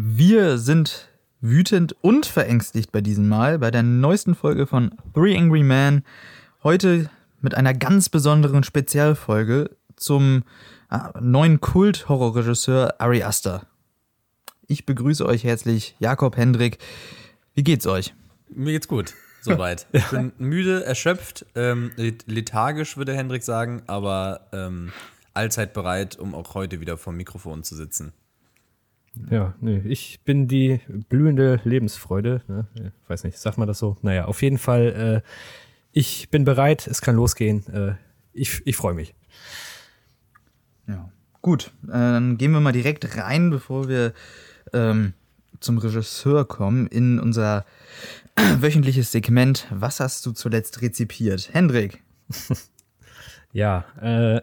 Wir sind wütend und verängstigt bei diesem Mal bei der neuesten Folge von Three Angry Men. Heute mit einer ganz besonderen Spezialfolge zum äh, neuen Kult-Horrorregisseur Ari Aster. Ich begrüße euch herzlich, Jakob Hendrik. Wie geht's euch? Mir geht's gut, soweit. Ich bin müde, erschöpft, ähm, lethargisch, würde Hendrik sagen, aber ähm, allzeit bereit, um auch heute wieder vor dem Mikrofon zu sitzen. Ja, nee, ich bin die blühende Lebensfreude. Ne? Ich weiß nicht, sagt man das so? Naja, auf jeden Fall, äh, ich bin bereit, es kann losgehen. Äh, ich ich freue mich. Ja, gut. Äh, dann gehen wir mal direkt rein, bevor wir ähm, zum Regisseur kommen, in unser wöchentliches Segment. Was hast du zuletzt rezipiert? Hendrik. ja, äh,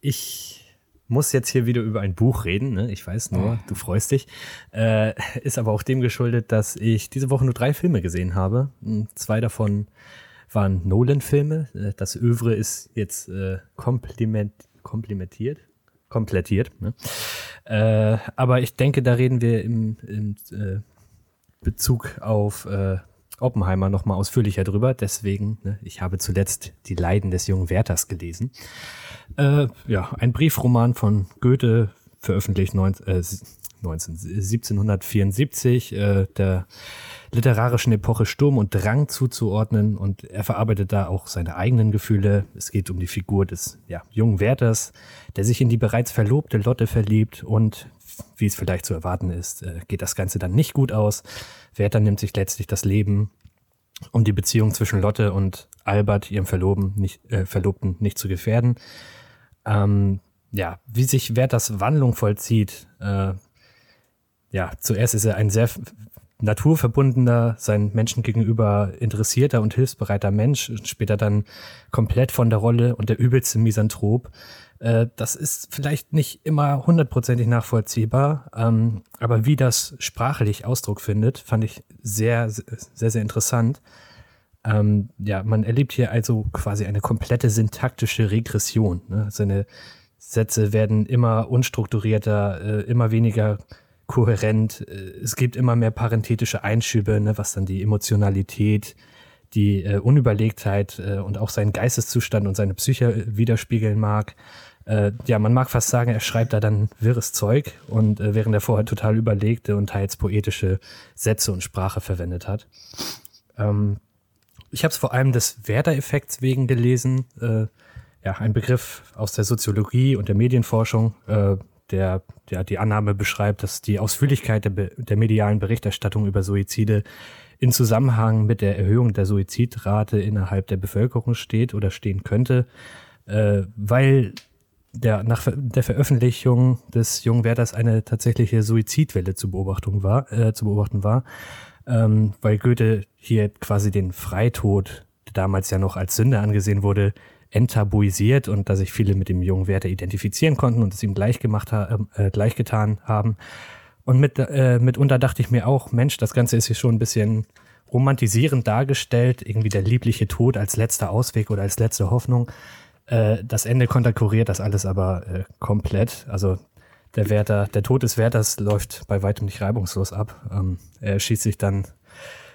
ich muss jetzt hier wieder über ein Buch reden. Ne? Ich weiß nur, oh. du freust dich. Äh, ist aber auch dem geschuldet, dass ich diese Woche nur drei Filme gesehen habe. Hm, zwei davon waren Nolan-Filme. Äh, das Övre ist jetzt äh, kompliment, komplimentiert. Komplettiert. Ne? Äh, aber ich denke, da reden wir im, im äh, Bezug auf äh, Oppenheimer noch mal ausführlicher drüber. Deswegen, ne, ich habe zuletzt Die Leiden des jungen Werthers gelesen. Äh, ja, ein Briefroman von Goethe, veröffentlicht 19, äh, 19, 1774, äh, der literarischen Epoche Sturm und Drang zuzuordnen und er verarbeitet da auch seine eigenen Gefühle. Es geht um die Figur des ja, jungen Werthers, der sich in die bereits verlobte Lotte verliebt und wie es vielleicht zu erwarten ist, äh, geht das Ganze dann nicht gut aus. Werther nimmt sich letztlich das Leben, um die Beziehung zwischen Lotte und Albert, ihrem Verloben, nicht, äh, Verlobten, nicht zu gefährden. Ähm, ja, wie sich Werthers Wandlung vollzieht. Äh, ja, zuerst ist er ein sehr naturverbundener, seinen Menschen gegenüber interessierter und hilfsbereiter Mensch, später dann komplett von der Rolle und der übelste Misanthrop. Äh, das ist vielleicht nicht immer hundertprozentig nachvollziehbar, ähm, aber wie das sprachlich Ausdruck findet, fand ich sehr, sehr, sehr interessant. Ähm, ja, man erlebt hier also quasi eine komplette syntaktische Regression. Ne? Seine Sätze werden immer unstrukturierter, äh, immer weniger kohärent. Äh, es gibt immer mehr parenthetische Einschübe, ne, was dann die Emotionalität, die äh, Unüberlegtheit äh, und auch seinen Geisteszustand und seine Psyche widerspiegeln mag. Äh, ja, man mag fast sagen, er schreibt da dann wirres Zeug und äh, während er vorher total überlegte und teils poetische Sätze und Sprache verwendet hat. Ähm, ich habe es vor allem des Werder-Effekts wegen gelesen. Äh, ja, ein Begriff aus der Soziologie und der Medienforschung, äh, der, der die Annahme beschreibt, dass die Ausführlichkeit der, der medialen Berichterstattung über Suizide in Zusammenhang mit der Erhöhung der Suizidrate innerhalb der Bevölkerung steht oder stehen könnte, äh, weil der, nach der Veröffentlichung des jungen Werders eine tatsächliche Suizidwelle zu, Beobachtung war, äh, zu beobachten war ähm, weil Goethe hier quasi den Freitod, der damals ja noch als Sünde angesehen wurde, enttabuisiert und da sich viele mit dem jungen Werther identifizieren konnten und es ihm gleich gemacht haben, äh, gleich getan haben. Und mit, äh, mitunter dachte ich mir auch, Mensch, das Ganze ist hier schon ein bisschen romantisierend dargestellt, irgendwie der liebliche Tod als letzter Ausweg oder als letzte Hoffnung. Äh, das Ende konterkuriert das alles aber äh, komplett. Also der Wärter, der Tod des Wärters läuft bei weitem nicht reibungslos ab. Ähm, er schießt sich dann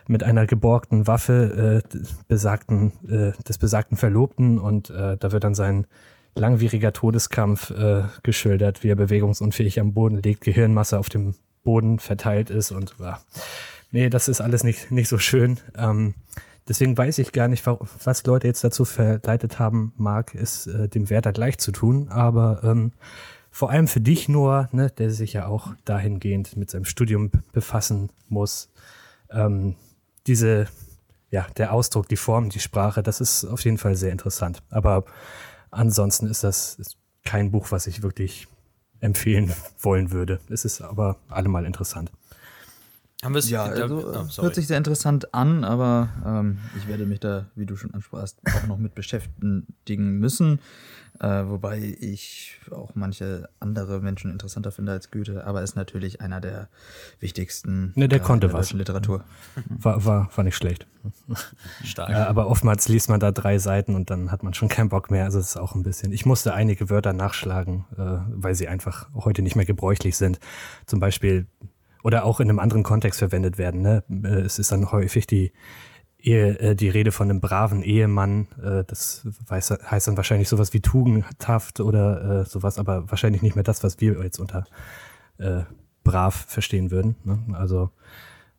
mit einer geborgten Waffe äh, besagten, äh, des besagten Verlobten und äh, da wird dann sein langwieriger Todeskampf äh, geschildert, wie er bewegungsunfähig am Boden liegt, Gehirnmasse auf dem Boden verteilt ist und nee, das ist alles nicht, nicht so schön. Ähm, deswegen weiß ich gar nicht, was Leute jetzt dazu verleitet haben mag, es äh, dem Wärter gleich zu tun, aber ähm, vor allem für dich nur, ne, der sich ja auch dahingehend mit seinem Studium befassen muss. Ähm, diese, ja, der Ausdruck, die Form, die Sprache, das ist auf jeden Fall sehr interessant. Aber ansonsten ist das kein Buch, was ich wirklich empfehlen wollen würde. Es ist aber allemal interessant. Haben ja, also, oh, hört sich sehr interessant an, aber ähm, ich werde mich da, wie du schon ansprachst, auch noch mit beschäftigen müssen. Äh, wobei ich auch manche andere Menschen interessanter finde als Goethe, aber ist natürlich einer der wichtigsten ne, der äh, konnte der was. Literatur. War, war, war nicht schlecht. Stark. Äh, aber oftmals liest man da drei Seiten und dann hat man schon keinen Bock mehr. Also es ist auch ein bisschen. Ich musste einige Wörter nachschlagen, äh, weil sie einfach heute nicht mehr gebräuchlich sind. Zum Beispiel oder auch in einem anderen Kontext verwendet werden. Ne? Äh, es ist dann häufig die, Ehe, äh, die Rede von einem braven Ehemann. Äh, das heißt dann wahrscheinlich sowas wie tugendhaft oder sowas, aber wahrscheinlich nicht mehr das, was wir jetzt unter äh, brav verstehen würden. Ne? Also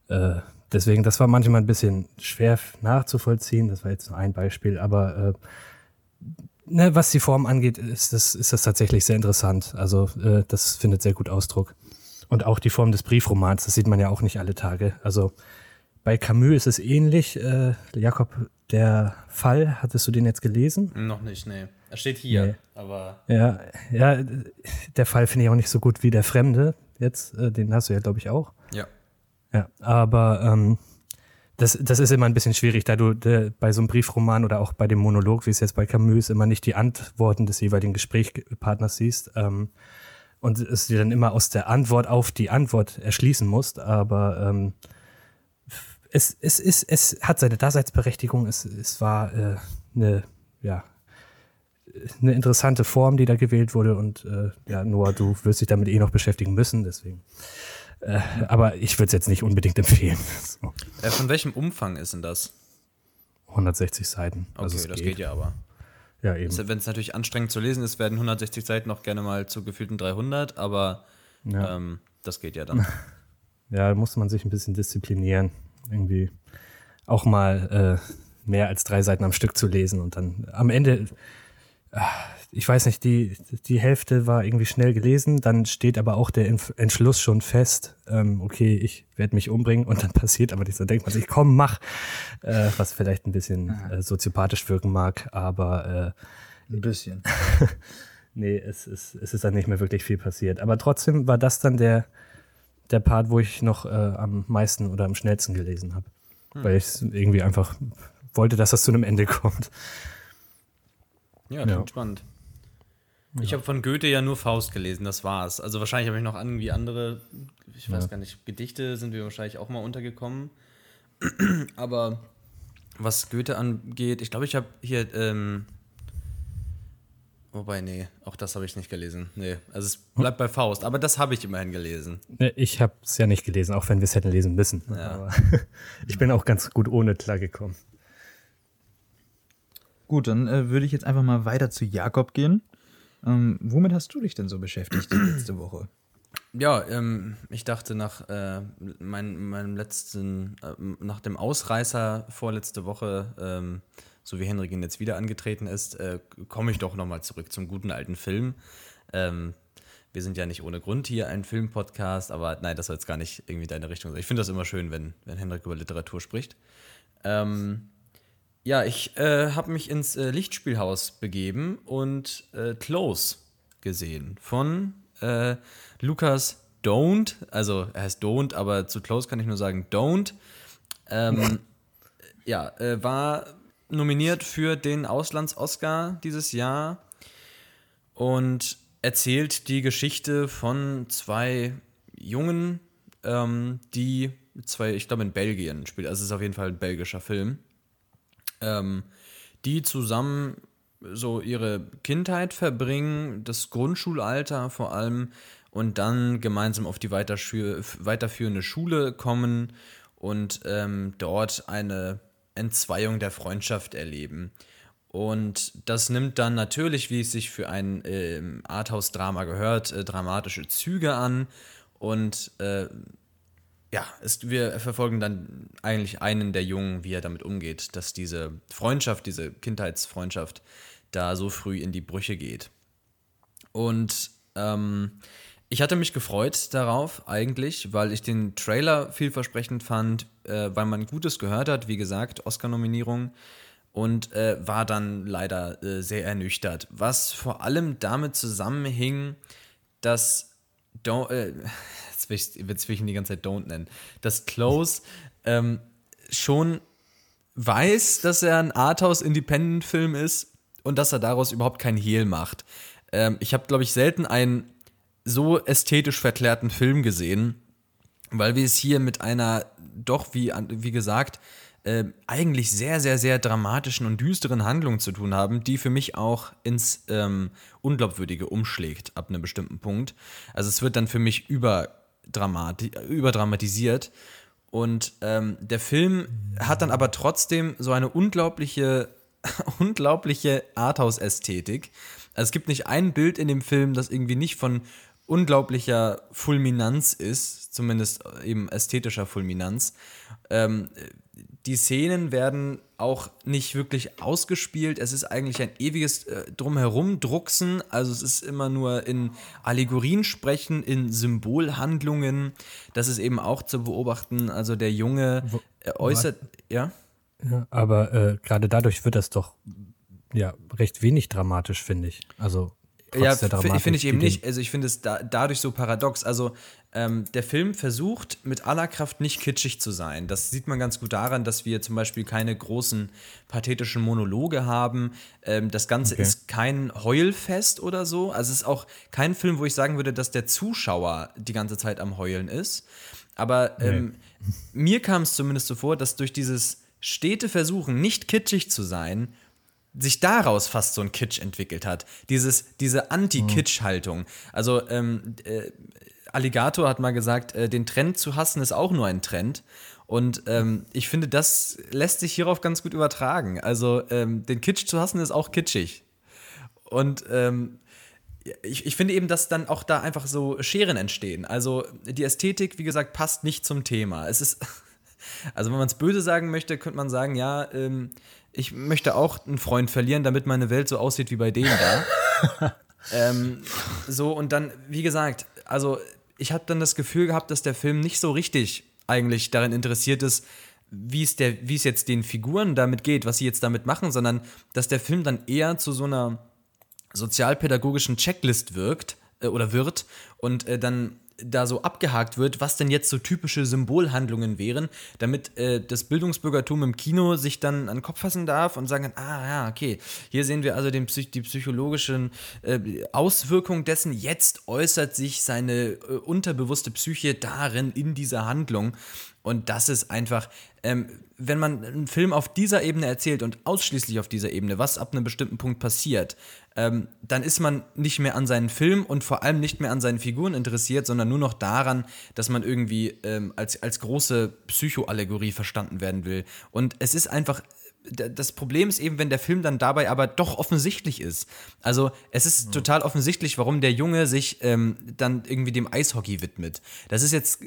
äh, deswegen, das war manchmal ein bisschen schwer nachzuvollziehen. Das war jetzt nur ein Beispiel, aber äh, ne, was die Form angeht, ist das, ist das tatsächlich sehr interessant. Also äh, das findet sehr gut Ausdruck. Und auch die Form des Briefromans, das sieht man ja auch nicht alle Tage. Also bei Camus ist es ähnlich. Äh, Jakob, der Fall, hattest du den jetzt gelesen? Noch nicht, nee. Er steht hier, Nee. aber Ja, ja, der Fall finde ich auch nicht so gut wie der Fremde. Jetzt, äh, den hast du ja, glaube ich, auch. ja. Ja, aber ähm, das, das ist immer ein bisschen schwierig, da du äh, bei so einem Briefroman oder auch bei dem Monolog, wie es jetzt bei Camus ist, immer nicht die Antworten des jeweiligen Gesprächspartners siehst ähm, und es dir dann immer aus der Antwort auf die Antwort erschließen musst. Aber ähm, es, es, es, es hat seine Daseinsberechtigung. Es, es war äh, eine, ja, eine interessante Form, die da gewählt wurde. Und äh, ja, Noah, du wirst dich damit eh noch beschäftigen müssen, deswegen. Äh, aber ich würde es jetzt nicht unbedingt empfehlen. So, Äh, von welchem Umfang ist denn das? 160 Seiten. Okay, also es das geht. ja aber. Ja, eben. Wenn es natürlich anstrengend zu lesen ist, werden 160 Seiten noch gerne mal zu gefühlten 300, aber Ja. ähm, das geht ja dann. Ja, da muss man sich ein bisschen disziplinieren. Irgendwie auch mal äh, mehr als drei Seiten am Stück zu lesen und dann am Ende, ah, ich weiß nicht, die, die Hälfte war irgendwie schnell gelesen, dann steht aber auch der Inf- Entschluss schon fest, ähm, okay, ich werde mich umbringen und dann passiert aber nichts. Dann denkt man sich, komm, mach, äh, was vielleicht ein bisschen äh, soziopathisch wirken mag, aber äh, Ein bisschen. nee, es ist, es ist dann nicht mehr wirklich viel passiert. Aber trotzdem war das dann der, der Part, wo ich noch äh, am meisten oder am schnellsten gelesen habe. Weil ich irgendwie einfach wollte, dass das zu einem Ende kommt. Ja, klingt Ja. spannend. Ich habe von Goethe ja nur Faust gelesen, das war's. Also wahrscheinlich habe ich noch irgendwie andere, ich weiß Ja. gar nicht, Gedichte sind wir wahrscheinlich auch mal untergekommen. Aber was Goethe angeht, ich glaube, ich habe hier, ähm, wobei, nee, auch das habe ich nicht gelesen. Nee, also es bleibt bei Faust, aber das habe ich immerhin gelesen. Ne, Ich habe es ja nicht gelesen, auch wenn wir es hätten lesen müssen. Ja. Aber ich bin auch ganz gut ohne klargekommen. Gut, dann äh, würde ich jetzt einfach mal weiter zu Jakob gehen. Ähm, womit hast du dich denn so beschäftigt die letzte Woche? Ja, ähm, ich dachte nach äh, mein, meinem letzten, äh, nach dem Ausreißer vorletzte Woche, ähm, so wie Henrik ihn jetzt wieder angetreten ist, äh, komme ich doch nochmal zurück zum guten alten Film. Ähm, wir sind ja nicht ohne Grund hier ein Filmpodcast, aber nein, das soll jetzt gar nicht irgendwie deine Richtung sein. Ich finde das immer schön, wenn, wenn Henrik über Literatur spricht. Ähm, ja, ich äh, habe mich ins äh, Lichtspielhaus begeben und äh, Close gesehen von äh, Lukas Don't. Also er heißt Don't, aber zu Close kann ich nur sagen Don't. Ähm, ja, äh, war nominiert für den Auslands-Oscar dieses Jahr und erzählt die Geschichte von zwei Jungen, ähm, die zwei, ich glaube in Belgien spielt, also es ist auf jeden Fall ein belgischer Film ähm, die zusammen so ihre Kindheit verbringen, das Grundschulalter vor allem und dann gemeinsam auf die weiterführende Schule kommen und ähm, dort eine Entzweiung der Freundschaft erleben. Und das nimmt dann natürlich, wie es sich für ein ähm, Arthouse-Drama gehört, äh, dramatische Züge an und äh, ja, es, wir verfolgen dann eigentlich einen der Jungen, wie er damit umgeht, dass diese Freundschaft, diese Kindheitsfreundschaft da so früh in die Brüche geht. Und ähm, ich hatte mich gefreut darauf eigentlich, weil ich den Trailer vielversprechend fand, äh, weil man Gutes gehört hat, wie gesagt, Oscar-Nominierung und äh, war dann leider äh, sehr ernüchtert. Was vor allem damit zusammenhing, dass Don't, äh, jetzt, will ich, ihn die ganze Zeit Don't nennen, dass Close ähm, schon weiß, dass er ein Arthouse-Independent-Film ist und dass er daraus überhaupt kein Hehl macht. Ähm, ich habe, glaube ich, selten einen so ästhetisch verklärten Film gesehen, weil wir es hier mit einer doch, wie, wie gesagt, äh, eigentlich sehr, sehr, sehr dramatischen und düsteren Handlung zu tun haben, die für mich auch ins ähm, Unglaubwürdige umschlägt ab einem bestimmten Punkt. Also es wird dann für mich über überdramatisiert. Und ähm, der Film hat dann aber trotzdem so eine unglaubliche, unglaubliche Arthouse-Ästhetik. Also es gibt nicht ein Bild in dem Film, das irgendwie nicht von unglaublicher Fulminanz ist, zumindest eben ästhetischer Fulminanz. Ähm, die Szenen werden auch nicht wirklich ausgespielt. Es ist eigentlich ein ewiges äh, Drumherum drucksen. Also es ist immer nur in Allegorien sprechen, in Symbolhandlungen. Das ist eben auch zu beobachten. Also der Junge äh, äußert, ja. ja. Aber äh, gerade dadurch wird das doch ja recht wenig dramatisch, finde ich. Also ja, finde ich eben nicht. Also ich finde es da, dadurch so paradox. Also ähm, der Film versucht mit aller Kraft nicht kitschig zu sein. Das sieht man ganz gut daran, dass wir zum Beispiel keine großen pathetischen Monologe haben. Ähm, das Ganze okay. ist kein Heulfest oder so. Also es ist auch kein Film, wo ich sagen würde, dass der Zuschauer die ganze Zeit am Heulen ist. Aber ähm, nee. mir kam es zumindest so vor, dass durch dieses stete Versuchen, nicht kitschig zu sein, sich daraus fast so ein Kitsch entwickelt hat. Dieses, diese Anti-Kitsch-Haltung. Also ähm, äh, Alligator hat mal gesagt, äh, den Trend zu hassen ist auch nur ein Trend. Und ähm, ich finde, das lässt sich hierauf ganz gut übertragen. Also ähm, den Kitsch zu hassen ist auch kitschig. Und ähm, ich, ich finde eben, dass dann auch da einfach so Scheren entstehen. Also die Ästhetik, wie gesagt, passt nicht zum Thema. Es ist, also wenn man es böse sagen möchte, könnte man sagen, ja, ähm, ich möchte auch einen Freund verlieren, damit meine Welt so aussieht wie bei denen da. ähm, so, und dann, wie gesagt, also ich habe dann das Gefühl gehabt, dass der Film nicht so richtig eigentlich daran interessiert ist, wie es, der, wie es jetzt den Figuren damit geht, was sie jetzt damit machen, sondern dass der Film dann eher zu so einer sozialpädagogischen Checklist wirkt äh, oder wird und äh, dann da so abgehakt wird, was denn jetzt so typische Symbolhandlungen wären, damit äh, das Bildungsbürgertum im Kino sich dann an den Kopf fassen darf und sagen, ah ja, okay, hier sehen wir also den, die psychologischen äh, Auswirkungen dessen, jetzt äußert sich seine äh, unterbewusste Psyche darin, in dieser Handlung. Und das ist einfach, ähm, wenn man einen Film auf dieser Ebene erzählt und ausschließlich auf dieser Ebene, was ab einem bestimmten Punkt passiert, ähm, dann ist man nicht mehr an seinen Film und vor allem nicht mehr an seinen Figuren interessiert, sondern nur noch daran, dass man irgendwie ähm, als, als große Psychoallegorie verstanden werden will. Und es ist einfach das Problem ist eben, wenn der Film dann dabei aber doch offensichtlich ist. Also es ist mhm. total offensichtlich, warum der Junge sich ähm, dann irgendwie dem Eishockey widmet. Das ist jetzt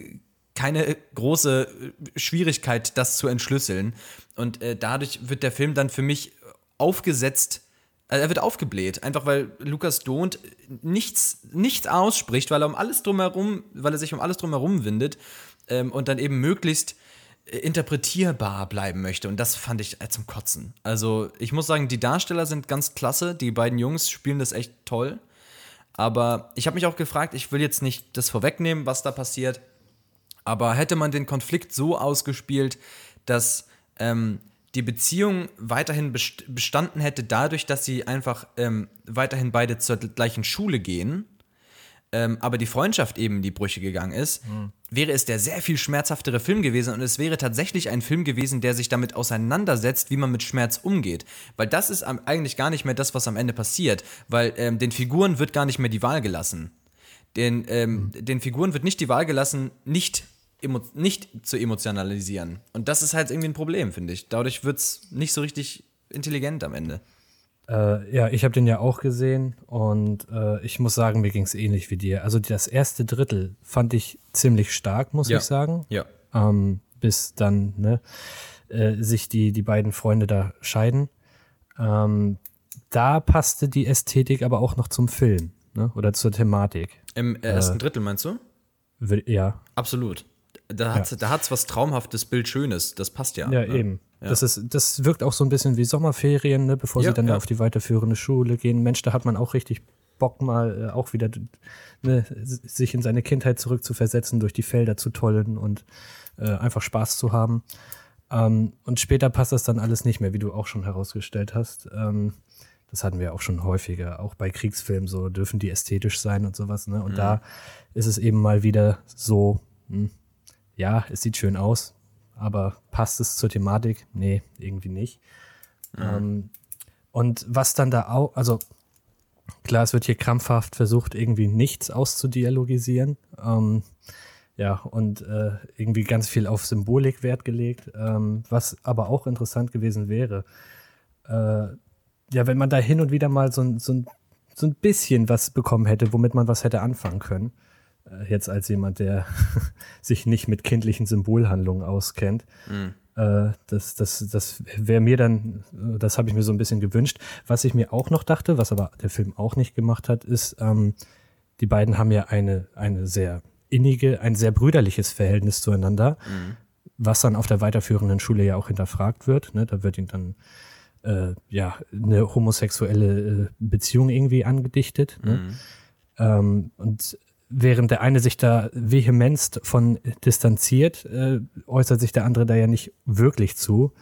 keine große Schwierigkeit, das zu entschlüsseln. Und äh, dadurch wird der Film dann für mich aufgesetzt also er wird aufgebläht, einfach weil Lukas Dont nichts, nichts ausspricht, weil er um alles drumherum, weil er sich um alles drumherum windet ähm, und dann eben möglichst äh, interpretierbar bleiben möchte. Und das fand ich äh, zum Kotzen. Also ich muss sagen, die Darsteller sind ganz klasse. Die beiden Jungs spielen das echt toll. Aber ich habe mich auch gefragt, ich will jetzt nicht das vorwegnehmen, was da passiert. Aber hätte man den Konflikt so ausgespielt, dass ähm, die Beziehung weiterhin bestanden hätte, dadurch, dass sie einfach ähm, weiterhin beide zur gleichen Schule gehen, ähm, aber die Freundschaft eben in die Brüche gegangen ist, mhm. wäre es der sehr viel schmerzhaftere Film gewesen und es wäre tatsächlich ein Film gewesen, der sich damit auseinandersetzt, wie man mit Schmerz umgeht. Weil das ist eigentlich gar nicht mehr das, was am Ende passiert, weil ähm, den Figuren wird gar nicht mehr die Wahl gelassen. Den, mhm. den Figuren wird nicht die Wahl gelassen, nicht nicht zu emotionalisieren. Und das ist halt irgendwie ein Problem, finde ich. Dadurch wird es nicht so richtig intelligent am Ende. Äh, ja, ich habe den ja auch gesehen und äh, ich muss sagen, mir ging es ähnlich wie dir. Also das erste Drittel fand ich ziemlich stark, muss ja. ich sagen. Ja. Ähm, bis dann ne, äh, sich die, die beiden Freunde da scheiden. Ähm, da passte die Ästhetik aber auch noch zum Film ne? oder zur Thematik. Im ersten äh, Drittel meinst du? Ja. Absolut da hat es ja. was Traumhaftes, Bildschönes. Das passt ja. Ja, ne? eben. Ja. Das, ist, das wirkt auch so ein bisschen wie Sommerferien, ne, bevor ja, sie dann ja. auf die weiterführende Schule gehen. Mensch, da hat man auch richtig Bock, mal äh, auch wieder ne, sich in seine Kindheit zurückzuversetzen, durch die Felder zu tollen und äh, einfach Spaß zu haben. Ähm, und später passt das dann alles nicht mehr, wie du auch schon herausgestellt hast. Ähm, das hatten wir auch schon häufiger, auch bei Kriegsfilmen so, dürfen die ästhetisch sein und sowas. Ne? Und mhm. da ist es eben mal wieder so, hm, ja, es sieht schön aus, aber passt es zur Thematik? Nee, irgendwie nicht. Mhm. Ähm, und was dann da auch, also klar, es wird hier krampfhaft versucht, irgendwie nichts auszudialogisieren. Ähm, Ja, und äh, irgendwie ganz viel auf Symbolik Wert gelegt, ähm, was aber auch interessant gewesen wäre. Äh, ja, wenn man da hin und wieder mal so, so, so ein bisschen was bekommen hätte, womit man was hätte anfangen können. Äh, jetzt als jemand, der sich nicht mit kindlichen Symbolhandlungen auskennt. Äh, das das, das wäre mir dann, äh, das habe ich mir so ein bisschen gewünscht. Was ich mir auch noch dachte, was aber der Film auch nicht gemacht hat, ist, ähm, die beiden haben ja eine, eine sehr innige, ein sehr brüderliches Verhältnis zueinander, was dann auf der weiterführenden Schule ja auch hinterfragt wird. Ne? Da wird ihnen dann äh, ja eine homosexuelle Beziehung irgendwie angedichtet. Ne? Ähm, und während der eine sich da vehemenst von distanziert, äh, äußert sich der andere da ja nicht wirklich zu.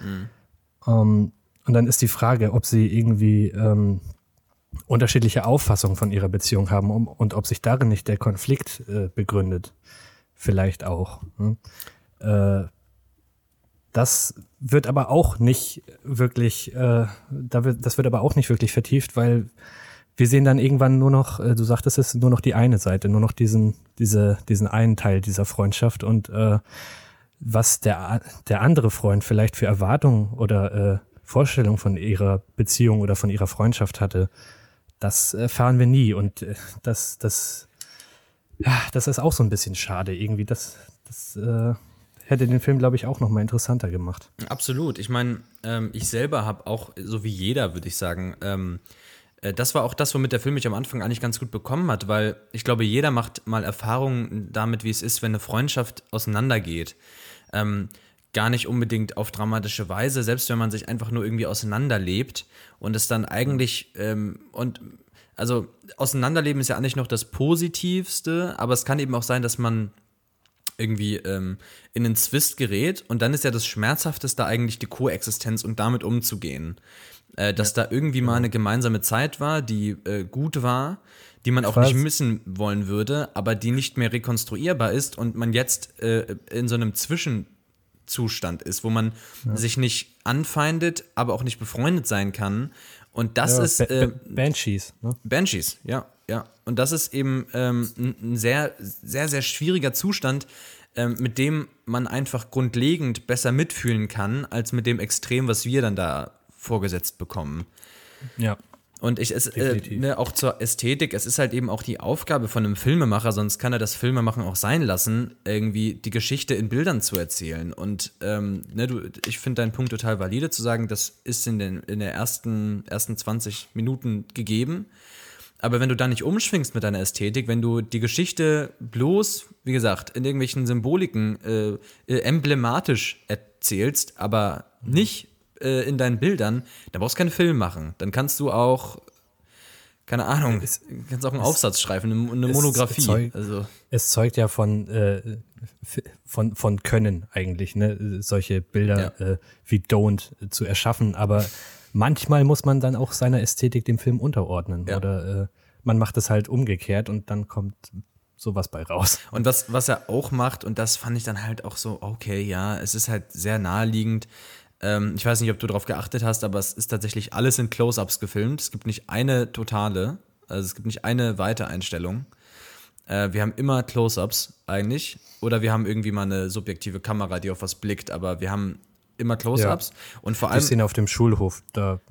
Ähm, und dann ist die Frage, ob sie irgendwie ähm, unterschiedliche Auffassungen von ihrer Beziehung haben um, und ob sich darin nicht der Konflikt äh, begründet. Vielleicht auch. Ne? Äh, das wird aber auch nicht wirklich, äh, da wird, das wird aber auch nicht wirklich vertieft, weil wir sehen dann irgendwann nur noch, äh, du sagtest es, nur noch die eine Seite, nur noch diesen, diese, diesen einen Teil dieser Freundschaft und äh, was der, der andere Freund vielleicht für Erwartungen oder äh, Vorstellungen von ihrer Beziehung oder von ihrer Freundschaft hatte, das erfahren wir nie und äh, das, das, ja, das ist auch so ein bisschen schade irgendwie. Das, das äh, hätte den Film, glaube ich, auch noch mal interessanter gemacht. Absolut. Ich meine, ähm, ich selber habe auch, so wie jeder, würde ich sagen, ähm, äh, das war auch das, womit der Film mich am Anfang eigentlich ganz gut bekommen hat, weil ich glaube, jeder macht mal Erfahrungen damit, wie es ist, wenn eine Freundschaft auseinandergeht. Ähm, gar nicht unbedingt auf dramatische Weise, selbst wenn man sich einfach nur irgendwie auseinanderlebt und es dann eigentlich ähm, und also auseinanderleben ist ja eigentlich noch das Positivste, aber es kann eben auch sein, dass man irgendwie ähm, in einen Zwist gerät und dann ist ja das Schmerzhafteste eigentlich die Koexistenz und damit umzugehen. Äh, dass da irgendwie mal eine gemeinsame Zeit war, die äh, gut war, die man auch nicht missen wollen würde, aber die nicht mehr rekonstruierbar ist und man jetzt äh, in so einem Zwischenzustand ist, wo man sich nicht anfeindet, aber auch nicht befreundet sein kann. Und das Ja, ist äh, Ba- Banshees. Ne? Banshees, ja, ja. Und das ist eben ähm, ein, ein sehr, sehr, sehr schwieriger Zustand, ähm, mit dem man einfach grundlegend besser mitfühlen kann, als mit dem Extrem, was wir dann da vorgesetzt bekommen. Ja. Und ich, es, äh, ne, auch zur Ästhetik, es ist halt eben auch die Aufgabe von einem Filmemacher, sonst kann er das Filmemachen auch sein lassen, irgendwie die Geschichte in Bildern zu erzählen. Und ähm, ne, du, ich finde deinen Punkt total valide, zu sagen, das ist in den in der ersten, ersten 20 Minuten gegeben. Aber wenn du da nicht umschwingst mit deiner Ästhetik, wenn du die Geschichte bloß, wie gesagt, in irgendwelchen Symboliken äh, äh, emblematisch erzählst, aber nicht äh, in deinen Bildern, dann brauchst du keinen Film machen. Dann kannst du auch, keine Ahnung, kannst auch einen Aufsatz schreiben, eine, eine es Monographie. zeugt- Also, Es zeugt ja von, äh, von, von Können eigentlich, ne? solche Bilder äh, wie Don't zu erschaffen. Aber manchmal muss man dann auch seiner Ästhetik dem Film unterordnen. Ja. Oder äh, man macht es halt umgekehrt und dann kommt sowas bei raus. Und was, was er auch macht, und das fand ich dann halt auch so, okay, ja, es ist halt sehr naheliegend. Ähm, ich weiß nicht, ob du darauf geachtet hast, aber es ist tatsächlich alles in Close-Ups gefilmt. Es gibt nicht eine totale, also es gibt nicht eine weite Einstellung. Äh, wir haben immer Close-Ups eigentlich. Oder wir haben irgendwie mal eine subjektive Kamera, die auf was blickt, aber wir haben immer Close-Ups. Und vor Die allem. Szene auf dem Schulhof, da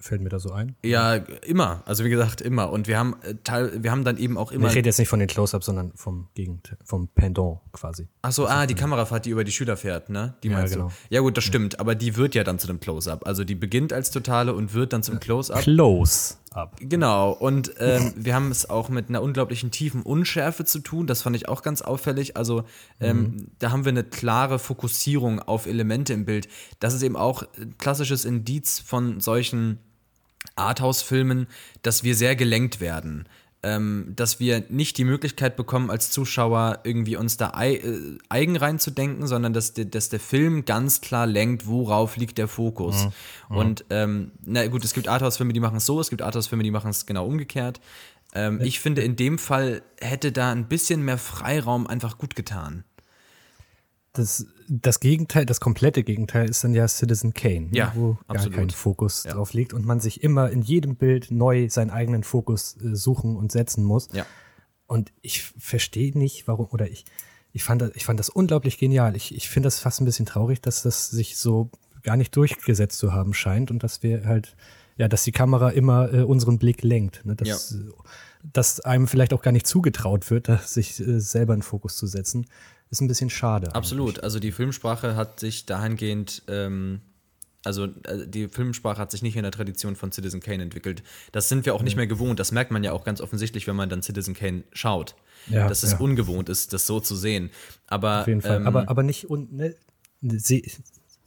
fällt mir da so ein. Ja, immer. Also wie gesagt, immer. Und wir haben äh, teil, wir haben dann eben auch immer. Ich rede jetzt nicht von den Close-Ups, sondern vom Gegenteil, vom Pendant quasi. Ach so, ah, die Kamerafahrt, die über die Schüler fährt, ne? Die Ja, meinst genau. du? Ja gut, das stimmt. Aber die wird ja dann zu einem Close-Up. Also die beginnt als Totale und wird dann zum Close-Up. Close-Up. Genau. Und ähm, wir haben es auch mit einer unglaublichen tiefen Unschärfe zu tun. Das fand ich auch ganz auffällig. Also ähm, da haben wir eine klare Fokussierung auf Elemente im Bild. Das ist eben auch ein klassisches Indiz von solchen Arthouse-Filmen, dass wir sehr gelenkt werden. Ähm, dass wir nicht die Möglichkeit bekommen, als Zuschauer irgendwie uns da ei, äh, eigen reinzudenken, sondern dass, der- dass der Film ganz klar lenkt, worauf liegt der Fokus. Und ähm, na gut, es gibt Arthouse-Filme, die machen es so, es gibt Arthouse-Filme, die machen es genau umgekehrt. Ähm, ich finde, in dem Fall hätte da ein bisschen mehr Freiraum einfach gut getan. Das, das Gegenteil, das komplette Gegenteil ist dann ja Citizen Kane, ne, Ja, wo gar absolut. kein Fokus Ja. drauf liegt und man sich immer in jedem Bild neu seinen eigenen Fokus äh, suchen und setzen muss. Ja. Und ich verstehe nicht, warum, oder ich, ich fand, das, ich fand das unglaublich genial. Ich, ich finde das fast ein bisschen traurig, dass das sich so gar nicht durchgesetzt zu haben scheint und dass wir halt, ja, dass die Kamera immer äh, unseren Blick lenkt. Ne? Dass, ja. dass einem vielleicht auch gar nicht zugetraut wird, sich äh, selber in Fokus zu setzen, ist ein bisschen schade. Absolut. Eigentlich. Also die Filmsprache hat sich dahingehend ähm also äh, die Filmsprache hat sich nicht in der Tradition von Citizen Kane entwickelt. Das sind wir auch nicht mehr gewohnt. Das merkt man ja auch ganz offensichtlich, wenn man dann Citizen Kane schaut. Ja, dass es ja. ungewohnt ist, das so zu sehen. Aber, Auf jeden Fall. Ähm, aber, aber nicht, und, ne, sie,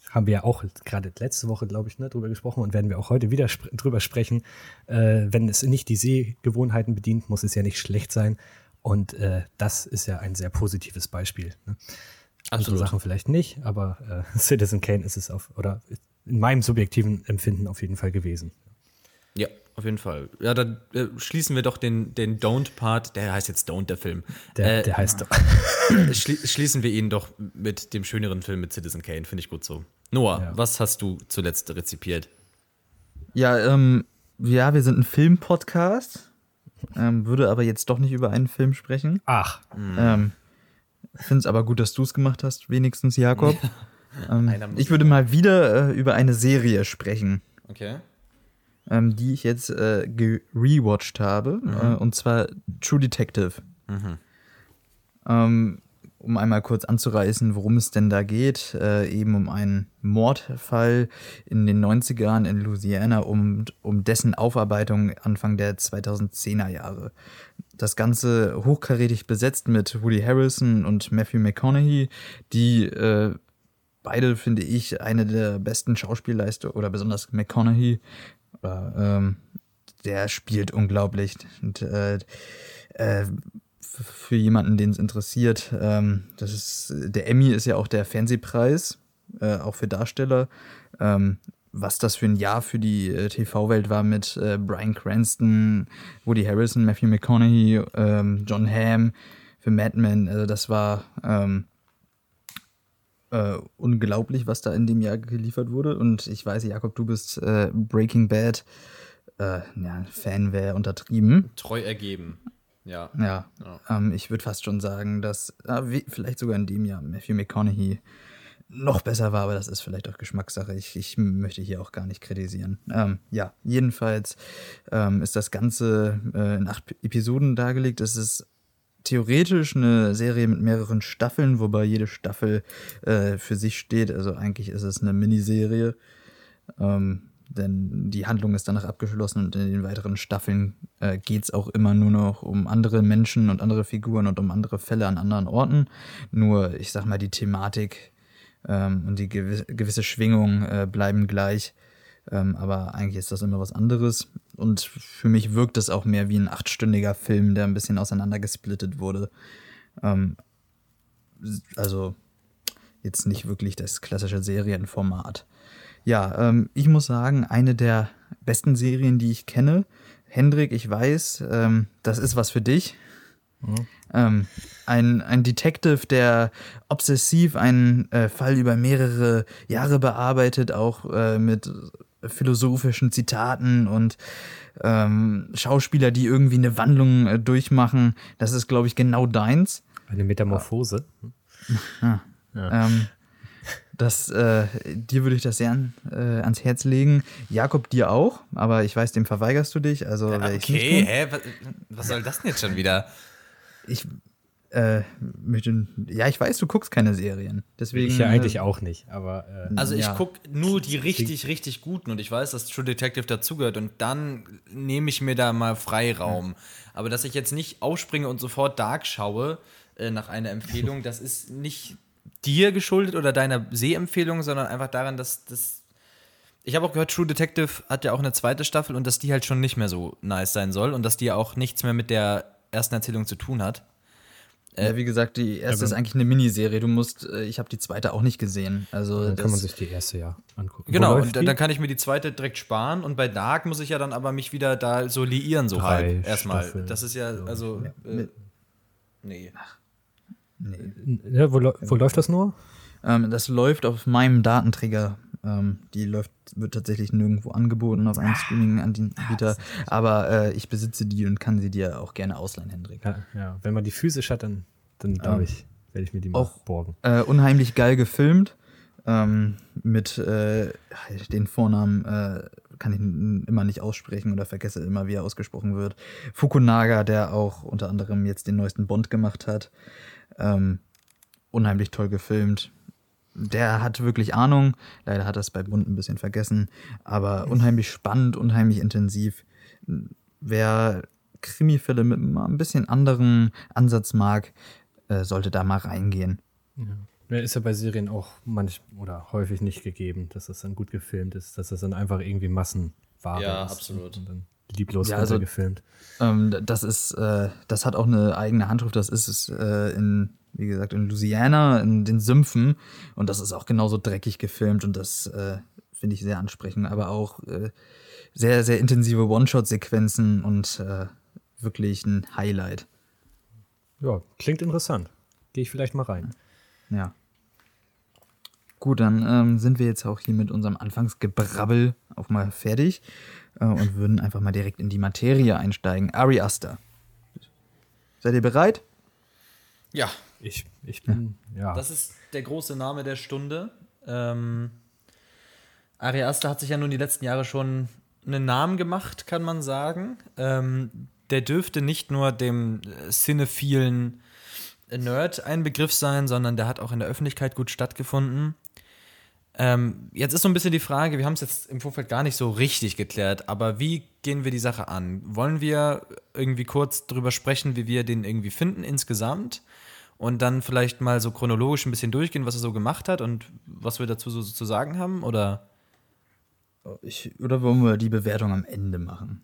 haben wir ja auch gerade letzte Woche, glaube ich, ne, drüber gesprochen und werden wir auch heute wieder spr drüber sprechen. Äh, wenn es nicht die Sehgewohnheiten bedient, muss es ja nicht schlecht sein. Und äh, das ist ja ein sehr positives Beispiel. Ne? Andere Sachen vielleicht nicht, aber äh, Citizen Kane ist es auf, oder in meinem subjektiven Empfinden auf jeden Fall gewesen. Ja, auf jeden Fall. Ja, dann äh, schließen wir doch den, den Don't-Part, der heißt jetzt Don't, der Film. Der, äh, der heißt doch. schli schließen wir ihn doch mit dem schöneren Film mit Citizen Kane, finde ich gut so. Noah, ja. was hast du zuletzt rezipiert? Ja, ähm, ja, wir sind ein Film-Podcast, ähm, würde aber jetzt doch nicht über einen Film sprechen. Ach. Ähm, Finde es aber gut, dass du es gemacht hast, wenigstens, Jakob. Ähm, ich würde mal wieder äh, über eine Serie sprechen. Okay. Ähm, die ich jetzt äh, gerewatcht habe. Mhm. Äh, und zwar True Detective. Mhm. Um einmal kurz anzureißen, worum es denn da geht, äh, eben um einen Mordfall in den 90ern in Louisiana, um, um dessen Aufarbeitung Anfang der 2010er Jahre. Das Ganze hochkarätig besetzt mit Woody Harrison und Matthew McConaughey, die äh, beide, finde ich, eine der besten Schauspielleistungen oder besonders McConaughey. Oder, ähm, der spielt unglaublich. Und äh, äh, für jemanden, den es interessiert, ähm, das ist, der Emmy ist ja auch der Fernsehpreis, äh, auch für Darsteller. Ähm, was das für ein Jahr für die äh, TV-Welt war mit äh, Brian Cranston, Woody Harrison, Matthew McConaughey, ähm, John Hamm für Mad Men. Also das war ähm, äh, unglaublich, was da in dem Jahr geliefert wurde. Und ich weiß, Jakob, du bist äh, Breaking Bad. Äh, ja, Fan wäre untertrieben. Treu ergeben. Ja. Ja. ja. Ähm, ich würde fast schon sagen, dass äh, wie, vielleicht sogar in dem Jahr Matthew McConaughey noch besser war, aber das ist vielleicht auch Geschmackssache. Ich, ich möchte hier auch gar nicht kritisieren. Ähm, ja, jedenfalls ähm, ist das Ganze äh, in acht Episoden dargelegt. Es ist theoretisch eine Serie mit mehreren Staffeln, wobei jede Staffel äh, für sich steht. Also eigentlich ist es eine Miniserie. Ähm, denn die Handlung ist danach abgeschlossen und in den weiteren Staffeln äh, geht es auch immer nur noch um andere Menschen und andere Figuren und um andere Fälle an anderen Orten. Nur, ich sag mal, die Thematik ähm, und die gewi gewisse Schwingung äh, bleiben gleich. Ähm, aber eigentlich ist das immer was anderes. Und für mich wirkt es auch mehr wie ein achtstündiger Film, der ein bisschen auseinandergesplittet wurde. Ähm, also jetzt nicht wirklich das klassische Serienformat. Ja, ähm, ich muss sagen, eine der besten Serien, die ich kenne. Hendrik, ich weiß, ähm, das ist was für dich. Mhm. Ähm, ein, ein Detective, der obsessiv einen äh, Fall über mehrere Jahre bearbeitet, auch äh, mit philosophischen Zitaten und ähm, Schauspieler, die irgendwie eine Wandlung äh, durchmachen. Das ist, glaube ich, genau deins. Eine Metamorphose. Ah. Ja. Ähm, das, äh, dir würde ich das sehr an, äh, ans Herz legen. Jakob, dir auch, aber ich weiß, dem verweigerst du dich. Also, ja, okay, hä? Was, was soll das denn jetzt schon wieder? Ich, äh, möchte, ja, ich weiß, du guckst keine Serien. Deswegen, ich ja eigentlich äh, auch nicht, aber. Äh, also ich ja. gucke nur die richtig, richtig guten und ich weiß, dass True Detective dazugehört und dann nehme ich mir da mal Freiraum. Aber dass ich jetzt nicht aufspringe und sofort Dark schaue äh, nach einer Empfehlung, das ist nicht dir geschuldet oder deiner Sehempfehlung, sondern einfach daran, dass das. Ich habe auch gehört, True Detective hat ja auch eine zweite Staffel und dass die halt schon nicht mehr so nice sein soll und dass die ja auch nichts mehr mit der ersten Erzählung zu tun hat. Ja, wie gesagt, die erste ist eigentlich eine Miniserie. Du musst, äh, ich habe die zweite auch nicht gesehen. Also dann kann man sich die erste ja angucken. Genau, und dann kann ich mir die zweite direkt sparen. Und bei Dark muss ich ja dann aber mich wieder da so liieren, so Drei halb. Erstmal. Staffeln. Das ist ja, also. Ja. Äh, nee. Ach, nee. Ja, wo, wo läuft das nur? Ähm, das läuft auf meinem Datenträger ähm, die läuft, wird tatsächlich nirgendwo angeboten auf einem Streaming-Anbieter. Aber äh, ich besitze die und kann sie dir auch gerne ausleihen, Hendrik. Ja, ja. wenn man die physisch hat, dann, dann darf ähm, ich. werde ich mir die mal Auch borgen. Äh, unheimlich geil gefilmt. Ähm, mit äh, den Vornamen äh, kann ich immer nicht aussprechen oder vergesse immer, wie er ausgesprochen wird. Fukunaga, der auch unter anderem jetzt den neuesten Bond gemacht hat. Ähm, unheimlich toll gefilmt. Der hat wirklich Ahnung. Leider hat er es bei Bund ein bisschen vergessen. Aber unheimlich spannend, unheimlich intensiv. Wer Krimifälle mit mal ein bisschen anderen Ansatz mag, äh, sollte da mal reingehen. Ja, ist ja bei Serien auch manch oder häufig nicht gegeben, dass das dann gut gefilmt ist, dass das dann einfach irgendwie Massenware Ja, ist. absolut. Und dann lieblos Ja, also- gefilmt. Ähm, das ist, äh, das hat auch eine eigene Handschrift. Das ist es äh, in, wie gesagt, in Louisiana, in den Sümpfen. Und das ist auch genauso dreckig gefilmt und das äh, finde ich sehr ansprechend. Aber auch äh, sehr, sehr intensive One-Shot-Sequenzen und äh, wirklich ein Highlight. Ja, klingt interessant. Gehe ich vielleicht mal rein. Ja. Gut, dann ähm, sind wir jetzt auch hier mit unserem Anfangsgebrabbel auch mal fertig äh, und würden einfach mal direkt in die Materie einsteigen. Ari Aster. Seid ihr bereit? Ja, Ich, ich bin, ja. das ist der große Name der Stunde. Ähm, Ari Aster hat sich ja nun die letzten Jahre schon einen Namen gemacht, kann man sagen. Ähm, der dürfte nicht nur dem äh, cinephilen Nerd ein Begriff sein, sondern der hat auch in der Öffentlichkeit gut stattgefunden. Ähm, jetzt ist so ein bisschen die Frage, wir haben es jetzt im Vorfeld gar nicht so richtig geklärt, aber wie gehen wir die Sache an? Wollen wir irgendwie kurz drüber sprechen, wie wir den irgendwie finden insgesamt? Und dann vielleicht mal so chronologisch ein bisschen durchgehen, was er so gemacht hat und was wir dazu so zu sagen haben? Oder Ich, oder wollen wir die Bewertung am Ende machen?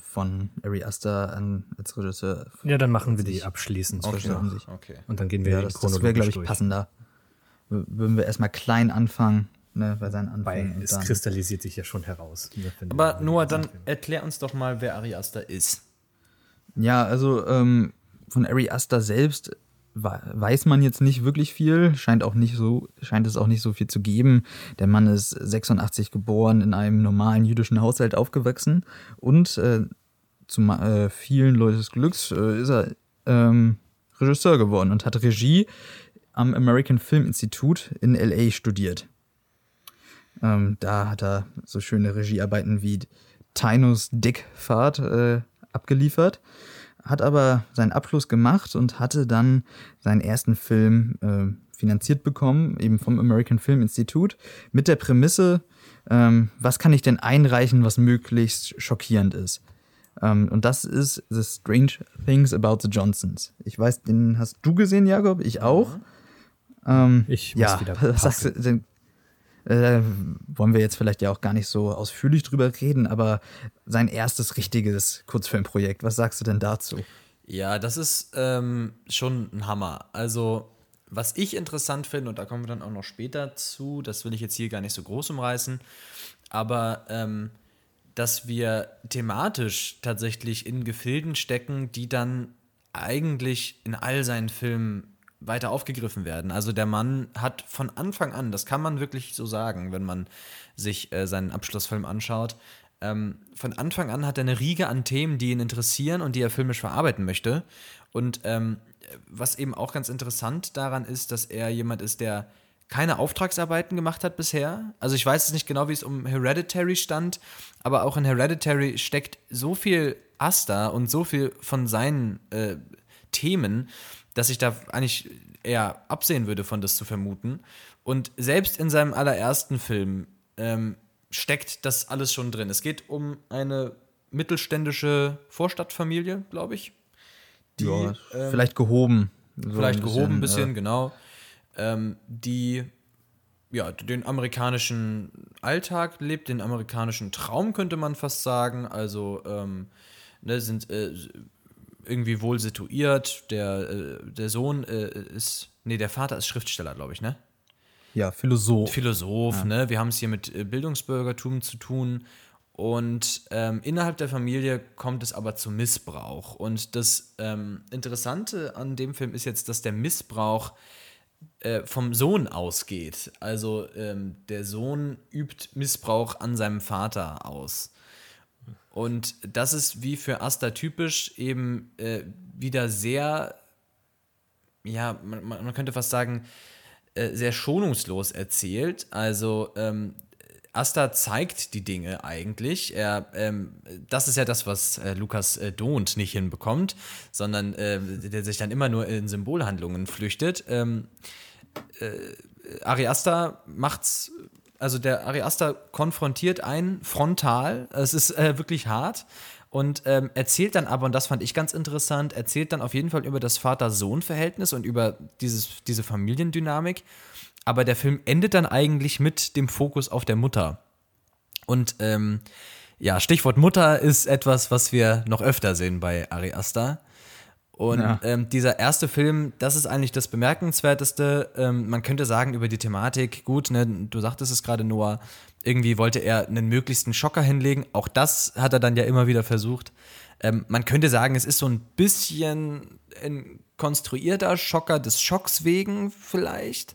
Von Ari Aster an, als Regisseur. ja, dann machen wir die abschließend. Okay. okay. Und dann gehen wir Ja, das, das chronologisch wäre, glaube ich, durch. passender. Würden wir erstmal klein anfangen, ne, bei seinen Weil Anfängen. und es dann- kristallisiert sich ja schon heraus. ne, Aber Noah, dann erklär uns doch mal, wer Ari Aster ist. Ja, also ähm, von Ari Aster selbst weiß man jetzt nicht wirklich viel, scheint auch nicht so, scheint es auch nicht so viel zu geben. Der Mann ist 86 geboren, in einem normalen jüdischen Haushalt aufgewachsen und äh, zu äh, vielen Leutes Glücks äh, ist er ähm, Regisseur geworden und hat Regie am American Film Institute in LA studiert. Ähm, da hat er so schöne Regiearbeiten wie Tinos Dickfahrt äh, abgeliefert, hat aber seinen Abschluss gemacht und hatte dann seinen ersten Film äh, finanziert bekommen, eben vom American Film Institute, mit der Prämisse, ähm, was kann ich denn einreichen, was möglichst schockierend ist. Ähm, und das ist The Strange Things About the Johnsons. Ich weiß, den hast du gesehen, Jakob, ich auch. Ähm, Ich muss ja, wieder was sagst du denn? Äh, wollen wir jetzt vielleicht ja auch gar nicht so ausführlich drüber reden, aber sein erstes richtiges Kurzfilmprojekt, was sagst du denn dazu? Ja, das ist ähm, schon ein Hammer. Also, was ich interessant finde, und da kommen wir dann auch noch später zu, das will ich jetzt hier gar nicht so groß umreißen, aber ähm, dass wir thematisch tatsächlich in Gefilden stecken, die dann eigentlich in all seinen Filmen weiter aufgegriffen werden. Also der Mann hat von Anfang an, das kann man wirklich so sagen, wenn man sich äh, seinen Abschlussfilm anschaut, ähm, von Anfang an hat er eine Riege an Themen, die ihn interessieren und die er filmisch verarbeiten möchte. Und ähm, was eben auch ganz interessant daran ist, dass er jemand ist, der keine Auftragsarbeiten gemacht hat bisher. Also ich weiß es nicht genau, wie es um Hereditary stand, aber auch in Hereditary steckt so viel Asta und so viel von seinen äh, Themen, dass ich da eigentlich eher absehen würde, von das zu vermuten. Und selbst in seinem allerersten Film ähm, steckt das alles schon drin. Es geht um eine mittelständische Vorstadtfamilie, glaube ich. Die, ja, ähm, vielleicht gehoben. So vielleicht gehoben ein bisschen, äh, genau. Ähm, die ja, den amerikanischen Alltag lebt, den amerikanischen Traum, könnte man fast sagen. Also ähm, ne, sind äh, irgendwie wohl situiert. Der, äh, der Sohn äh, ist, nee, der Vater ist Schriftsteller, glaube ich, ne? ja, Philosoph. Philosoph, ne? Wir haben es hier mit äh, Bildungsbürgertum zu tun. Und ähm, innerhalb der Familie kommt es aber zu Missbrauch. Und das ähm, Interessante an dem Film ist jetzt, dass der Missbrauch äh, vom Sohn ausgeht. Also ähm, der Sohn übt Missbrauch an seinem Vater aus. Und das ist wie für Asta typisch eben äh, wieder sehr ja, man, man könnte fast sagen, äh, sehr schonungslos erzählt. Also ähm, Asta zeigt die Dinge eigentlich. Er, ähm, das ist ja das, was äh, Lukas äh, Dont nicht hinbekommt, sondern äh, der sich dann immer nur in Symbolhandlungen flüchtet. Ähm, äh, Ari Aster macht's, also der Ari Aster konfrontiert einen frontal. Es ist äh, wirklich hart und ähm, erzählt dann aber, und das fand ich ganz interessant, erzählt dann auf jeden Fall über das Vater-Sohn-Verhältnis und über dieses, diese Familiendynamik aber der Film endet dann eigentlich mit dem Fokus auf der Mutter. Und ähm, ja, Stichwort Mutter ist etwas, was wir noch öfter sehen bei Ari Aster. Und ja. ähm, dieser erste Film, das ist eigentlich das Bemerkenswerteste. Ähm, man könnte sagen über die Thematik, gut, ne, du sagtest es gerade, Noah, irgendwie wollte er einen möglichsten Schocker hinlegen. Auch das hat er dann ja immer wieder versucht. Ähm, man könnte sagen, es ist so ein bisschen ein konstruierter Schocker des Schocks wegen vielleicht.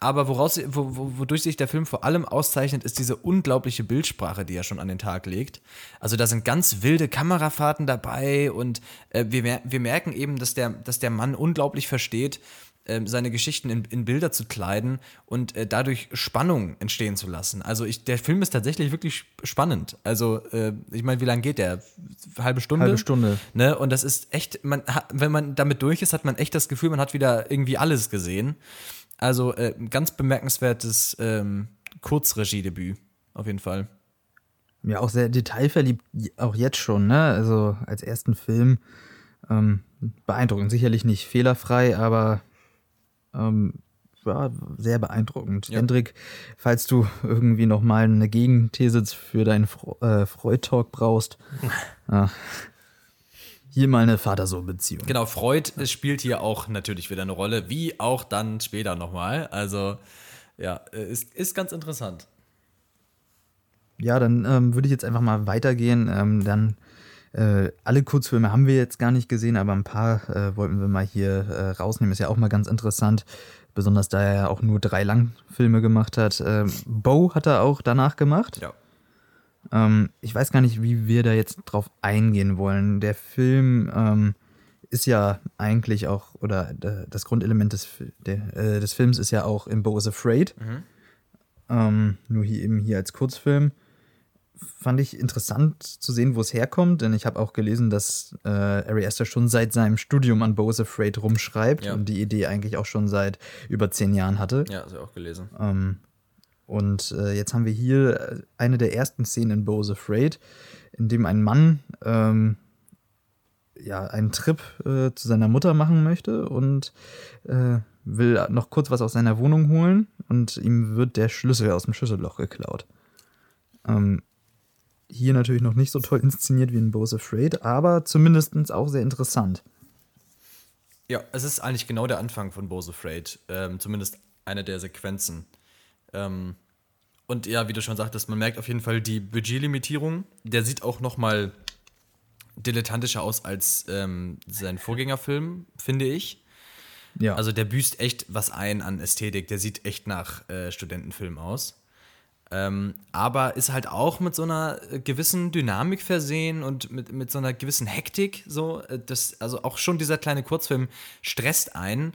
Aber woraus, wo, wodurch sich der Film vor allem auszeichnet, ist diese unglaubliche Bildsprache, die er schon an den Tag legt. Also da sind ganz wilde Kamerafahrten dabei und äh, wir, wir merken eben, dass der, dass der Mann unglaublich versteht, äh, seine Geschichten in, in, Bilder zu kleiden und äh, dadurch Spannung entstehen zu lassen. Also ich, der Film ist tatsächlich wirklich spannend. Also äh, ich meine, wie lange geht der? Halbe Stunde? Halbe Stunde. Ne? Und das ist echt, man hat, wenn man damit durch ist, hat man echt das Gefühl, man hat wieder irgendwie alles gesehen. Also äh, ganz bemerkenswertes ähm, Kurzregiedebüt, auf jeden Fall. Ja, auch sehr detailverliebt, auch jetzt schon, ne? Also als ersten Film ähm, beeindruckend. Sicherlich nicht fehlerfrei, aber ähm, ja, sehr beeindruckend. Ja. Hendrik, falls du irgendwie nochmal eine Gegenthese für deinen Fre äh, Freud-Talk brauchst, äh, hier mal eine Vater-Sohn-Beziehung. Genau, Freud spielt hier auch natürlich wieder eine Rolle, wie auch dann später nochmal. Also, ja, ist, ist ganz interessant. Ja, dann ähm, würde ich jetzt einfach mal weitergehen. Ähm, dann äh, alle Kurzfilme haben wir jetzt gar nicht gesehen, aber ein paar äh, wollten wir mal hier äh, rausnehmen. Ist ja auch mal ganz interessant, besonders da er ja auch nur drei Langfilme gemacht hat. Ähm, Bo hat er auch danach gemacht. Ja. Ähm, ich weiß gar nicht, wie wir da jetzt drauf eingehen wollen. Der Film ähm, ist ja eigentlich auch, oder äh, das Grundelement des, der, äh, des Films ist ja auch in Bo is Afraid. Mhm. Ähm, nur hier eben hier als Kurzfilm. Fand ich interessant zu sehen, wo es herkommt, denn ich habe auch gelesen, dass äh, Ari Aster schon seit seinem Studium an Bo is Afraid rumschreibt ja. und die Idee eigentlich auch schon seit über zehn Jahren hatte. Ja, du auch gelesen. Ähm, und äh, jetzt haben wir hier äh, eine der ersten Szenen in Bose Afraid, in dem ein Mann ähm, ja, einen Trip äh, zu seiner Mutter machen möchte und äh, will noch kurz was aus seiner Wohnung holen und ihm wird der Schlüssel aus dem Schlüsselloch geklaut. Ähm, hier natürlich noch nicht so toll inszeniert wie in Bose Afraid, aber zumindest auch sehr interessant. Ja, es ist eigentlich genau der Anfang von Bose Afraid, ähm, zumindest eine der Sequenzen. Ähm, und ja, wie du schon sagtest, man merkt auf jeden Fall die Budgetlimitierung. Der sieht auch noch mal dilettantischer aus als ähm, sein Vorgängerfilm, finde ich. Ja. Also der büßt echt was ein an Ästhetik. Der sieht echt nach äh, Studentenfilm aus. Ähm, aber ist halt auch mit so einer gewissen Dynamik versehen und mit, mit so einer gewissen Hektik. So, äh, das, also auch schon dieser kleine Kurzfilm stresst einen.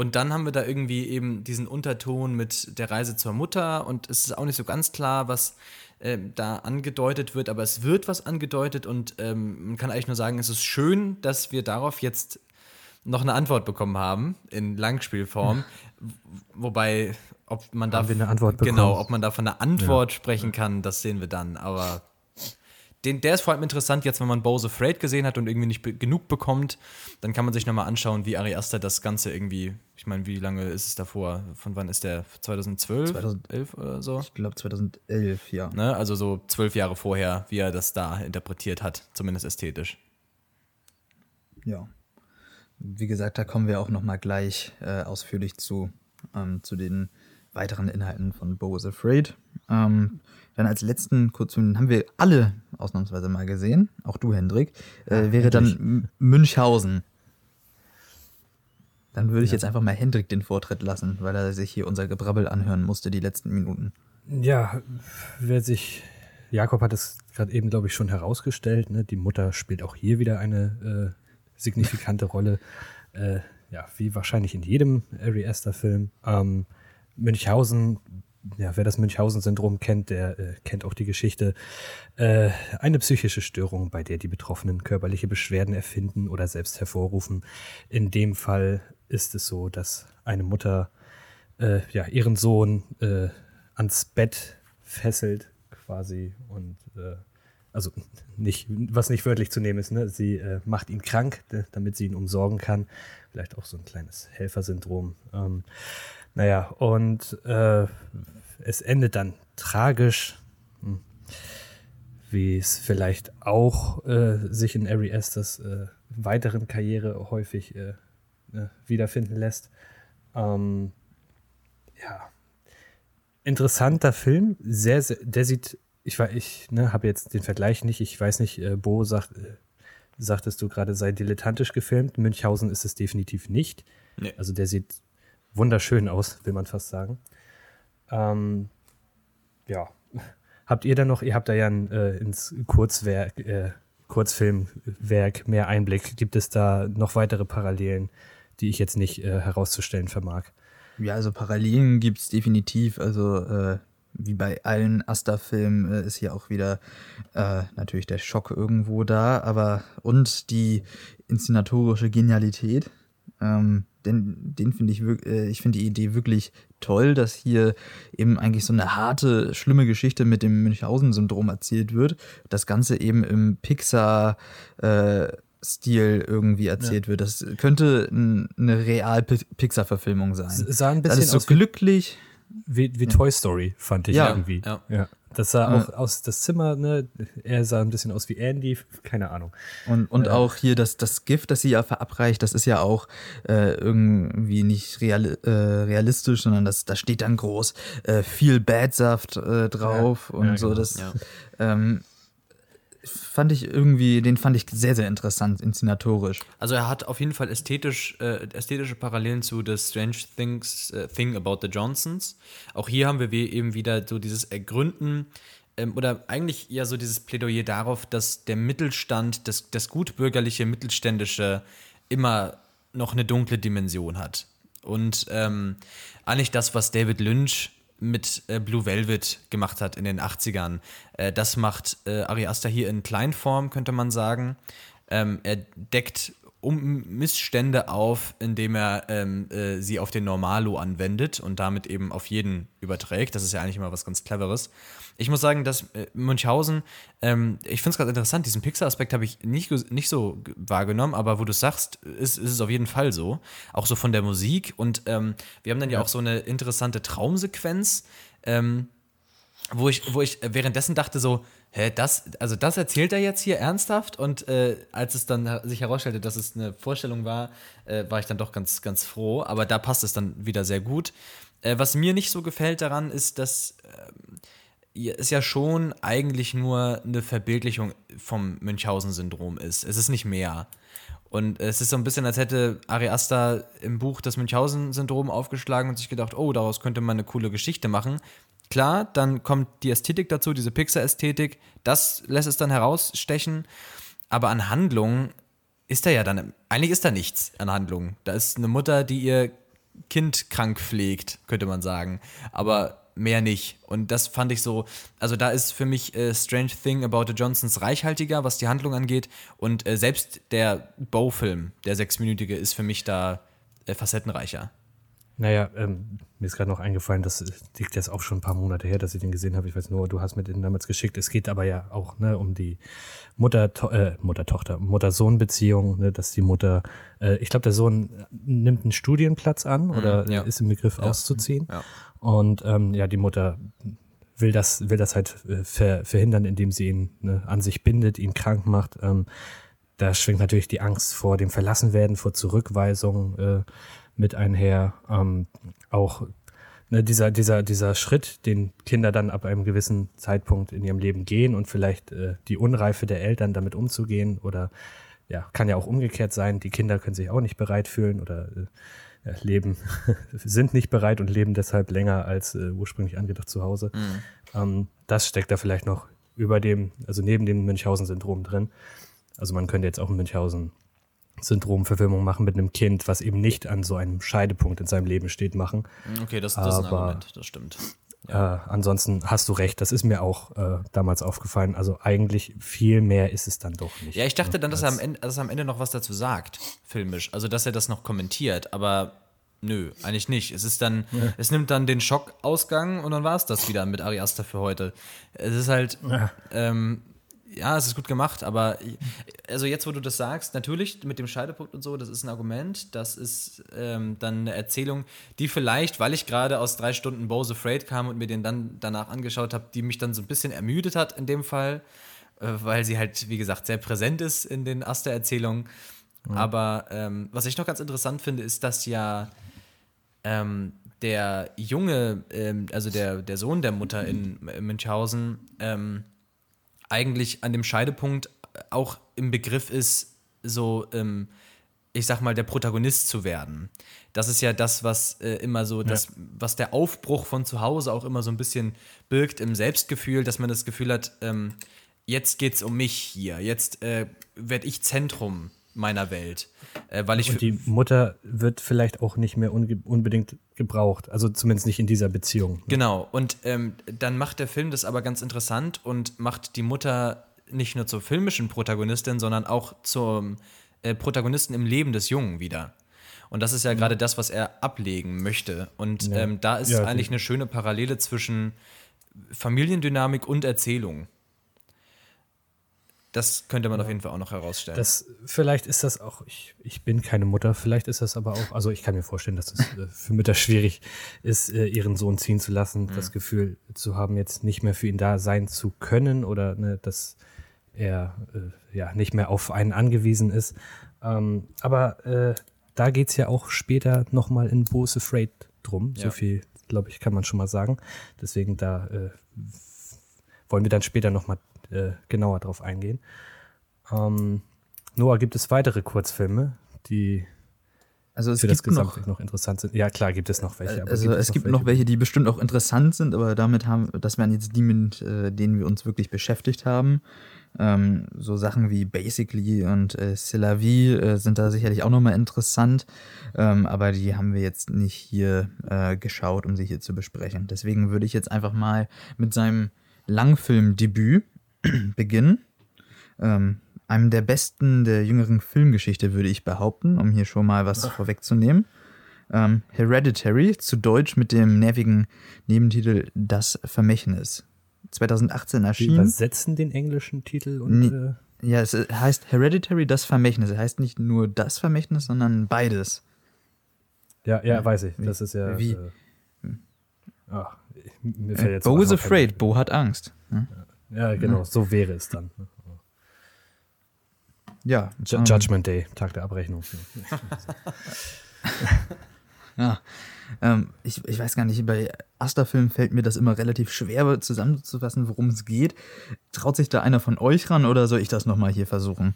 Und dann haben wir da irgendwie eben diesen Unterton mit der Reise zur Mutter und es ist auch nicht so ganz klar, was äh, da angedeutet wird, aber es wird was angedeutet und ähm, man kann eigentlich nur sagen, es ist schön, dass wir darauf jetzt noch eine Antwort bekommen haben in Langspielform. Wobei, ob man da genau, ob man da von einer Antwort ja. sprechen kann, das sehen wir dann. Aber den, der ist vor allem interessant, jetzt wenn man Bose Afraid gesehen hat und irgendwie nicht genug bekommt, dann kann man sich nochmal anschauen, wie Ari Aster das Ganze irgendwie, ich meine, wie lange ist es davor? Von wann ist der? 2012? 2011 oder so? Ich glaube 2011, ja. Ne? Also so zwölf Jahre vorher, wie er das da interpretiert hat, zumindest ästhetisch. Ja. Wie gesagt, da kommen wir auch nochmal gleich äh, ausführlich zu, ähm, zu den weiteren Inhalten von Bose Afraid. Ähm, dann als letzten Kurzfilm haben wir alle ausnahmsweise mal gesehen, auch du, Hendrik, äh, wäre dann Münchhausen. Dann würde ich ja. jetzt einfach mal Hendrik den Vortritt lassen, weil er sich hier unser Gebrabbel anhören musste die letzten Minuten. Ja, wer sich, Jakob hat es gerade eben, glaube ich, schon herausgestellt, ne? die Mutter spielt auch hier wieder eine äh, signifikante Rolle. Äh, ja, wie wahrscheinlich in jedem Ari Aster-Film. Ähm, Münchhausen, ja, wer das Münchhausen-Syndrom kennt, der äh, kennt auch die Geschichte. Äh, eine psychische Störung, bei der die Betroffenen körperliche Beschwerden erfinden oder selbst hervorrufen. In dem Fall ist es so, dass eine Mutter äh, ja, ihren Sohn äh, ans Bett fesselt quasi und äh, also nicht, was nicht wörtlich zu nehmen ist, ne? sie äh, macht ihn krank, damit sie ihn umsorgen kann. Vielleicht auch so ein kleines Helfersyndrom. Ähm, naja, und äh, es endet dann tragisch, hm, wie es vielleicht auch äh, sich in Ari Esters äh, weiteren Karriere häufig äh, äh, wiederfinden lässt. Ähm, ja, interessanter Film, sehr, sehr, der sieht ich war, ich ne, habe jetzt den Vergleich nicht. Ich weiß nicht, äh, Bo sagt, äh, sagtest du gerade, sei dilettantisch gefilmt. Münchhausen ist es definitiv nicht. Nee. Also der sieht wunderschön aus, will man fast sagen. Ähm, ja. Habt ihr da noch, ihr habt da ja ein, äh, ins Kurzwerk, äh, Kurzfilmwerk mehr Einblick. Gibt es da noch weitere Parallelen, die ich jetzt nicht äh, herauszustellen vermag? Ja, also Parallelen gibt es definitiv. Also äh, wie bei allen Asta-Filmen äh, ist hier auch wieder äh, natürlich der Schock irgendwo da, aber und die inszenatorische Genialität. Ähm, denn den finde ich, äh, ich finde die Idee wirklich toll, dass hier eben eigentlich so eine harte, schlimme Geschichte mit dem Münchhausen-Syndrom erzählt wird. Das Ganze eben im Pixar- äh, Stil irgendwie erzählt ja. wird. Das könnte eine real Pixar-Verfilmung sein. Sah ein bisschen Alles so glücklich. Wie, wie Toy Story, fand ich ja, irgendwie. Ja. ja. Das sah auch aus, das Zimmer, ne, er sah ein bisschen aus wie Andy, keine Ahnung. Und, und äh, auch hier das, das Gift, das sie ja verabreicht, das ist ja auch äh, irgendwie nicht real, äh, realistisch, sondern das, da steht dann groß äh, viel Badsaft äh, drauf ja, und ja, so. Genau. Das, ähm, fand ich irgendwie, den fand ich sehr, sehr interessant, inszenatorisch. Also er hat auf jeden Fall ästhetisch, äh, ästhetische Parallelen zu The Strange Things, äh, Thing About the Johnsons. Auch hier haben wir eben wieder so dieses Ergründen ähm, oder eigentlich ja so dieses Plädoyer darauf, dass der Mittelstand, das, das gutbürgerliche, mittelständische immer noch eine dunkle Dimension hat. Und ähm, eigentlich das, was David Lynch mit äh, Blue Velvet gemacht hat in den 80ern. Äh, das macht äh, Ari hier in Kleinform, könnte man sagen. Ähm, er deckt um Missstände auf, indem er ähm, äh, sie auf den Normalo anwendet und damit eben auf jeden überträgt. Das ist ja eigentlich immer was ganz Cleveres. Ich muss sagen, dass äh, Münchhausen, ähm, ich finde es gerade interessant, diesen Pixar-Aspekt habe ich nicht, nicht so wahrgenommen, aber wo du sagst, ist, ist es auf jeden Fall so. Auch so von der Musik. Und ähm, wir haben dann ja. ja. auch so eine interessante Traumsequenz, ähm, wo, ich, wo ich währenddessen dachte so, hä, das, also das erzählt er jetzt hier ernsthaft? Und äh, als es dann sich herausstellte, dass es eine Vorstellung war, äh, war ich dann doch ganz, ganz froh. Aber da passt es dann wieder sehr gut. Äh, was mir nicht so gefällt daran, ist, dass ähm, es ja schon eigentlich nur eine Verbildlichung vom Münchhausen-Syndrom ist. Es ist nicht mehr. Und es ist so ein bisschen, als hätte Ari Aster im Buch das Münchhausen-Syndrom aufgeschlagen und sich gedacht, oh, daraus könnte man eine coole Geschichte machen. Klar, dann kommt die Ästhetik dazu, diese Pixar-Ästhetik, das lässt es dann herausstechen. Aber an Handlungen ist da ja dann, eigentlich ist da nichts an Handlungen. Da ist eine Mutter, die ihr Kind krank pflegt, könnte man sagen. Aber mehr nicht. Und das fand ich so, also da ist für mich äh, Strange Thing About the Johnsons reichhaltiger, was die Handlung angeht. Und äh, selbst der Bow-Film, der sechsminütige, ist für mich da äh, facettenreicher. Naja, ähm, mir ist gerade noch eingefallen, das liegt jetzt auch schon ein paar Monate her, dass ich den gesehen habe. Ich weiß nur, du hast mir den damals geschickt. Es geht aber ja auch ne, um die Mutter, äh, Mutter-Tochter, Mutter-Sohn-Beziehung, ne, dass die Mutter, äh, ich glaube, der Sohn nimmt einen Studienplatz an mhm, oder ja. ist im Begriff ja. auszuziehen. Ja. Und ähm, ja, die Mutter will das, will das halt äh, ver verhindern, indem sie ihn ne, an sich bindet, ihn krank macht. Ähm, da schwingt natürlich die Angst vor dem Verlassenwerden, vor Zurückweisung. Äh, mit einher. Ähm, auch ne, dieser, dieser, dieser Schritt, den Kinder dann ab einem gewissen Zeitpunkt in ihrem Leben gehen und vielleicht äh, die Unreife der Eltern damit umzugehen oder ja, kann ja auch umgekehrt sein, die Kinder können sich auch nicht bereit fühlen oder äh, leben, sind nicht bereit und leben deshalb länger als äh, ursprünglich angedacht zu Hause. Mhm. Ähm, das steckt da vielleicht noch über dem, also neben dem Münchhausen-Syndrom drin. Also man könnte jetzt auch Münchhausen Syndrom-Verfilmung machen mit einem Kind, was eben nicht an so einem Scheidepunkt in seinem Leben steht, machen. Okay, das, das ist ein Aber- Argument, das stimmt. Äh, ansonsten hast du recht, das ist mir auch äh, damals aufgefallen. Also eigentlich viel mehr ist es dann doch nicht. Ja, ich dachte dann, dass er, am Ende, dass er am Ende noch was dazu sagt, filmisch. Also, dass er das noch kommentiert, aber nö, eigentlich nicht. Es ist dann, es nimmt dann den Schockausgang und dann war es das wieder mit Ari Aster für heute. Es ist halt, Ja. ähm, ja, es ist gut gemacht, aber also jetzt, wo du das sagst, natürlich mit dem Scheidepunkt und so, das ist ein Argument, das ist ähm, dann eine Erzählung, die vielleicht, weil ich gerade aus drei Stunden Bose Afraid kam und mir den dann danach angeschaut habe, die mich dann so ein bisschen ermüdet hat in dem Fall, äh, weil sie halt, wie gesagt, sehr präsent ist in den Aster-Erzählungen. Aber ähm, was ich noch ganz interessant finde, ist, dass ja ähm, der Junge, ähm, also der, der Sohn der Mutter in Münchhausen, ähm, eigentlich an dem Scheidepunkt auch im Begriff ist, so, ähm, ich sag mal, der Protagonist zu werden. Das ist ja das, was äh, immer so, das, was der Aufbruch von zu Hause auch immer so ein bisschen birgt im Selbstgefühl, dass man das Gefühl hat, ähm, jetzt geht's um mich hier, jetzt äh, werde ich Zentrum meiner Welt. Äh, weil ich Und die Mutter wird vielleicht auch nicht mehr unbedingt gebraucht. Also zumindest nicht in dieser Beziehung. Genau, und ähm, dann macht der Film das aber ganz interessant und macht die Mutter nicht nur zur filmischen Protagonistin, sondern auch zum äh, Protagonisten im Leben des Jungen wieder. Und das ist ja gerade das, was er ablegen möchte. Und Ja. ähm, da ist Ja, eigentlich eine schöne Parallele zwischen Familiendynamik und Erzählung. Das könnte man auf jeden Fall auch noch herausstellen. Das, vielleicht ist das auch, ich, ich bin keine Mutter, vielleicht ist das aber auch, also ich kann mir vorstellen, dass es äh, für Mütter schwierig ist, äh, ihren Sohn ziehen zu lassen, das Gefühl zu haben, jetzt nicht mehr für ihn da sein zu können oder ne, dass er äh, ja nicht mehr auf einen angewiesen ist. Ähm, aber äh, da geht es ja auch später nochmal in Bose Afraid drum. Ja. So viel, glaube ich, kann man schon mal sagen. Deswegen da äh, wollen wir dann später nochmal äh, genauer drauf eingehen. Ähm, Noah, gibt es weitere Kurzfilme, die Also es für das gibt noch, Gesamtbild noch interessant sind? Ja, klar, gibt es noch welche. also es gibt noch welche, die bestimmt auch interessant sind, aber damit haben, das wären jetzt die, mit äh, denen wir uns wirklich beschäftigt haben. Ähm, so Sachen wie Basically und äh, C'est la vie äh, sind da sicherlich auch nochmal interessant, ähm, aber die haben wir jetzt nicht hier äh, geschaut, um sie hier zu besprechen. Deswegen würde ich jetzt einfach mal mit seinem Langfilmdebüt beginnen. Ähm, einem der besten der jüngeren Filmgeschichte, würde ich behaupten, um hier schon mal was vorwegzunehmen. Ähm, Hereditary, zu Deutsch mit dem nervigen Nebentitel Das Vermächtnis. 2018 Die erschienen. übersetzen den englischen Titel und äh, Ja, es heißt Hereditary, das Vermächtnis. Es heißt nicht nur das Vermächtnis, sondern beides. ja, ja, weiß ich. Das ist ja. Wie? Äh, ach, mir fällt Äh, jetzt Bo is afraid. Bo hat Angst. Hm? Ja, genau, so wäre es dann. Ja. Ju ähm, Judgment Day, Tag der Abrechnung. Ja. Ähm, ich, ich weiß gar nicht, bei Asta-Filmen fällt mir das immer relativ schwer zusammenzufassen, worum es geht. Traut sich da einer von euch ran oder soll ich das nochmal hier versuchen?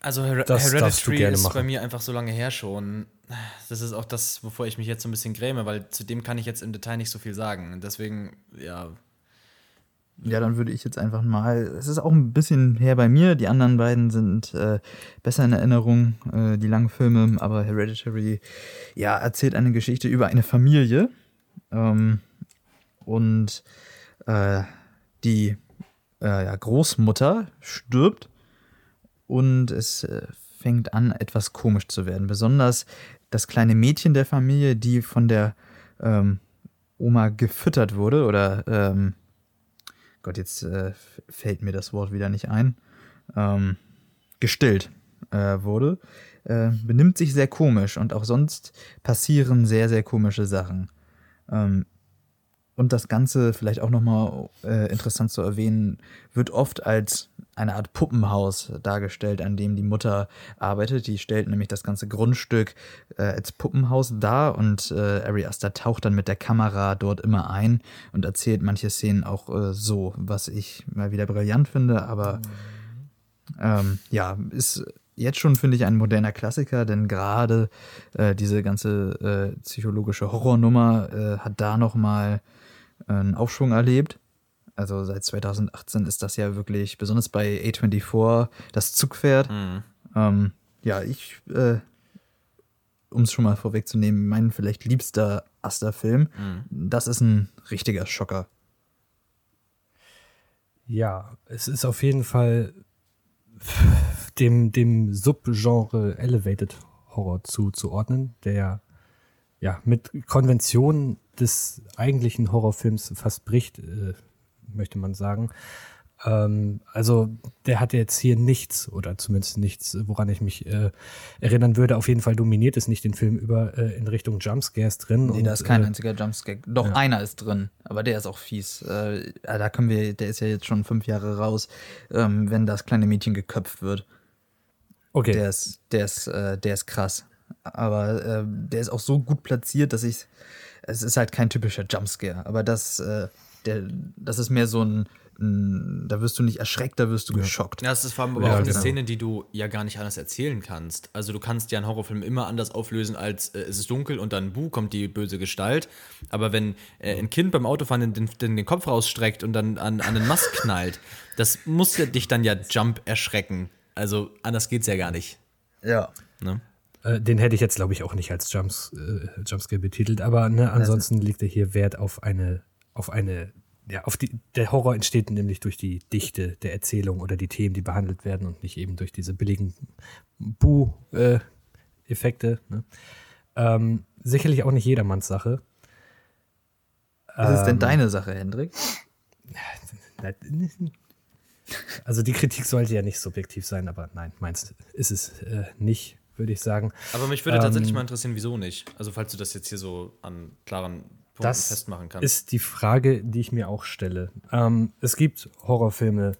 Also Her Das Hereditary ist machen. bei mir einfach so lange her schon. Das ist auch das, wovor ich mich jetzt so ein bisschen gräme, weil zu dem kann ich jetzt im Detail nicht so viel sagen. Und deswegen, ja, Ja, dann würde ich jetzt einfach mal. Es ist auch ein bisschen her bei mir. Die anderen beiden sind äh, besser in Erinnerung, äh, die langen Filme. Aber Hereditary, ja, erzählt eine Geschichte über eine Familie. Ähm, und äh, die äh, ja, Großmutter stirbt. Und es äh, fängt an, etwas komisch zu werden. Besonders das kleine Mädchen der Familie, die von der ähm, Oma gefüttert wurde oder ähm, Gott, jetzt äh, fällt mir das Wort wieder nicht ein, ähm, gestillt äh, wurde, äh, benimmt sich sehr komisch und auch sonst passieren sehr, sehr komische Sachen. Ähm, und das Ganze, vielleicht auch nochmal äh, interessant zu erwähnen, wird oft als eine Art Puppenhaus dargestellt, an dem die Mutter arbeitet. Die stellt nämlich das ganze Grundstück äh, als Puppenhaus dar und äh, Ari Aster taucht dann mit der Kamera dort immer ein und erzählt manche Szenen auch äh, so, was ich mal wieder brillant finde, aber ähm, ja, ist jetzt schon, finde ich, ein moderner Klassiker, denn gerade äh, diese ganze äh, psychologische Horrornummer äh, hat da nochmal einen Aufschwung erlebt. Also seit 2018 ist das ja wirklich, besonders bei A24, das Zugpferd. Ähm, ja, ich, äh, um es schon mal vorwegzunehmen, mein vielleicht liebster Aster-Film, das ist ein richtiger Schocker. Ja, es ist auf jeden Fall dem, dem Subgenre Elevated Horror zuzuordnen, der ja mit Konventionen des eigentlichen Horrorfilms fast bricht, äh, möchte man sagen. Ähm, also der hat jetzt hier nichts oder zumindest nichts, woran ich mich äh, erinnern würde. Auf jeden Fall dominiert es nicht den Film über äh, in Richtung Jumpscares drin. Nee, und, da ist kein äh, einziger Jumpscare. Doch, ja. einer ist drin, aber der ist auch fies. Äh, ja, da können wir, der ist ja jetzt schon fünf Jahre raus, ähm, wenn das kleine Mädchen geköpft wird. Okay. Der ist, der ist, äh, der ist krass. Aber äh, der ist auch so gut platziert, dass ich. Es ist halt kein typischer Jumpscare, aber das, äh, der, das ist mehr so ein, ein. Da wirst du nicht erschreckt, da wirst du geschockt. Ja, das ist vor allem aber Ja, auch eine genau. Szene, die du ja gar nicht anders erzählen kannst. Also du kannst ja einen Horrorfilm immer anders auflösen, als äh, es ist dunkel und dann buh, kommt die böse Gestalt. Aber wenn äh, ein Kind beim Autofahren den, den, den Kopf rausstreckt und dann an, an den Mast knallt, das muss ja dich dann ja Jump erschrecken. Also anders geht's ja gar nicht. Ja. Ne? Äh, den hätte ich jetzt, glaube ich, auch nicht als Jumps, äh, Jumpscare betitelt, aber ne, ansonsten liegt er hier Wert auf eine, auf eine, ja, auf die, der Horror entsteht nämlich durch die Dichte der Erzählung oder die Themen, die behandelt werden und nicht eben durch diese billigen Bu-Effekte. ne? ähm, sicherlich auch nicht jedermanns Sache. Was ist Ähm. denn deine Sache, Hendrik? Also die Kritik sollte ja nicht subjektiv sein, aber nein, meinst ist es äh, nicht, würde ich sagen. Aber mich würde Ähm, tatsächlich mal interessieren, wieso nicht? Also falls du das jetzt hier so an klaren Punkten Das festmachen kannst. ist die Frage, die ich mir auch stelle. Ähm, es gibt Horrorfilme,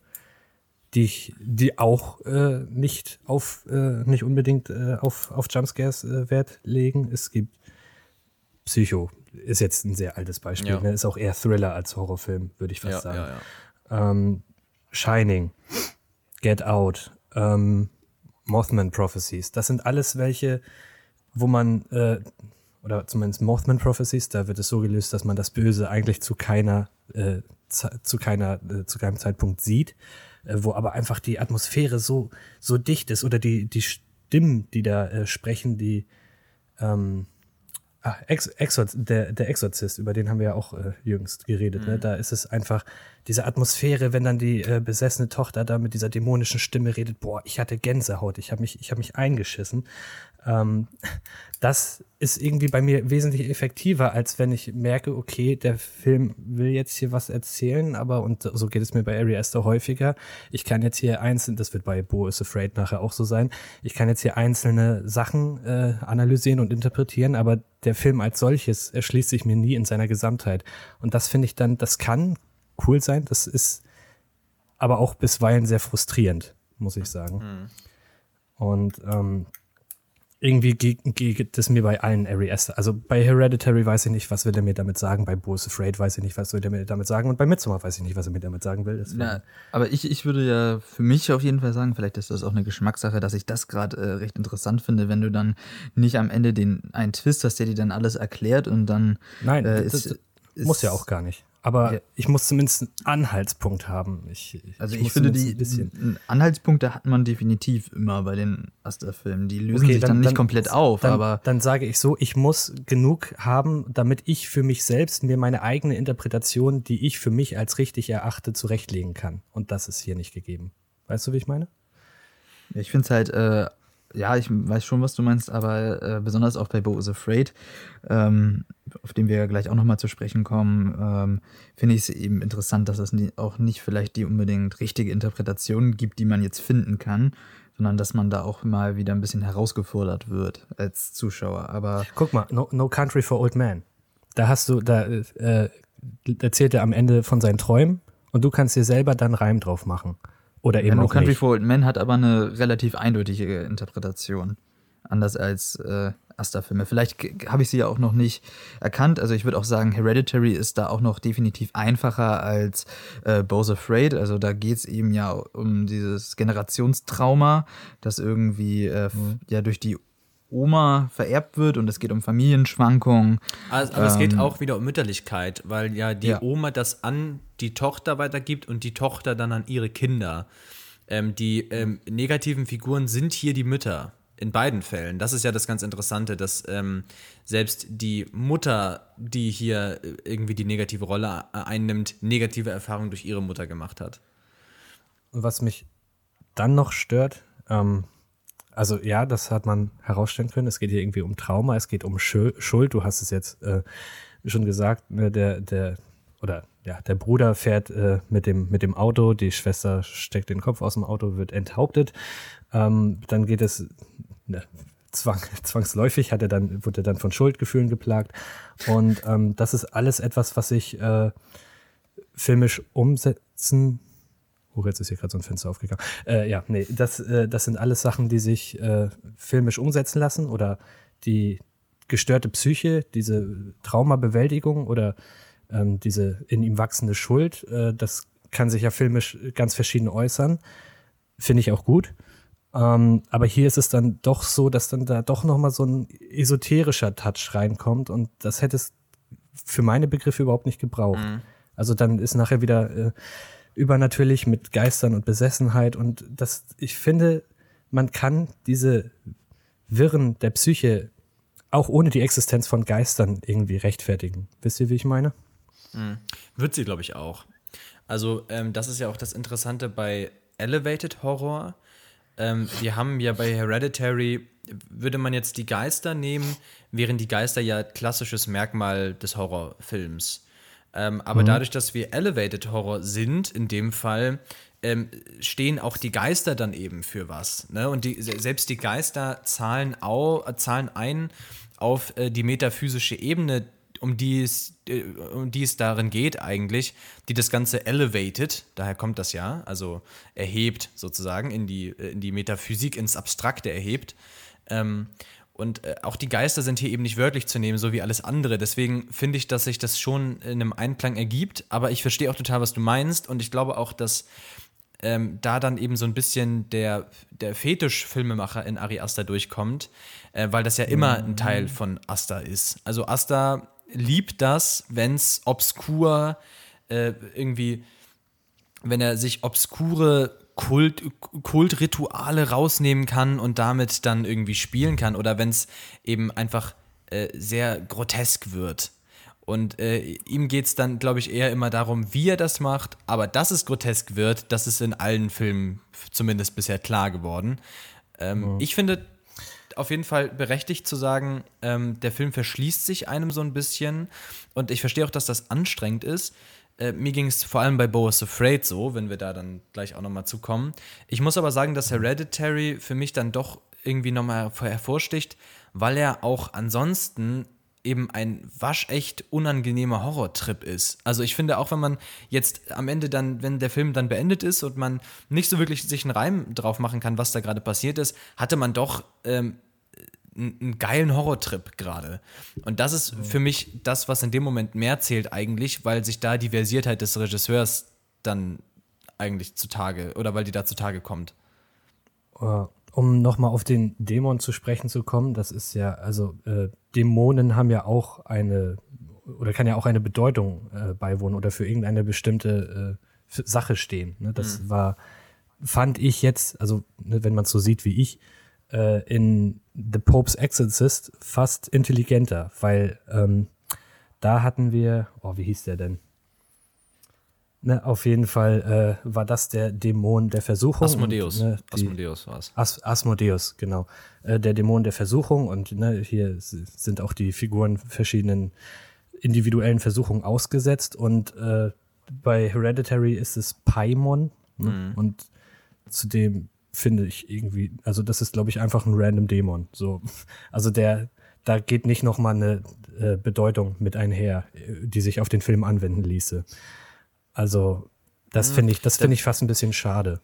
die ich, die auch äh, nicht auf, äh, nicht unbedingt äh, auf, auf Jumpscares äh, Wert legen. Es gibt Psycho, ist jetzt ein sehr altes Beispiel, Ja. ne? ist auch eher Thriller als Horrorfilm, würde ich fast ja, sagen. ja, ja. Ähm, Shining, Get Out, ähm, Mothman Prophecies. Das sind alles welche, wo man, äh, oder zumindest Mothman Prophecies, da wird es so gelöst, dass man das Böse eigentlich zu keiner, äh, zu keiner, äh, zu keinem Zeitpunkt sieht, äh, wo aber einfach die Atmosphäre so, so dicht ist oder die, die Stimmen, die da äh, sprechen, die, ähm, Ah, Ex Exorz der, der Exorzist, über den haben wir ja auch äh, jüngst geredet. Ne? Da ist es einfach diese Atmosphäre, wenn dann die äh, besessene Tochter da mit dieser dämonischen Stimme redet, boah, ich hatte Gänsehaut, ich habe mich, ich hab mich eingeschissen. Ähm, das ist irgendwie bei mir wesentlich effektiver, als wenn ich merke, okay, der Film will jetzt hier was erzählen, aber und so geht es mir bei Ari Aster häufiger. Ich kann jetzt hier einzeln, das wird bei Bo is Afraid nachher auch so sein, ich kann jetzt hier einzelne Sachen äh, analysieren und interpretieren, aber der Film als solches erschließt sich mir nie in seiner Gesamtheit. Und das finde ich dann, das kann cool sein, das ist aber auch bisweilen sehr frustrierend, muss ich sagen. Und ähm, irgendwie ge- ge- geht es mir bei allen Ari Aster. Also bei Hereditary weiß ich nicht, was will er mir damit sagen. Bei is Afraid weiß ich nicht, was will er mir damit sagen. Und bei Midsommar weiß ich nicht, was er mir damit sagen will. Na, aber ich, ich würde ja für mich auf jeden Fall sagen, vielleicht ist das auch eine Geschmackssache, dass ich das gerade äh, recht interessant finde, wenn du dann nicht am Ende den einen Twist hast, der dir dann alles erklärt und dann Nein, äh, ist, muss ja auch gar nicht. Aber Ja. ich muss zumindest einen Anhaltspunkt haben. Ich, Also ich, muss finde, die ein bisschen. Anhaltspunkte hat man definitiv immer bei den Aster-Filmen. Die lösen Okay, sich dann, nicht komplett auf, dann, aber Dann sage ich so, ich muss genug haben, damit ich für mich selbst mir meine eigene Interpretation, die ich für mich als richtig erachte, zurechtlegen kann. Und das ist hier nicht gegeben. Weißt du, wie ich meine? ich finde es halt, äh, ja, ich weiß schon, was du meinst, aber äh, besonders auch bei Bo is Afraid, ähm, auf den wir ja gleich auch nochmal zu sprechen kommen, ähm, finde ich es eben interessant, dass es nie, auch nicht vielleicht die unbedingt richtige Interpretation gibt, die man jetzt finden kann, sondern dass man da auch mal wieder ein bisschen herausgefordert wird als Zuschauer. Aber Guck mal, No, no Country for Old Man. Da hast du, da äh, erzählt er am Ende von seinen Träumen und du kannst dir selber dann Reim drauf machen. Oder eben Ja, No Country nicht. for Old Men hat aber eine relativ eindeutige Interpretation. Anders als äh, Asta-Filme. Vielleicht habe ich sie ja auch noch nicht erkannt. Also ich würde auch sagen, Hereditary ist da auch noch definitiv einfacher als äh, Bo's Afraid. Also da geht es eben ja um dieses Generationstrauma, das irgendwie äh, Mhm. ja durch die Oma vererbt wird und es geht um Familienschwankungen. Also, aber es geht auch wieder um Mütterlichkeit, weil ja die Ja. Oma das an die Tochter weitergibt und die Tochter dann an ihre Kinder. Ähm, die ähm, negativen Figuren sind hier die Mütter. In beiden Fällen. Das ist ja das ganz Interessante, dass ähm, selbst die Mutter, die hier äh, irgendwie die negative Rolle äh, einnimmt, negative Erfahrungen durch ihre Mutter gemacht hat. Und was mich dann noch stört, ähm, also ja, das hat man herausstellen können. Es geht hier irgendwie um Trauma, es geht um Schuld. Du hast es jetzt äh, schon gesagt, ne, der, der, oder ja, der Bruder fährt äh, mit, dem, mit dem Auto, die Schwester steckt den Kopf aus dem Auto, wird enthauptet. Ähm, dann geht es ne, zwang, zwangsläufig, hat er dann, wurde er dann von Schuldgefühlen geplagt. Und ähm, das ist alles etwas, was sich äh, filmisch umsetzen Oh, jetzt ist hier gerade so ein Fenster aufgegangen. Äh, ja, nee, das, äh, das sind alles Sachen, die sich äh, filmisch umsetzen lassen oder die gestörte Psyche, diese Traumabewältigung oder ähm, diese in ihm wachsende Schuld, äh, das kann sich ja filmisch ganz verschieden äußern. Finde ich auch gut. Ähm, aber hier ist es dann doch so, dass dann da doch nochmal so ein esoterischer Touch reinkommt und das hätte es für meine Begriffe überhaupt nicht gebraucht. Mhm. Also dann ist nachher wieder äh, übernatürlich mit Geistern und Besessenheit. Und das, ich finde, man kann diese Wirren der Psyche auch ohne die Existenz von Geistern irgendwie rechtfertigen. Wisst ihr, wie ich meine? Mhm. Wird sie, glaube ich, auch. Also, ähm, das ist ja auch das Interessante bei Elevated Horror. Ähm, wir haben ja bei Hereditary, würde man jetzt die Geister nehmen, wären die Geister ja klassisches Merkmal des Horrorfilms. Ähm, aber mhm. dadurch, dass wir Elevated Horror sind, in dem Fall, ähm, stehen auch die Geister dann eben für was. Ne? Und die, selbst die Geister zahlen, au, zahlen ein auf äh, die metaphysische Ebene, um die, es, äh, um die es darin geht eigentlich, die das Ganze elevated, daher kommt das ja, also erhebt sozusagen in die, äh, in die Metaphysik, ins Abstrakte erhebt. Ähm, und äh, auch die Geister sind hier eben nicht wörtlich zu nehmen, so wie alles andere. Deswegen finde ich, dass sich das schon in einem Einklang ergibt. Aber ich verstehe auch total, was du meinst. Und ich glaube auch, dass ähm, da dann eben so ein bisschen der, der Fetisch-Filmemacher in Ari Aster durchkommt, äh, weil das ja immer ein Teil von Aster ist. Also Aster liebt das, wenn es obskur äh, irgendwie, wenn er sich obskure Kult, Kultrituale rausnehmen kann und damit dann irgendwie spielen kann oder wenn es eben einfach äh, sehr grotesk wird. Und äh, ihm geht es dann, glaube ich, eher immer darum, wie er das macht. Aber dass es grotesk wird, das ist in allen Filmen zumindest bisher klar geworden. Ähm, mhm. Ich finde auf jeden Fall berechtigt zu sagen, ähm, der Film verschließt sich einem so ein bisschen. Und ich verstehe auch, dass das anstrengend ist. Äh, mir ging es vor allem bei Boas Afraid so, wenn wir da dann gleich auch nochmal zukommen. Ich muss aber sagen, dass Hereditary für mich dann doch irgendwie nochmal hervorsticht, weil er auch ansonsten eben ein waschecht unangenehmer Horrortrip ist. Also ich finde auch, wenn man jetzt am Ende dann, wenn der Film dann beendet ist und man nicht so wirklich sich einen Reim drauf machen kann, was da gerade passiert ist, hatte man doch ähm, einen geilen Horrortrip gerade. Und das ist für mich das, was in dem Moment mehr zählt eigentlich, weil sich da die Versiertheit des Regisseurs dann eigentlich zutage oder weil die da zutage kommt. Äh, um nochmal auf den Dämon zu sprechen zu kommen, das ist ja, also äh, Dämonen haben ja auch eine oder kann ja auch eine Bedeutung äh, beiwohnen oder für irgendeine bestimmte äh, Sache stehen. Ne? Das mhm. war, fand ich jetzt, also ne, wenn man es so sieht wie ich, äh, in The Pope's Exorcist fast intelligenter, weil ähm, da hatten wir, oh, wie hieß der denn? Ne, auf jeden Fall äh, war das der Dämon der Versuchung. Asmodeus. Und, ne, Asmodeus war es. As Asmodeus, genau. Äh, der Dämon der Versuchung und ne, hier sind auch die Figuren verschiedenen individuellen Versuchungen ausgesetzt und äh, bei Hereditary ist es Paimon ne? mhm. und zu dem finde ich irgendwie, also das ist, glaube ich, einfach ein random Dämon. So, also der, da geht nicht noch mal eine äh, Bedeutung mit einher, äh, die sich auf den Film anwenden ließe. Also das hm, finde ich, das finde ich fast ein bisschen schade.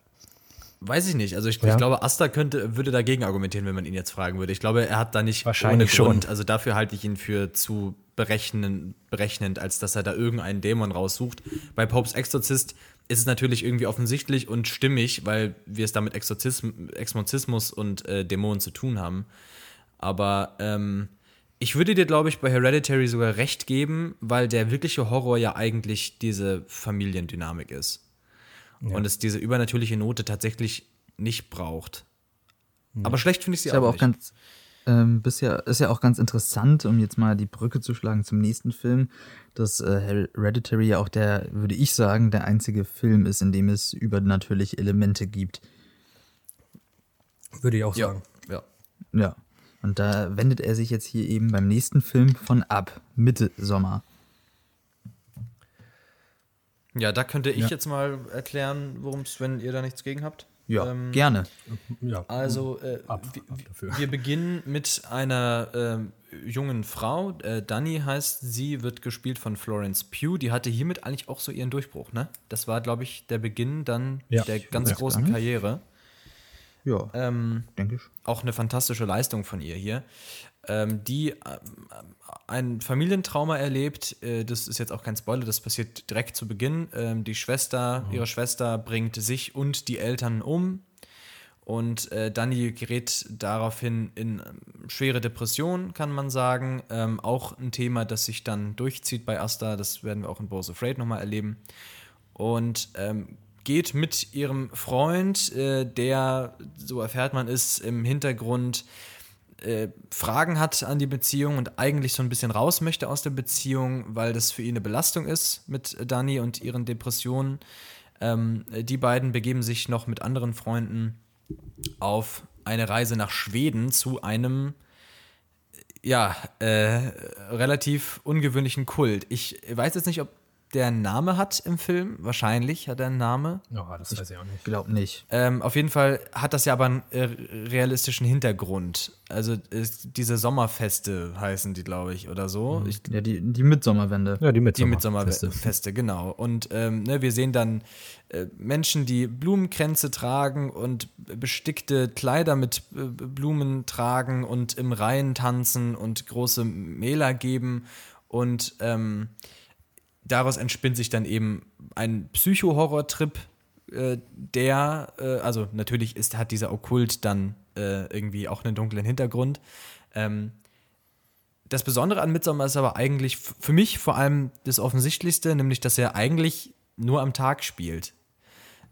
Weiß ich nicht. Also ich, ja? ich, glaube, Asta könnte, würde dagegen argumentieren, wenn man ihn jetzt fragen würde. Ich glaube, er hat da nicht Wahrscheinlich ohne Grund. Schon. Also dafür halte ich ihn für zu berechnen, berechnend, als dass er da irgendeinen Dämon raussucht. Bei Popes Exorzist ist es natürlich irgendwie offensichtlich und stimmig, weil wir es da mit Exorzism, Exorzismus und äh, Dämonen zu tun haben. Aber ähm, ich würde dir, glaube ich, bei Hereditary sogar recht geben, weil der wirkliche Horror ja eigentlich diese Familiendynamik ist. ja. und es diese übernatürliche Note tatsächlich nicht braucht. Aber schlecht finde ich sie ist auch, aber auch nicht. ganz ähm, bisher ist ja auch ganz interessant, um jetzt mal die Brücke zu schlagen zum nächsten Film, dass äh, Hereditary ja auch der, würde ich sagen, der einzige Film ist, in dem es übernatürliche Elemente gibt. Würde ich auch ja, sagen. ja. Ja. Und da wendet er sich jetzt hier eben beim nächsten Film von ab, Mitte Sommer. Ja, da könnte ich Ja. jetzt mal erklären, worum es, wenn ihr da nichts gegen habt. Ja, Ähm, gerne. Ja. Also, äh, Ab- wir, ab dafür. wir beginnen mit einer ähm, jungen Frau. Äh, Dani heißt sie, wird gespielt von Florence Pugh. Die hatte hiermit eigentlich auch so ihren Durchbruch, ne? Das war, glaube ich, der Beginn dann Ja. der ganz großen. Karriere. Ja, Ähm, denke ich. auch eine fantastische Leistung von ihr hier, die ähm, ein Familientrauma erlebt. Äh, das ist jetzt auch kein Spoiler, das passiert direkt zu Beginn. Ähm, die Schwester, ihre Schwester bringt sich und die Eltern um. Und äh, Dani gerät daraufhin in ähm, schwere Depression, kann man sagen. Ähm, auch ein Thema, das sich dann durchzieht bei Asta. Das werden wir auch in Bo's Afraid nochmal erleben. Und ähm, geht mit ihrem Freund, äh, der, so erfährt man es, im Hintergrund äh, Fragen hat an die Beziehung und eigentlich so ein bisschen raus möchte aus der Beziehung, weil das für ihn eine Belastung ist mit Dani und ihren Depressionen. Ähm, die beiden begeben sich noch mit anderen Freunden auf eine Reise nach Schweden zu einem ja, äh, relativ ungewöhnlichen Kult. Ich weiß jetzt nicht, ob der einen Name hat im Film. Wahrscheinlich hat er einen Namen. Ja, das weiß ich auch nicht. Glaub nicht. Ähm, auf jeden Fall hat das ja aber einen äh, realistischen Hintergrund. Also es, diese Sommerfeste heißen die, glaube ich, oder so. Ich, Ja, die, die Mitsommerwende. Ja, die die Mitsommerfeste. Mitsommerfeste, genau. Und ähm, ne, wir sehen dann äh, Menschen, die Blumenkränze tragen und bestickte Kleider mit äh, Blumen tragen und im Reihen tanzen und große Mäler geben. Und ähm, daraus entspinnt sich dann eben ein Psycho-Horror-Trip, äh, der, äh, also natürlich ist, hat dieser Okkult dann äh, irgendwie auch einen dunklen Hintergrund. Ähm, das Besondere an Midsommar ist aber eigentlich für mich vor allem das Offensichtlichste, nämlich dass er eigentlich nur am Tag spielt.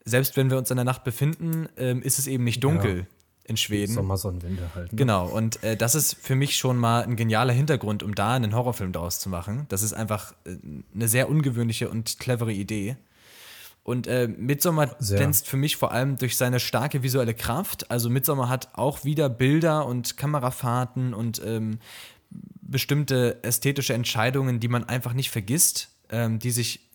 Selbst wenn wir uns in der Nacht befinden, ähm, ist es eben nicht dunkel Ja. In Schweden. Sommersonnenwende halt. Ne? Genau, und äh, das ist für mich schon mal ein genialer Hintergrund, um da einen Horrorfilm draus zu machen. Das ist einfach äh, eine sehr ungewöhnliche und clevere Idee. Und äh, Midsommar glänzt für mich vor allem durch seine starke visuelle Kraft. Also Midsommar hat auch wieder Bilder und Kamerafahrten und ähm, bestimmte ästhetische Entscheidungen, die man einfach nicht vergisst, ähm, die sich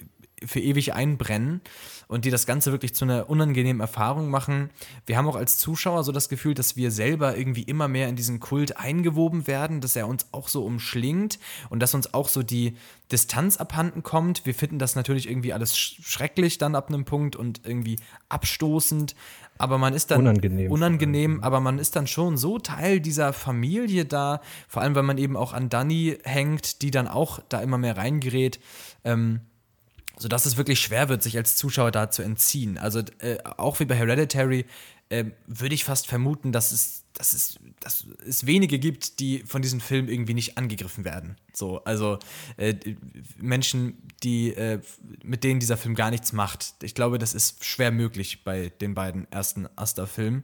für ewig einbrennen und die das Ganze wirklich zu einer unangenehmen Erfahrung machen. Wir haben auch als Zuschauer so das Gefühl, dass wir selber irgendwie immer mehr in diesen Kult eingewoben werden, dass er uns auch so umschlingt und dass uns auch so die Distanz abhanden kommt. Wir finden das natürlich irgendwie alles sch- schrecklich dann ab einem Punkt und irgendwie abstoßend, aber man ist dann Unangenehm unangenehm aber man ist dann schon so Teil dieser Familie da, vor allem weil man eben auch an Dani hängt, die dann auch da immer mehr reingerät. Ähm, sodass es wirklich schwer wird, sich als Zuschauer da zu entziehen. Also äh, auch wie bei Hereditary äh, würde ich fast vermuten, dass es, dass, es, dass es wenige gibt, die von diesem Film irgendwie nicht angegriffen werden. So, also äh, Menschen, die, äh, mit denen dieser Film gar nichts macht. Ich glaube, das ist schwer möglich bei den beiden ersten Asta-Filmen.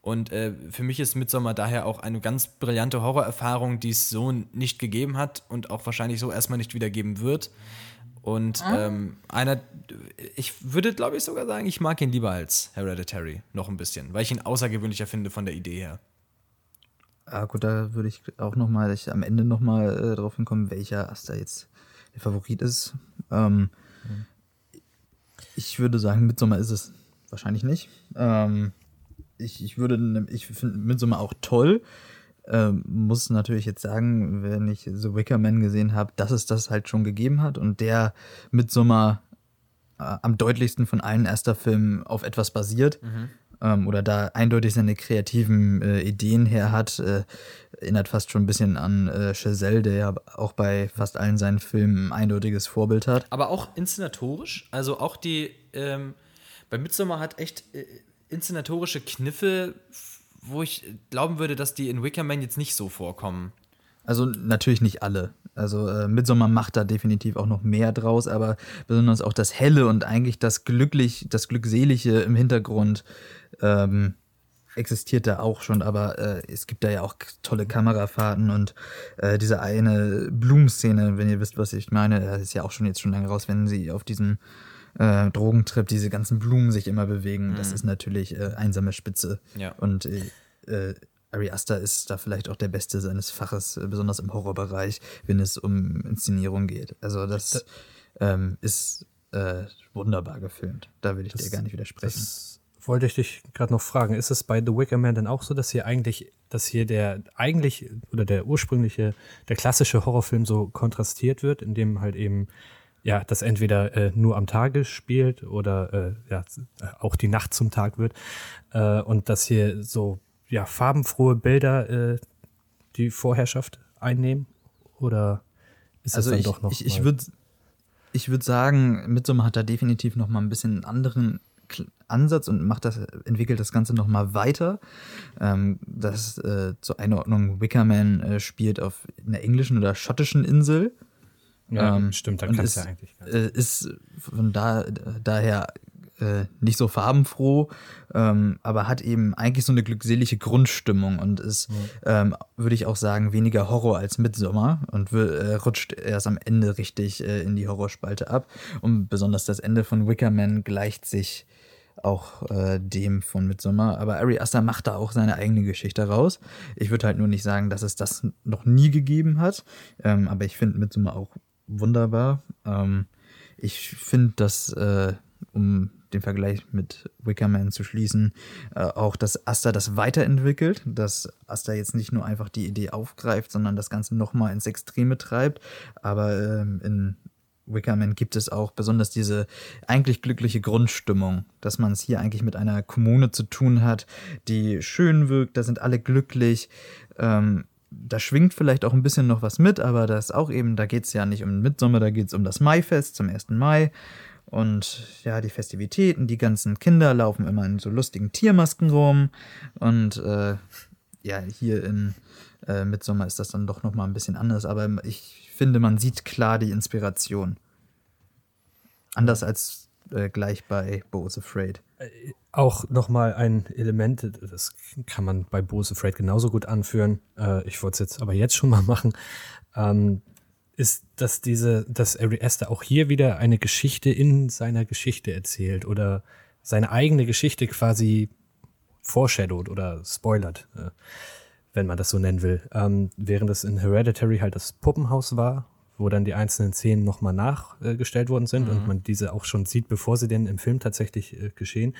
Und äh, für mich ist Midsommar daher auch eine ganz brillante Horrorerfahrung, die es so nicht gegeben hat und auch wahrscheinlich so erstmal nicht wieder geben wird. Und ähm, einer, ich würde glaube ich sogar sagen, ich mag ihn lieber als Hereditary noch ein bisschen, weil ich ihn außergewöhnlicher finde von der Idee her. Ah, gut, da würde ich auch noch mal ich am Ende noch mal äh, drauf hinkommen, welcher Asta jetzt der Favorit ist. Ähm, Ich würde sagen, Midsommar ist es wahrscheinlich nicht. Ähm, ich, ich würde, ne- ich finde Midsommar auch toll. Ähm, muss natürlich jetzt sagen, wenn ich The Wicker Man gesehen habe, dass es das halt schon gegeben hat und der Midsommar äh, am deutlichsten von allen erster Filmen auf etwas basiert ähm, oder da eindeutig seine kreativen äh, Ideen her hat, äh, erinnert fast schon ein bisschen an äh, Chazelle, der ja auch bei fast allen seinen Filmen ein eindeutiges Vorbild hat. Aber auch inszenatorisch, also auch die, ähm, bei Midsommar hat echt äh, inszenatorische Kniffe, wo ich glauben würde, dass die in Wicker Man jetzt nicht so vorkommen. Also natürlich nicht alle. Also äh, Midsommar macht da definitiv auch noch mehr draus, aber besonders auch das Helle und eigentlich das Glücklich, das Glückselige im Hintergrund ähm, existiert da auch schon, aber äh, es gibt da ja auch tolle Kamerafahrten und äh, diese eine Blumenszene, wenn ihr wisst, was ich meine, ist ja auch schon jetzt schon lange raus, wenn sie auf diesem äh, Drogentrip diese ganzen Blumen sich immer bewegen. Das ist natürlich äh, einsame Spitze. Ja. Und äh, äh, Ari Aster ist da vielleicht auch der Beste seines Faches, äh, besonders im Horrorbereich, wenn es um Inszenierung geht. Also das ähm, ist äh, wunderbar gefilmt. Da will ich dir gar nicht widersprechen. Das wollte ich dich gerade noch fragen. Ist es bei The Wicker Man denn auch so, dass hier eigentlich, dass hier der eigentlich oder der ursprüngliche, der klassische Horrorfilm so kontrastiert wird, indem halt eben ja, das entweder äh, nur am Tage spielt oder äh, ja, auch die Nacht zum Tag wird äh, und dass hier so ja farbenfrohe Bilder äh, die Vorherrschaft einnehmen oder ist das also dann ich, doch noch ich, ich würde ich würd sagen, Midsommar hat da definitiv noch mal ein bisschen einen anderen Ansatz und macht das, entwickelt das Ganze noch mal weiter. Ähm, das äh, zur Einordnung Wickerman äh, spielt auf einer englischen oder schottischen Insel. Ja, ähm, stimmt, dann kannst du ist, ja eigentlich äh, ist von da, daher äh, nicht so farbenfroh, ähm, aber hat eben eigentlich so eine glückselige Grundstimmung und ist, ähm, würde ich auch sagen, weniger Horror als Midsommar und äh, rutscht erst am Ende richtig äh, in die Horrorspalte ab. Und besonders das Ende von Wickerman gleicht sich auch äh, dem von Midsommar. Aber Ari Aster macht da auch seine eigene Geschichte raus. Ich würde halt nur nicht sagen, dass es das noch nie gegeben hat. Ähm, aber ich finde Midsommar auch wunderbar. Ähm, ich finde, dass, äh, um den Vergleich mit Wickerman zu schließen, äh, auch, dass Asta das weiterentwickelt, dass Asta jetzt nicht nur einfach die Idee aufgreift, sondern das Ganze nochmal ins Extreme treibt. Aber ähm, in Wickerman gibt es auch besonders diese eigentlich glückliche Grundstimmung, dass man es hier eigentlich mit einer Kommune zu tun hat, die schön wirkt, da sind alle glücklich. Ähm, da schwingt vielleicht auch ein bisschen noch was mit, aber das ist auch eben, da geht es ja nicht um Mitsommer, da geht es um das Maifest zum 1. Mai. Und ja, die Festivitäten, die ganzen Kinder laufen immer in so lustigen Tiermasken rum. Und äh, ja, hier in äh, Midsommar ist das dann doch nochmal ein bisschen anders. Aber ich finde, man sieht klar die Inspiration. Anders als äh, gleich bei Bo is Afraid. Auch nochmal ein Element, das kann man bei Bose Afraid genauso gut anführen. Äh, ich wollte es jetzt aber jetzt schon mal machen. Ähm, ist, dass diese, dass Ari Aster auch hier wieder eine Geschichte in seiner Geschichte erzählt oder seine eigene Geschichte quasi foreshadowed oder spoilert, äh, wenn man das so nennen will. Ähm, während es in Hereditary halt das Puppenhaus war, wo dann die einzelnen Szenen nochmal nachgestellt worden sind und man diese auch schon sieht, bevor sie denn im Film tatsächlich äh, geschehen,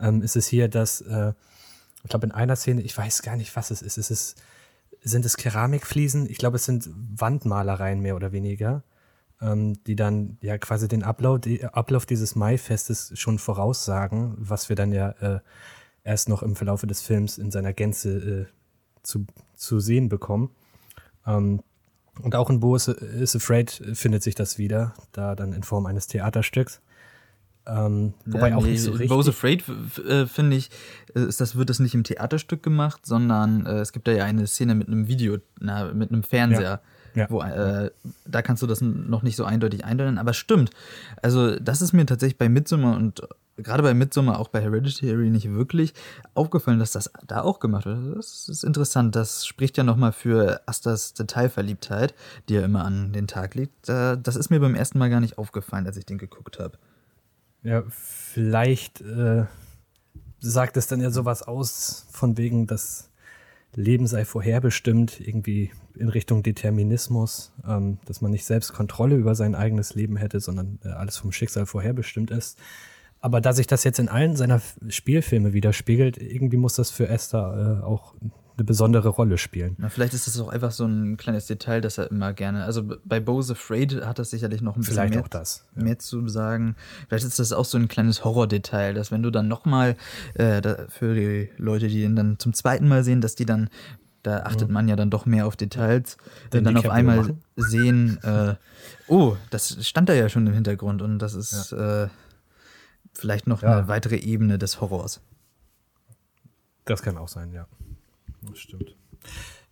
ähm, ist es hier, dass, äh, ich glaube, in einer Szene, ich weiß gar nicht, was es ist, es ist, sind es Keramikfliesen? Ich glaube, es sind Wandmalereien mehr oder weniger, ähm, die dann ja quasi den Ablauf, die, Ablauf dieses Maifestes schon voraussagen, was wir dann ja äh, erst noch im Verlaufe des Films in seiner Gänze äh, zu, zu sehen bekommen. Ähm, und auch in Bo is, is Afraid findet sich das wieder, da dann in Form eines Theaterstücks. Ähm, wobei Ja, auch nee, nicht so richtig. Bo's Afraid, f- äh, finde ich, äh, ist das, wird das nicht im Theaterstück gemacht, sondern äh, es gibt da ja eine Szene mit einem Video, na, mit einem Fernseher. Ja. Wo, äh, da kannst du das noch nicht so eindeutig eindeuten, aber stimmt. Also, das ist mir tatsächlich bei Midsommar und gerade bei Midsommar, auch bei Hereditary nicht wirklich aufgefallen, dass das da auch gemacht wird. Das ist interessant. Das spricht ja nochmal für Astas Detailverliebtheit, die er immer an den Tag legt. Äh, das ist mir beim ersten Mal gar nicht aufgefallen, als ich den geguckt habe. Ja, vielleicht äh, sagt es dann ja sowas aus, von wegen, das Leben sei vorherbestimmt, irgendwie in Richtung Determinismus, ähm, dass man nicht selbst Kontrolle über sein eigenes Leben hätte, sondern äh, alles vom Schicksal vorherbestimmt ist. Aber da sich das jetzt in allen seiner Spielfilme widerspiegelt, irgendwie muss das für Esther äh, auch eine besondere Rolle spielen. Na, vielleicht ist das auch einfach so ein kleines Detail, das er immer gerne. Also bei Bo's Afraid hat das sicherlich noch ein bisschen mehr, das, ja. mehr zu sagen. Vielleicht ist das auch so ein kleines Horror-Detail, dass wenn du dann nochmal äh, für die Leute, die ihn dann zum zweiten Mal sehen, dass die dann, da achtet man ja dann doch mehr auf Details, Denn dann auf einmal machen. sehen, äh, oh, das stand da ja schon im Hintergrund und das ist äh, vielleicht noch Ja. eine weitere Ebene des Horrors. Das kann auch sein, ja. Das stimmt.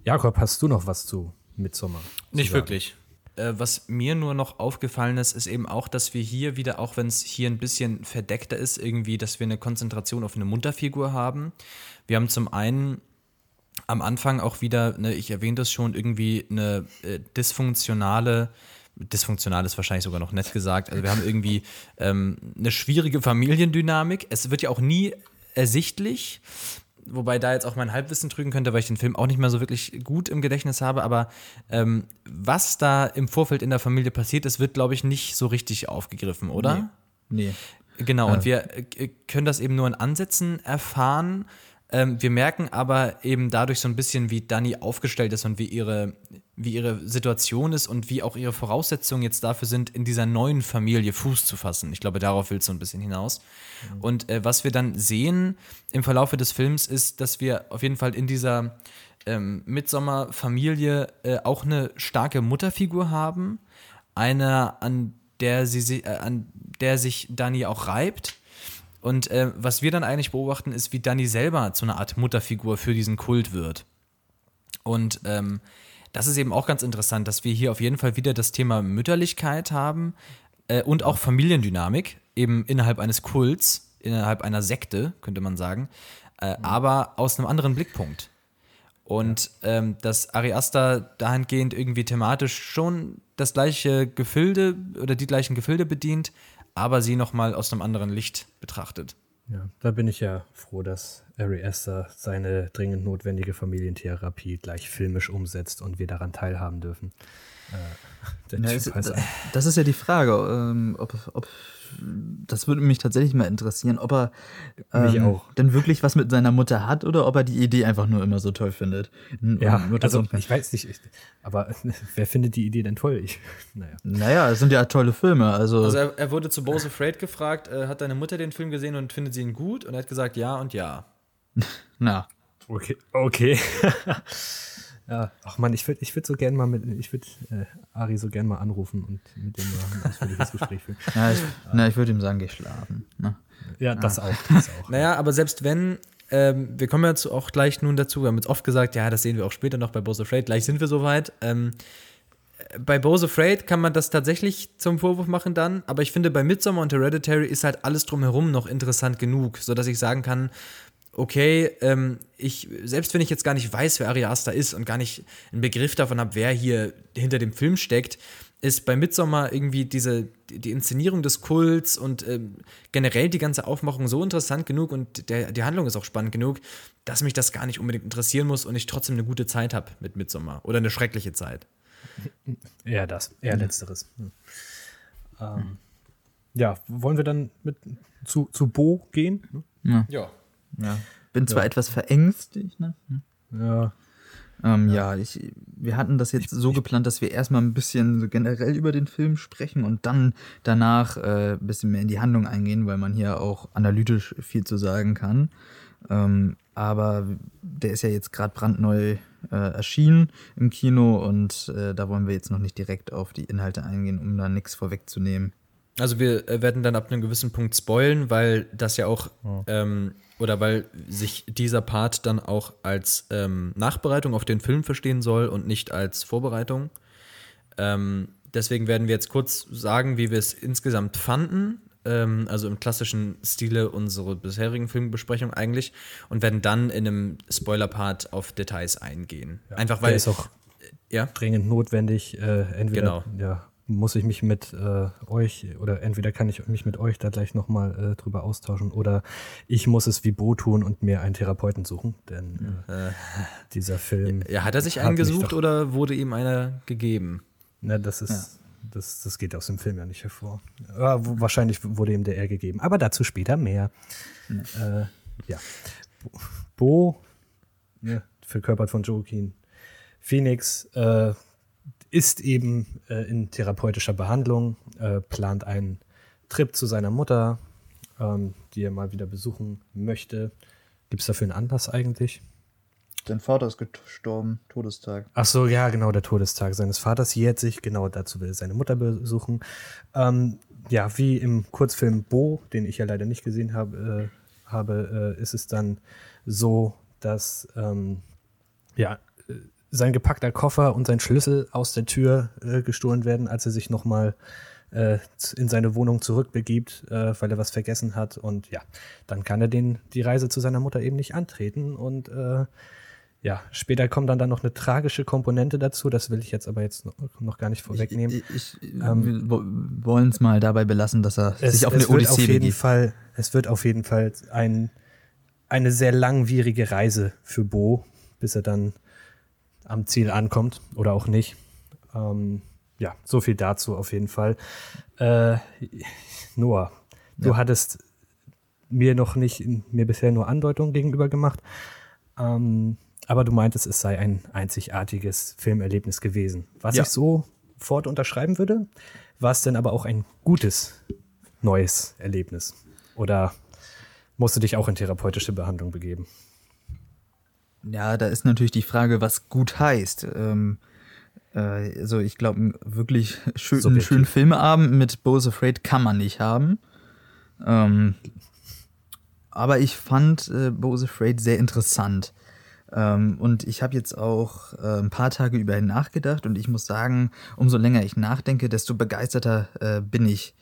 Jakob, hast du noch was zu Midsommar. Nicht wirklich. Äh, was mir nur noch aufgefallen ist, ist eben auch, dass wir hier wieder, auch wenn es hier ein bisschen verdeckter ist, irgendwie, dass wir eine Konzentration auf eine Mutterfigur haben. Wir haben zum einen am Anfang auch wieder, ne, ich erwähne das schon, irgendwie eine äh, dysfunktionale, dysfunktional ist wahrscheinlich sogar noch nett gesagt, also wir haben irgendwie ähm, eine schwierige Familiendynamik. Es wird ja auch nie ersichtlich, wobei da jetzt auch mein Halbwissen trügen könnte, weil ich den Film auch nicht mehr so wirklich gut im Gedächtnis habe, aber ähm, was da im Vorfeld in der Familie passiert ist, wird, glaube ich, nicht so richtig aufgegriffen, oder? Nee. nee. Genau, ja. und wir äh, können das eben nur in Ansätzen erfahren. Ähm, wir merken aber eben dadurch so ein bisschen, wie Dani aufgestellt ist und wie ihre, wie ihre Situation ist und wie auch ihre Voraussetzungen jetzt dafür sind, in dieser neuen Familie Fuß zu fassen. Ich glaube, darauf will es so ein bisschen hinaus. Mhm. Und äh, was wir dann sehen im Verlauf des Films ist, dass wir auf jeden Fall in dieser ähm, Midsommer-Familie äh, auch eine starke Mutterfigur haben. Eine, an der, sie, äh, an der sich Dani auch reibt und äh, was wir dann eigentlich beobachten, ist, wie Dani selber zu einer Art Mutterfigur für diesen Kult wird. Und ähm, das ist eben auch ganz interessant, dass wir hier auf jeden Fall wieder das Thema Mütterlichkeit haben äh, und auch Familiendynamik, eben innerhalb eines Kults, innerhalb einer Sekte, könnte man sagen, äh, mhm. aber aus einem anderen Blickpunkt. Und ähm, dass Ari Aster dahingehend irgendwie thematisch schon das gleiche Gefilde oder die gleichen Gefilde bedient, aber sie nochmal aus einem anderen Licht betrachtet. Ja, da bin ich ja froh, dass Ari Aster seine dringend notwendige Familientherapie gleich filmisch umsetzt und wir daran teilhaben dürfen. Äh, ja, ist, das ist ja die Frage, ähm, ob, ob das würde mich tatsächlich mal interessieren, ob er ähm, denn wirklich was mit seiner Mutter hat oder ob er die Idee einfach nur immer so toll findet. Ja, also ich weiß nicht, aber wer findet die Idee denn toll? Ich, naja. naja, es sind ja tolle Filme. Also, also er, er, wurde zu Bose Afraid gefragt, äh, hat deine Mutter den Film gesehen und findet sie ihn gut? Und er hat gesagt ja und ja. Na. Okay, okay. Ja, ach man, ich würde ich würd so gern mal mit, ich würde äh, Ari so gern mal anrufen und mit dem mal ein ausführliches Gespräch führen. Ja, ich, na, ich würde ihm sagen, geh schlafen. Ne? Ja, das, auch, das auch. Naja, aber selbst wenn, ähm, wir kommen jetzt auch gleich nun dazu, wir haben jetzt oft gesagt, ja, das sehen wir auch später noch bei Bose Afraid, gleich sind wir soweit. Ähm, bei Bose Afraid kann man das tatsächlich zum Vorwurf machen dann, aber ich finde, bei Midsommar und Hereditary ist halt alles drumherum noch interessant genug, sodass ich sagen kann, okay, ähm, ich, selbst wenn ich jetzt gar nicht weiß, wer Ari Aster ist und gar nicht einen Begriff davon habe, wer hier hinter dem Film steckt, ist bei Midsommar irgendwie diese, die Inszenierung des Kults und ähm, generell die ganze Aufmachung so interessant genug und der, die Handlung ist auch spannend genug, dass mich das gar nicht unbedingt interessieren muss und ich trotzdem eine gute Zeit habe mit Midsommar oder eine schreckliche Zeit. Eher das, eher mhm. letzteres. Hm. Ähm, ja, wollen wir dann mit zu, zu Bo gehen? Ja. ja. Ja. Bin zwar ja. etwas verängstigt, ne? Hm. Ja. Ähm, ja. ja, ich, wir hatten das jetzt ich, so ich, geplant, dass wir erstmal ein bisschen so generell über den Film sprechen und dann danach äh, ein bisschen mehr in die Handlung eingehen, weil man hier auch analytisch viel zu sagen kann. Ähm, aber der ist ja jetzt gerade brandneu äh, erschienen im Kino und äh, da wollen wir jetzt noch nicht direkt auf die Inhalte eingehen, um da nichts vorwegzunehmen. Also wir äh, werden dann ab einem gewissen Punkt spoilen, weil das ja auch oh. ähm, oder weil sich dieser Part dann auch als ähm, Nachbereitung auf den Film verstehen soll und nicht als Vorbereitung. Ähm, deswegen werden wir jetzt kurz sagen, wie wir es insgesamt fanden, ähm, also im klassischen Stile unserer bisherigen Filmbesprechung eigentlich, und werden dann in einem Spoiler-Part auf Details eingehen. Ja, Einfach weil. Der ist auch ja? dringend notwendig, äh, entweder genau. ja, muss ich mich mit äh, euch oder entweder kann ich mich mit euch da gleich nochmal äh, drüber austauschen oder ich muss es wie Bo tun und mir einen Therapeuten suchen, denn äh, dieser Film. Ja, hat er sich einen gesucht oder wurde ihm einer gegeben? Na, das ist. Ja. Das, das geht aus dem Film ja nicht hervor. Ja, wahrscheinlich wurde ihm der R gegeben. Aber dazu später mehr. Ja. Äh, ja. Bo, ja, verkörpert von Joaquin Phoenix, äh, ist eben äh, in therapeutischer Behandlung, äh, plant einen Trip zu seiner Mutter, ähm, die er mal wieder besuchen möchte. Gibt es dafür einen Anlass eigentlich? Sein Vater ist gestorben, Todestag. Ach so, ja, genau, der Todestag seines Vaters jährt sich. Genau dazu will er seine Mutter besuchen. Ähm, ja, wie im Kurzfilm Bo, den ich ja leider nicht gesehen habe, äh, habe äh, ist es dann so, dass ähm, ja, sein gepackter Koffer und sein Schlüssel aus der Tür äh, gestohlen werden, als er sich nochmal äh, in seine Wohnung zurückbegibt, äh, weil er was vergessen hat. Und ja, dann kann er den, die Reise zu seiner Mutter eben nicht antreten. Und äh, ja, später kommt dann, dann noch eine tragische Komponente dazu. Das will ich jetzt aber jetzt noch, gar nicht vorwegnehmen. Ich, ich, ähm, wir wollen es mal dabei belassen, dass er es, sich auf eine Odyssee auf jeden begibt. Fall, Es wird auf jeden Fall ein, eine sehr langwierige Reise für Bo, bis er dann am Ziel ankommt oder auch nicht. Ähm, ja, so viel dazu auf jeden Fall. Äh, Noah, du ja. hattest mir noch nicht, mir bisher nur Andeutungen gegenüber gemacht. Ähm, aber du meintest, es sei ein einzigartiges Filmerlebnis gewesen. Was ja. ich so fort unterschreiben würde, war es denn aber auch ein gutes neues Erlebnis? Oder musst du dich auch in therapeutische Behandlung begeben? Ja, da ist natürlich die Frage, was gut heißt. Ähm, äh, also ich glaube, wirklich schön, einen schönen Filmeabend mit Bose Afraid kann man nicht haben. Ähm, aber ich fand äh, Bose Afraid sehr interessant. Ähm, und ich habe jetzt auch äh, ein paar Tage über ihn nachgedacht und ich muss sagen, umso länger ich nachdenke, desto begeisterter äh, bin ich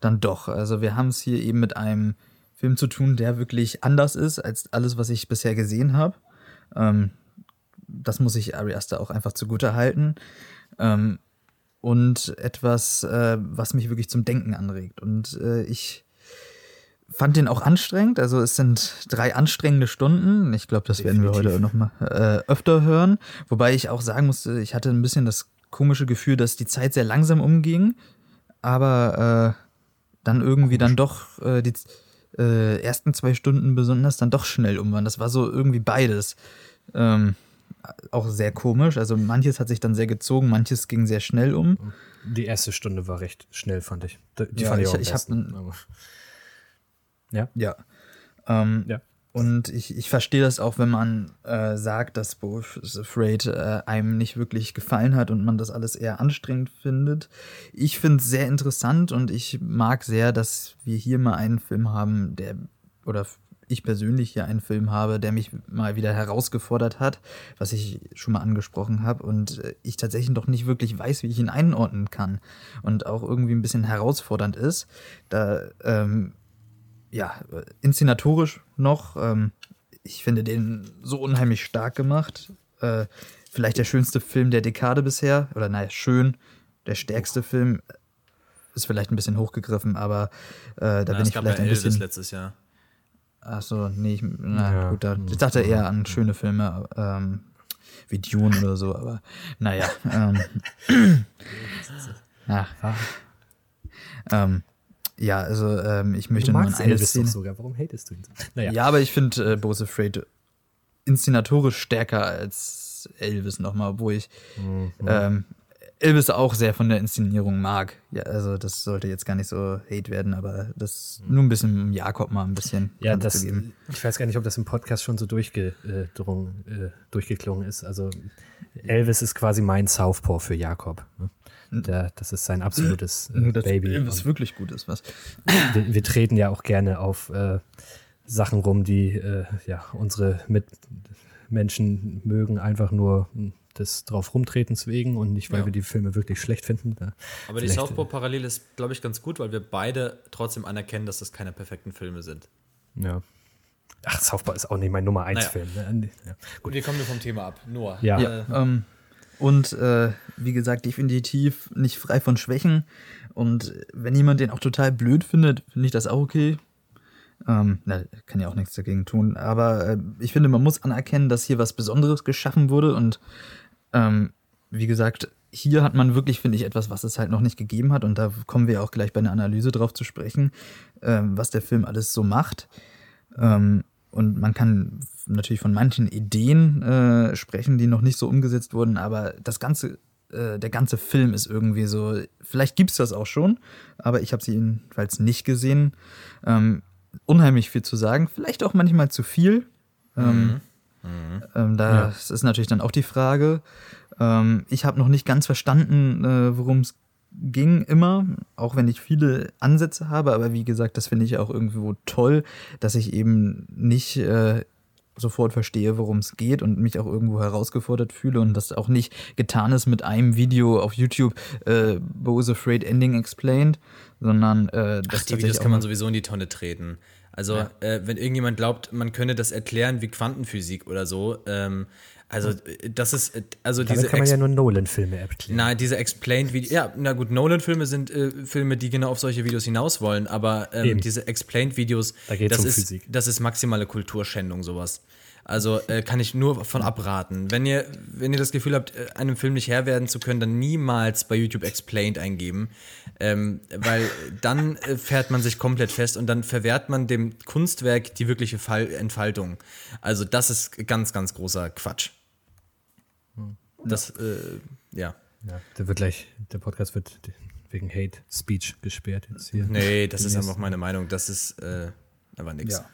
dann doch. Also wir haben es hier eben mit einem Film zu tun, der wirklich anders ist als alles, was ich bisher gesehen habe. Ähm, das muss ich Ari Aster auch einfach zugute halten. Ähm, und etwas, äh, was mich wirklich zum Denken anregt. Und äh, ich fand den auch anstrengend. Also es sind drei anstrengende Stunden. Ich glaube, das Definitiv. werden wir heute noch mal äh, öfter hören. Wobei ich auch sagen musste, ich hatte ein bisschen das komische Gefühl, dass die Zeit sehr langsam umging, aber äh, dann irgendwie dann doch äh, die äh, ersten zwei Stunden besonders dann doch schnell um waren. Das war so irgendwie beides. Ähm, auch sehr komisch. Also manches hat sich dann sehr gezogen, manches ging sehr schnell um. Die erste Stunde war recht schnell, fand ich. Die ja, fand ich, ich, ich habe ja. Ja. Ähm, ja. Und ich, ich verstehe das auch, wenn man äh, sagt, dass Both is Afraid äh, einem nicht wirklich gefallen hat und man das alles eher anstrengend findet. Ich finde es sehr interessant und ich mag sehr, dass wir hier mal einen Film haben, der, oder ich persönlich hier einen Film habe, der mich mal wieder herausgefordert hat, was ich schon mal angesprochen habe und äh, ich tatsächlich noch nicht wirklich weiß, wie ich ihn einordnen kann und auch irgendwie ein bisschen herausfordernd ist. Da ähm, ja, inszenatorisch noch. Ähm, ich finde den so unheimlich stark gemacht. Äh, vielleicht der schönste Film der Dekade bisher. Oder naja, schön. Der stärkste Film ist vielleicht ein bisschen hochgegriffen, aber äh, da na, bin ich vielleicht ein bisschen. letztes Jahr. Achso, nee, ich, na ja. gut, da, ich dachte eher an schöne Filme ähm, wie Dune oder so, aber naja. Ähm, ja. Ähm, ja, also ähm, ich möchte du nur eine Elvis Szene. sogar. Warum hatest du ihn? so? Naja. Ja, aber ich finde äh, Bose Afraid inszenatorisch stärker als Elvis nochmal, obwohl ich mhm. ähm, Elvis auch sehr von der Inszenierung mag. Ja, also das sollte jetzt gar nicht so hate werden, aber das nur ein bisschen um Jakob mal ein bisschen ja, das, Ich weiß gar nicht, ob das im Podcast schon so durchgedrungen, äh, durchgeklungen ist. Also Elvis ist quasi mein Southpaw für Jakob. Ne? Der, das ist sein absolutes äh, Nur, Baby. Was wirklich gut ist, was. Wir, wir, treten ja auch gerne auf äh, Sachen rum, die äh, ja unsere Mitmenschen mögen, einfach nur des drauf rumtretens wegen und nicht, weil ja. wir die Filme wirklich schlecht finden. Aber die Southpaw-Parallele ist, glaube ich, ganz gut, weil wir beide trotzdem anerkennen, dass das keine perfekten Filme sind. Ja. Ach, Southpaw ist auch nicht mein Nummer 1 naja. Film. Ne? Ja, gut. Wir kommen nur vom Thema ab. Noah. Ja. ja äh, ähm, und äh, wie gesagt, definitiv nicht frei von Schwächen. Und wenn jemand den auch total blöd findet, finde ich das auch okay. Ähm, na, kann ja auch nichts dagegen tun. Aber äh, ich finde, man muss anerkennen, dass hier was Besonderes geschaffen wurde. Und ähm, wie gesagt, hier hat man wirklich, finde ich, etwas, was es halt noch nicht gegeben hat. Und da kommen wir auch gleich bei einer Analyse drauf zu sprechen, ähm, was der Film alles so macht. Ähm, und man kann natürlich von manchen Ideen äh, sprechen, die noch nicht so umgesetzt wurden, aber das ganze, äh, der ganze Film ist irgendwie so, vielleicht gibt es das auch schon, aber ich habe sie jedenfalls nicht gesehen. Ähm, unheimlich viel zu sagen, vielleicht auch manchmal zu viel. Ähm, mhm. Mhm. Ähm, das ja. ist natürlich dann auch die Frage. Ähm, ich habe noch nicht ganz verstanden, äh, worum es ging immer, auch wenn ich viele Ansätze habe, aber wie gesagt, das finde ich auch irgendwo toll, dass ich eben nicht äh, sofort verstehe, worum es geht und mich auch irgendwo herausgefordert fühle und das auch nicht getan ist mit einem Video auf YouTube, äh, Bo's Afraid Ending Explained, sondern äh, das, Ach, die Videos kann man sowieso in die Tonne treten. Also, ja. äh, wenn irgendjemand glaubt, man könne das erklären wie Quantenphysik oder so, ähm, also das ist also Damit diese kann man ja nur Nolan-Filme erklären. Nein, diese Explained Videos. Ja, na gut, Nolan-Filme sind äh, Filme, die genau auf solche Videos hinaus wollen, aber ähm, diese Explained Videos, da das um ist Physik. das ist maximale Kulturschändung sowas. Also äh, kann ich nur von abraten. Wenn ihr, wenn ihr das Gefühl habt, äh, einem Film nicht Herr werden zu können, dann niemals bei YouTube Explained eingeben. Ähm, weil dann äh, fährt man sich komplett fest und dann verwehrt man dem Kunstwerk die wirkliche Fall Entfaltung. Also das ist ganz, ganz großer Quatsch. Das, äh, ja. ja. Der wird gleich, der Podcast wird wegen Hate Speech gesperrt jetzt hier. Nee, das ist einfach meine Meinung. Das ist äh, aber nichts. Ja.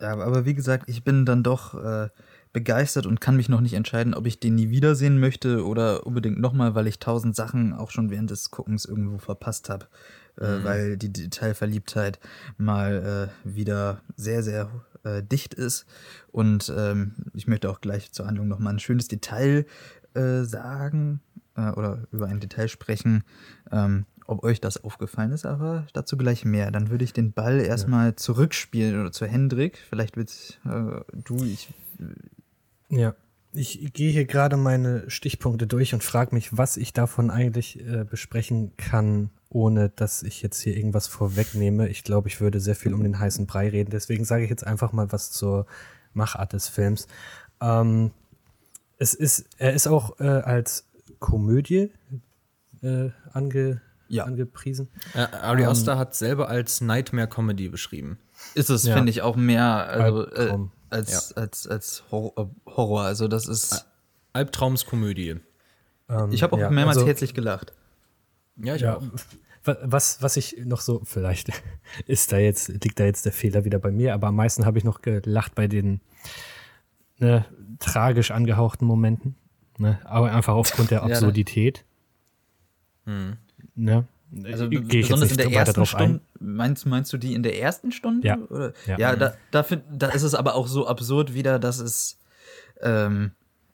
Ja, aber wie gesagt, ich bin dann doch äh, begeistert und kann mich noch nicht entscheiden, ob ich den nie wiedersehen möchte oder unbedingt nochmal, weil ich tausend Sachen auch schon während des Guckens irgendwo verpasst habe, äh, mhm. weil die Detailverliebtheit mal äh, wieder sehr, sehr äh, dicht ist. Und ähm, ich möchte auch gleich zur Handlung nochmal ein schönes Detail äh, sagen äh, oder über ein Detail sprechen, ähm, ob euch das aufgefallen ist, aber dazu gleich mehr. Dann würde ich den Ball erstmal ja. zurückspielen oder zu Hendrik. Vielleicht willst äh, du, ich. Ja, ich gehe hier gerade meine Stichpunkte durch und frage mich, was ich davon eigentlich äh, besprechen kann, ohne dass ich jetzt hier irgendwas vorwegnehme. Ich glaube, ich würde sehr viel um den heißen Brei reden. Deswegen sage ich jetzt einfach mal was zur Machart des Films. Ähm, es ist, er ist auch äh, als Komödie äh, ange ja. angepriesen. Äh, Ari ähm, Aster hat selber als Nightmare Comedy beschrieben. Ist es, ja. finde ich, auch mehr also, äh, als, ja. als, als Horror. Also das ist. Albtraumskomödie. Ähm, ich habe auch ja, mehrmals also, herzlich gelacht. Ja, ich auch. Was, was ich noch so, vielleicht ist da jetzt, liegt da jetzt der Fehler wieder bei mir, aber am meisten habe ich noch gelacht bei den ne, tragisch angehauchten Momenten. Ne? Aber einfach aufgrund der Absurdität. Ja, hm. Ne? Also besonders in der ersten Stunde, meinst, meinst du die in der ersten Stunde? Ja. Oder? Ja, ja da, da, find, da ist es aber auch so absurd wieder, dass es ähm,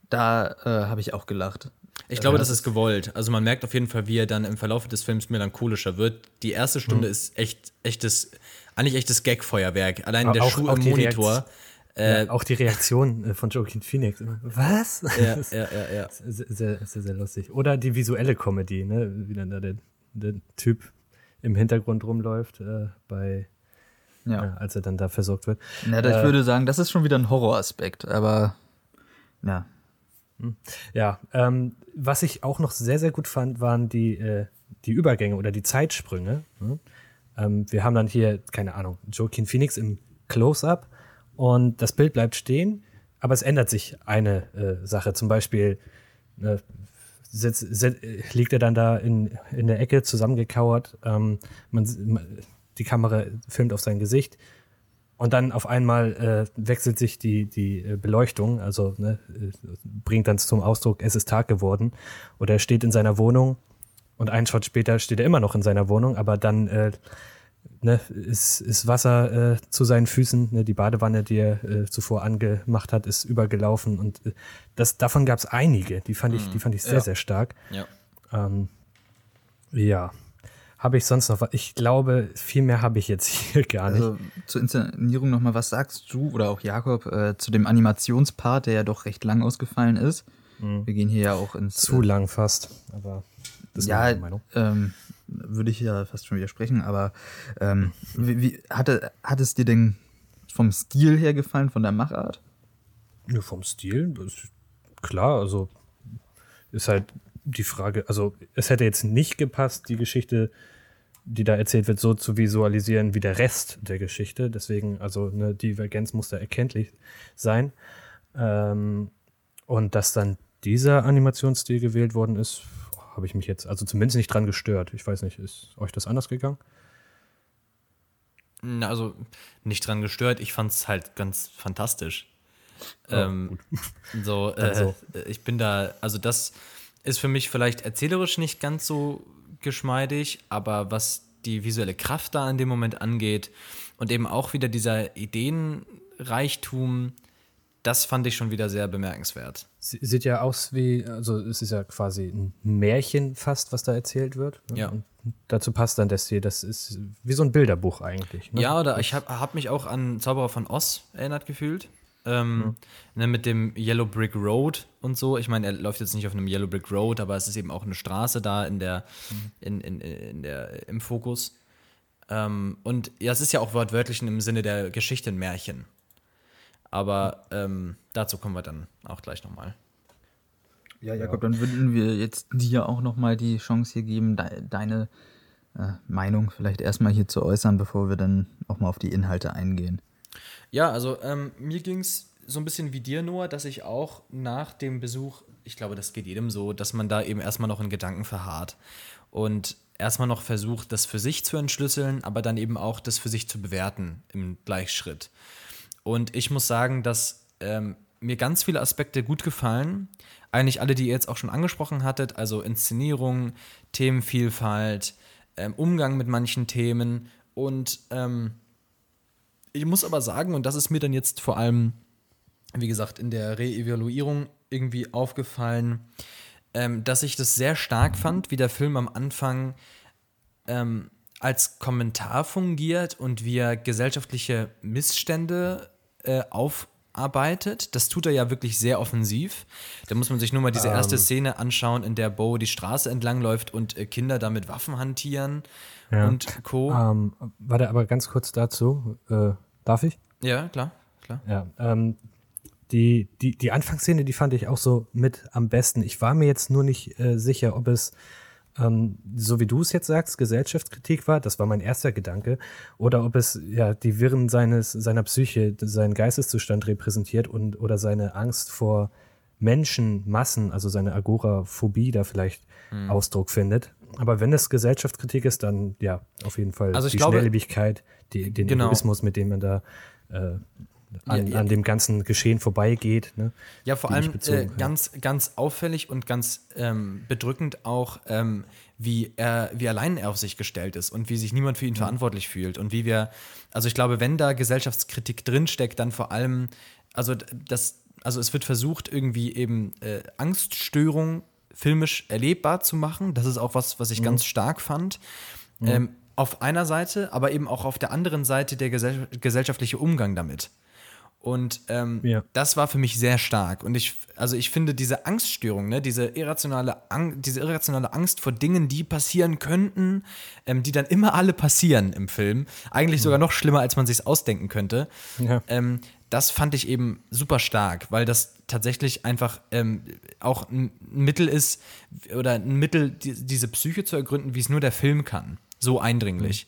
da äh, habe ich auch gelacht. Ich glaube, äh, das ist gewollt. Also man merkt auf jeden Fall, wie er dann im Verlauf des Films melancholischer wird. Die erste Stunde mhm. ist echt, echtes, eigentlich echtes Gag-Feuerwerk. Allein der auch, Schuh am Monitor. Äh, ja, auch die Reaktion äh, von Joaquin Phoenix. Was? Ja, ja, ja, ja. Sehr, sehr, sehr, sehr, lustig. Oder die visuelle Comedy, ne? wie dann da der, der Typ im Hintergrund rumläuft, äh, bei, ja. Äh, als er dann da versorgt wird. Ja, ich äh, würde sagen, das ist schon wieder ein Horroraspekt, aber ja. Hm. Ja, ähm, was ich auch noch sehr, sehr gut fand, waren die, äh, die Übergänge oder die Zeitsprünge. Ne? Ähm, wir haben dann hier, keine Ahnung, Joaquin Phoenix im Close-Up und das Bild bleibt stehen, aber es ändert sich eine äh, Sache. Zum Beispiel äh, sitz, sitz, liegt er dann da in, in der Ecke zusammengekauert. Ähm, man, die Kamera filmt auf sein Gesicht und dann auf einmal äh, wechselt sich die, die äh, Beleuchtung, also ne, äh, bringt dann zum Ausdruck, es ist Tag geworden. Oder er steht in seiner Wohnung und einen Shot später steht er immer noch in seiner Wohnung, aber dann äh, ne, ist, ist Wasser äh, zu seinen Füßen. Ne, die Badewanne, die er äh, zuvor angemacht hat, ist übergelaufen. Und äh, das, davon gab es einige. Die fand ich, die fand ich sehr, ja. sehr stark. Ja. Ähm, ja. Habe ich sonst noch was? Ich glaube, viel mehr habe ich jetzt hier gar nicht. Also zur Inszenierung nochmal, was sagst du oder auch Jakob äh, zu dem Animationspart, der ja doch recht lang ausgefallen ist? Mhm. Wir gehen hier ja auch ins. Zu äh, lang fast, aber das ist ja, meine Meinung. Ähm, würde ich ja fast schon widersprechen, aber ähm, wie, wie, hatte, hat es dir denn vom Stil her gefallen, von der Machart? Ja, vom Stil, klar, also ist halt die Frage, also es hätte jetzt nicht gepasst, die Geschichte, die da erzählt wird, so zu visualisieren wie der Rest der Geschichte. Deswegen, also eine Divergenz muss da erkenntlich sein. Ähm, und dass dann dieser Animationsstil gewählt worden ist, habe ich mich jetzt, also zumindest nicht dran gestört. Ich weiß nicht, ist euch das anders gegangen? Also nicht dran gestört, ich fand es halt ganz fantastisch. Oh, ähm, so, äh, so, ich bin da, also das ist für mich vielleicht erzählerisch nicht ganz so geschmeidig, aber was die visuelle Kraft da in dem Moment angeht und eben auch wieder dieser Ideenreichtum, das fand ich schon wieder sehr bemerkenswert. Sie, sieht ja aus wie, also es ist ja quasi ein Märchen fast, was da erzählt wird. Ne? Ja. Und dazu passt dann das hier, das ist wie so ein Bilderbuch eigentlich. Ne? Ja, oder ich habe hab mich auch an Zauberer von Oz erinnert gefühlt. Ähm, ne, mit dem Yellow Brick Road und so. Ich meine, er läuft jetzt nicht auf einem Yellow Brick Road, aber es ist eben auch eine Straße da in der, in, in, in der, im Fokus. Ähm, und ja, es ist ja auch wortwörtlich im Sinne der Geschichte ein Märchen. Aber ähm, dazu kommen wir dann auch gleich nochmal. Ja, Jakob, dann würden wir jetzt dir auch nochmal die Chance hier geben, de deine äh, Meinung vielleicht erstmal hier zu äußern, bevor wir dann auch mal auf die Inhalte eingehen. Ja, also ähm, mir ging es so ein bisschen wie dir, Noah, dass ich auch nach dem Besuch, ich glaube, das geht jedem so, dass man da eben erstmal noch in Gedanken verharrt und erstmal noch versucht, das für sich zu entschlüsseln, aber dann eben auch das für sich zu bewerten im Gleichschritt. Und ich muss sagen, dass ähm, mir ganz viele Aspekte gut gefallen. Eigentlich alle, die ihr jetzt auch schon angesprochen hattet, also Inszenierung, Themenvielfalt, ähm, Umgang mit manchen Themen und ähm, ich muss aber sagen, und das ist mir dann jetzt vor allem, wie gesagt, in der Re-Evaluierung irgendwie aufgefallen, ähm, dass ich das sehr stark fand, wie der Film am Anfang ähm, als Kommentar fungiert und wie er gesellschaftliche Missstände äh, aufarbeitet. Das tut er ja wirklich sehr offensiv. Da muss man sich nur mal diese erste Szene anschauen, in der Bo die Straße entlang läuft und äh, Kinder da mit Waffen hantieren Ja. und Co. Ähm, warte, aber ganz kurz dazu. Äh, darf ich? Ja, klar, klar. Ja. Ähm, die, die, die Anfangsszene, die fand ich auch so mit am besten. Ich war mir jetzt nur nicht äh, sicher, ob es, ähm, so wie du es jetzt sagst, Gesellschaftskritik war, das war mein erster Gedanke, oder ob es ja die Wirren seines, seiner Psyche, seinen Geisteszustand repräsentiert und oder seine Angst vor Menschenmassen, also seine Agoraphobie da vielleicht Mhm. Ausdruck findet. Aber wenn es Gesellschaftskritik ist, dann ja, auf jeden Fall Also die glaube- Schnelllebigkeit, die, den Genau. Egoismus, mit dem man da äh, an, Ja, an dem ganzen Geschehen vorbeigeht. Ne? Ja, vor allem bezogen, äh, ganz, ganz auffällig und ganz ähm, bedrückend auch, ähm, wie er, wie allein er auf sich gestellt ist und wie sich niemand für ihn verantwortlich fühlt und wie wir, also ich glaube, wenn da Gesellschaftskritik drinsteckt, dann vor allem, also das, also es wird versucht, irgendwie eben äh, Angststörung filmisch erlebbar zu machen. Das ist auch was, was ich ganz stark fand. Ähm, auf einer Seite, aber eben auch auf der anderen Seite der gesell gesellschaftliche Umgang damit. Und ähm, Ja. das war für mich sehr stark. Und ich, also ich finde diese Angststörung, ne, diese irrationale, Ang diese irrationale Angst vor Dingen, die passieren könnten, ähm, die dann immer alle passieren im Film, eigentlich sogar noch schlimmer, als man sich ausdenken könnte. Ja. Ähm, das fand ich eben super stark, weil das tatsächlich einfach ähm, auch ein Mittel ist oder ein Mittel, die, diese Psyche zu ergründen, wie es nur der Film kann. So eindringlich.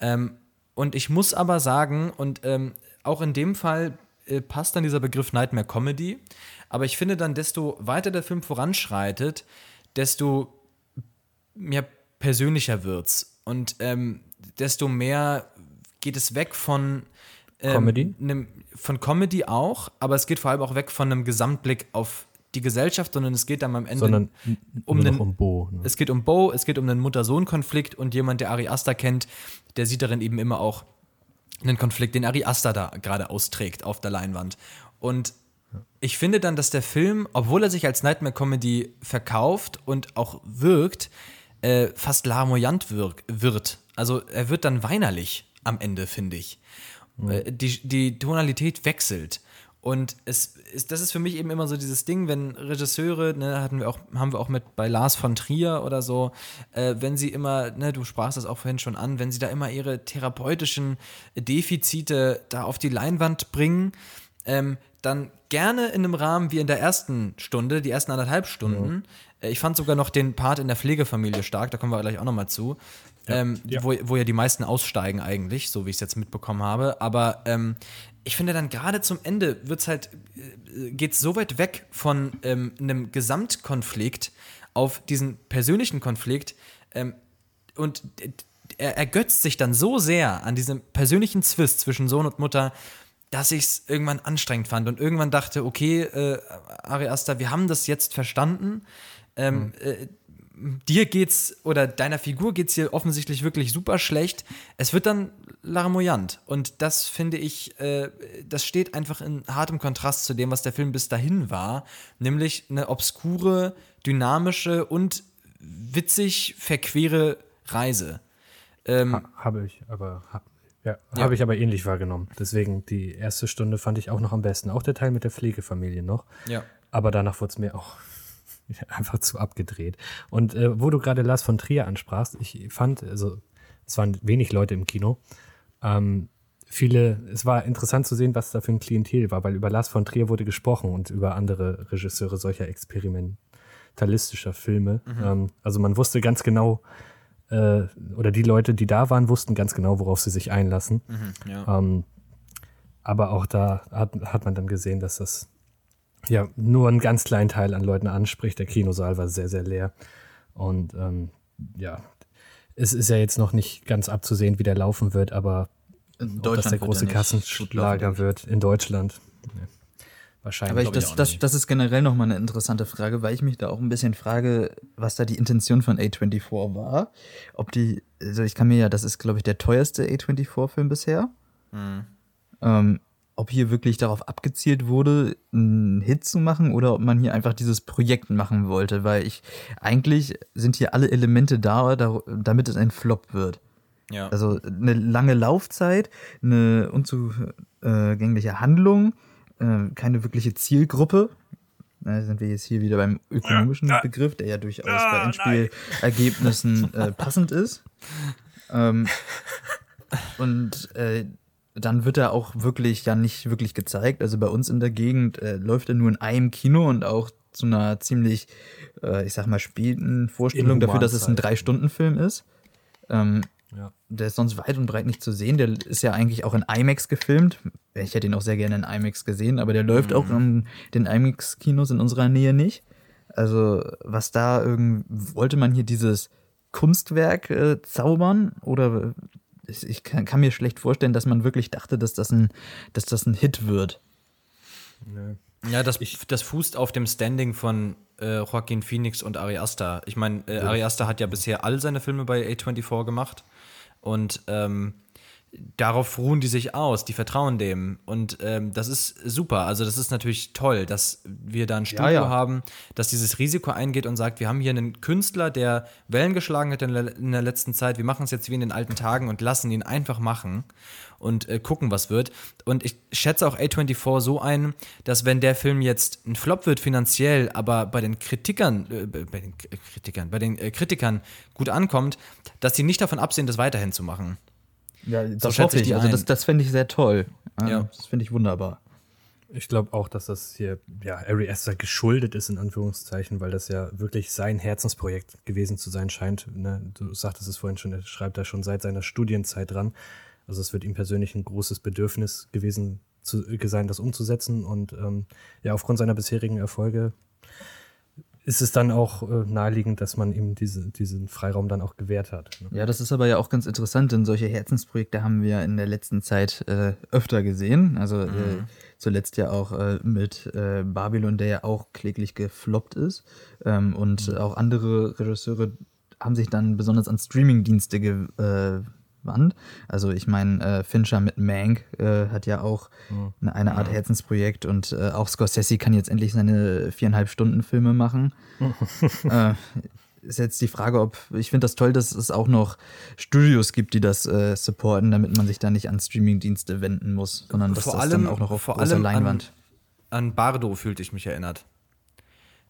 Ähm, und ich muss aber sagen, und ähm, auch in dem Fall äh, passt dann dieser Begriff Nightmare Comedy, aber ich finde dann, desto weiter der Film voranschreitet, desto mehr persönlicher wird's und ähm, desto mehr geht es weg von ähm, Comedy? Nem, von Comedy auch, aber es geht vor allem auch weg von einem Gesamtblick auf die Gesellschaft, sondern es geht dann am Ende Sondern um den- um Bo. Ne? es geht um Bo, es geht um einen Mutter-Sohn-Konflikt und jemand, der Ari Aster kennt, der sieht darin eben immer auch einen Konflikt, den Ari Aster da gerade austrägt auf der Leinwand. Und ich finde dann, dass der Film, obwohl er sich als Nightmare-Comedy verkauft und auch wirkt, äh, fast lamoyant wirk wird. Also er wird dann weinerlich am Ende, finde ich. Äh, die, die Tonalität wechselt. Und es ist, das ist für mich eben immer so dieses Ding, wenn Regisseure, ne, hatten wir auch, haben wir auch mit bei Lars von Trier oder so, äh, wenn sie immer, ne, du sprachst das auch vorhin schon an, wenn sie da immer ihre therapeutischen Defizite da auf die Leinwand bringen, ähm, dann gerne in einem Rahmen wie in der ersten Stunde, die ersten anderthalb Stunden. Äh, Ich fand sogar noch den Part in der Pflegefamilie stark, da kommen wir gleich auch nochmal zu. ähm, ja. Wo, wo ja die meisten aussteigen eigentlich, so wie ich es jetzt mitbekommen habe. Aber ähm, ich finde dann gerade zum Ende wird's halt, äh, geht so weit weg von ähm, einem Gesamtkonflikt auf diesen persönlichen Konflikt ähm, und er ergötzt sich dann so sehr an diesem persönlichen Zwist zwischen Sohn und Mutter, dass ich es irgendwann anstrengend fand und irgendwann dachte, okay, äh, Ari Aster, wir haben das jetzt verstanden. Ähm, äh, dir geht's oder deiner Figur geht's hier offensichtlich wirklich super schlecht. Es wird dann larmoyant. Und das finde ich, äh, das steht einfach in hartem Kontrast zu dem, was der Film bis dahin war. Nämlich eine obskure, dynamische und witzig verquere Reise. Ähm, ha, habe ich, aber ha, ja, ja. habe ich aber ähnlich wahrgenommen. Deswegen die erste Stunde fand ich auch noch am besten. Auch der Teil mit der Pflegefamilie noch. Ja. Aber danach wurde es mir auch einfach zu abgedreht. Und äh, wo du gerade Lars von Trier ansprachst, ich fand, also es waren wenig Leute im Kino. Ähm, viele, es war interessant zu sehen, was da für ein Klientel war, weil über Lars von Trier wurde gesprochen und über andere Regisseure solcher experimentalistischer Filme. Mhm. Ähm, also man wusste ganz genau, äh, oder die Leute, die da waren, wussten ganz genau, worauf sie sich einlassen. Mhm, ja. ähm, aber auch da hat, hat man dann gesehen, dass das ja nur einen ganz kleinen Teil an Leuten anspricht. Der Kinosaal war sehr, sehr leer. Und ähm, ja, es ist ja jetzt noch nicht ganz abzusehen, wie der laufen wird, aber ob das der große Kassenschlager wird in Deutschland. Ja. Wahrscheinlich. Aber ich, das, ich das, das ist generell nochmal eine interessante Frage, weil ich mich da auch ein bisschen frage, was da die Intention von A24 war. Ob die, also ich kann mir ja, das ist, glaube ich, der teuerste A24-Film bisher. Mhm. Ähm, ob hier wirklich darauf abgezielt wurde, einen Hit zu machen oder ob man hier einfach dieses Projekt machen wollte, weil ich eigentlich sind hier alle Elemente da, damit es ein Flop wird. Ja. Also eine lange Laufzeit, eine unzugängliche Handlung, äh, keine wirkliche Zielgruppe. Da sind wir jetzt hier wieder beim ökonomischen ja. Begriff, der ja durchaus ah, bei Endspielergebnissen äh, passend ist. Ähm, und äh, dann wird er auch wirklich ja nicht wirklich gezeigt. Also bei uns in der Gegend äh, läuft er nur in einem Kino und auch zu einer ziemlich, äh, ich sag mal, späten Vorstellung dafür, dass es ein Drei-Stunden-Film ist. Ähm, ja. Der ist sonst weit und breit nicht zu sehen. Der ist ja eigentlich auch in IMAX gefilmt. Ich hätte ihn auch sehr gerne in IMAX gesehen, aber der läuft mhm. auch in den IMAX-Kinos in unserer Nähe nicht. Also, was da irgendwie, wollte man hier dieses Kunstwerk äh, zaubern oder ich kann, kann, mir schlecht vorstellen, dass man wirklich dachte, dass das ein, dass das ein Hit wird. Nee. Ja, das, ich, das fußt auf dem Standing von äh, Joaquin Phoenix und Ari Aster. Ich meine, äh, Ari Aster hat ja bisher all seine Filme bei A24 gemacht und ähm, darauf ruhen die sich aus, die vertrauen dem. Und ähm, das ist super. Also, das ist natürlich toll, dass wir da ein Studio ja, ja. haben, das dieses Risiko eingeht und sagt, wir haben hier einen Künstler, der Wellen geschlagen hat in der, in der letzten Zeit. Wir machen es jetzt wie in den alten Tagen und lassen ihn einfach machen und äh, gucken, was wird. Und ich schätze auch A24 so ein, dass wenn der Film jetzt ein Flop wird finanziell, aber bei den Kritikern, äh, bei den Kritikern, bei den äh, Kritikern gut ankommt, dass sie nicht davon absehen, das weiterhin zu machen. Ja, das so hoffe ich. Also das, das finde ich sehr toll. Ja. Das finde ich wunderbar. Ich glaube auch, dass das hier ja Ari Aster geschuldet ist in Anführungszeichen, weil das ja wirklich sein Herzensprojekt gewesen zu sein scheint. Ne? Du sagtest es vorhin schon, er schreibt da schon seit seiner Studienzeit dran. Also es wird ihm persönlich ein großes Bedürfnis gewesen zu, sein, das umzusetzen. Und ähm, ja, aufgrund seiner bisherigen Erfolge ist es dann auch äh, naheliegend, dass man ihm diese, diesen Freiraum dann auch gewährt hat. Ne? Ja, das ist aber ja auch ganz interessant, denn solche Herzensprojekte haben wir in der letzten Zeit äh, öfter gesehen. Also äh, mhm. äh, zuletzt ja auch äh, mit äh, Babylon, der ja auch kläglich gefloppt ist. Ähm, und mhm. auch andere Regisseure haben sich dann besonders an Streamingdienste ge Wand. Also ich meine, äh, Fincher mit Mank äh, hat ja auch eine, eine Art Herzensprojekt und äh, auch Scorsese kann jetzt endlich seine viereinhalb Stunden Filme machen. Äh, ist jetzt die Frage, ob ich finde das toll, dass es auch noch Studios gibt, die das äh, supporten, damit man sich da nicht an Streamingdienste wenden muss, sondern dass vor das allem, dann auch noch auf vor allem Leinwand. An, an Bardo fühlte ich mich erinnert.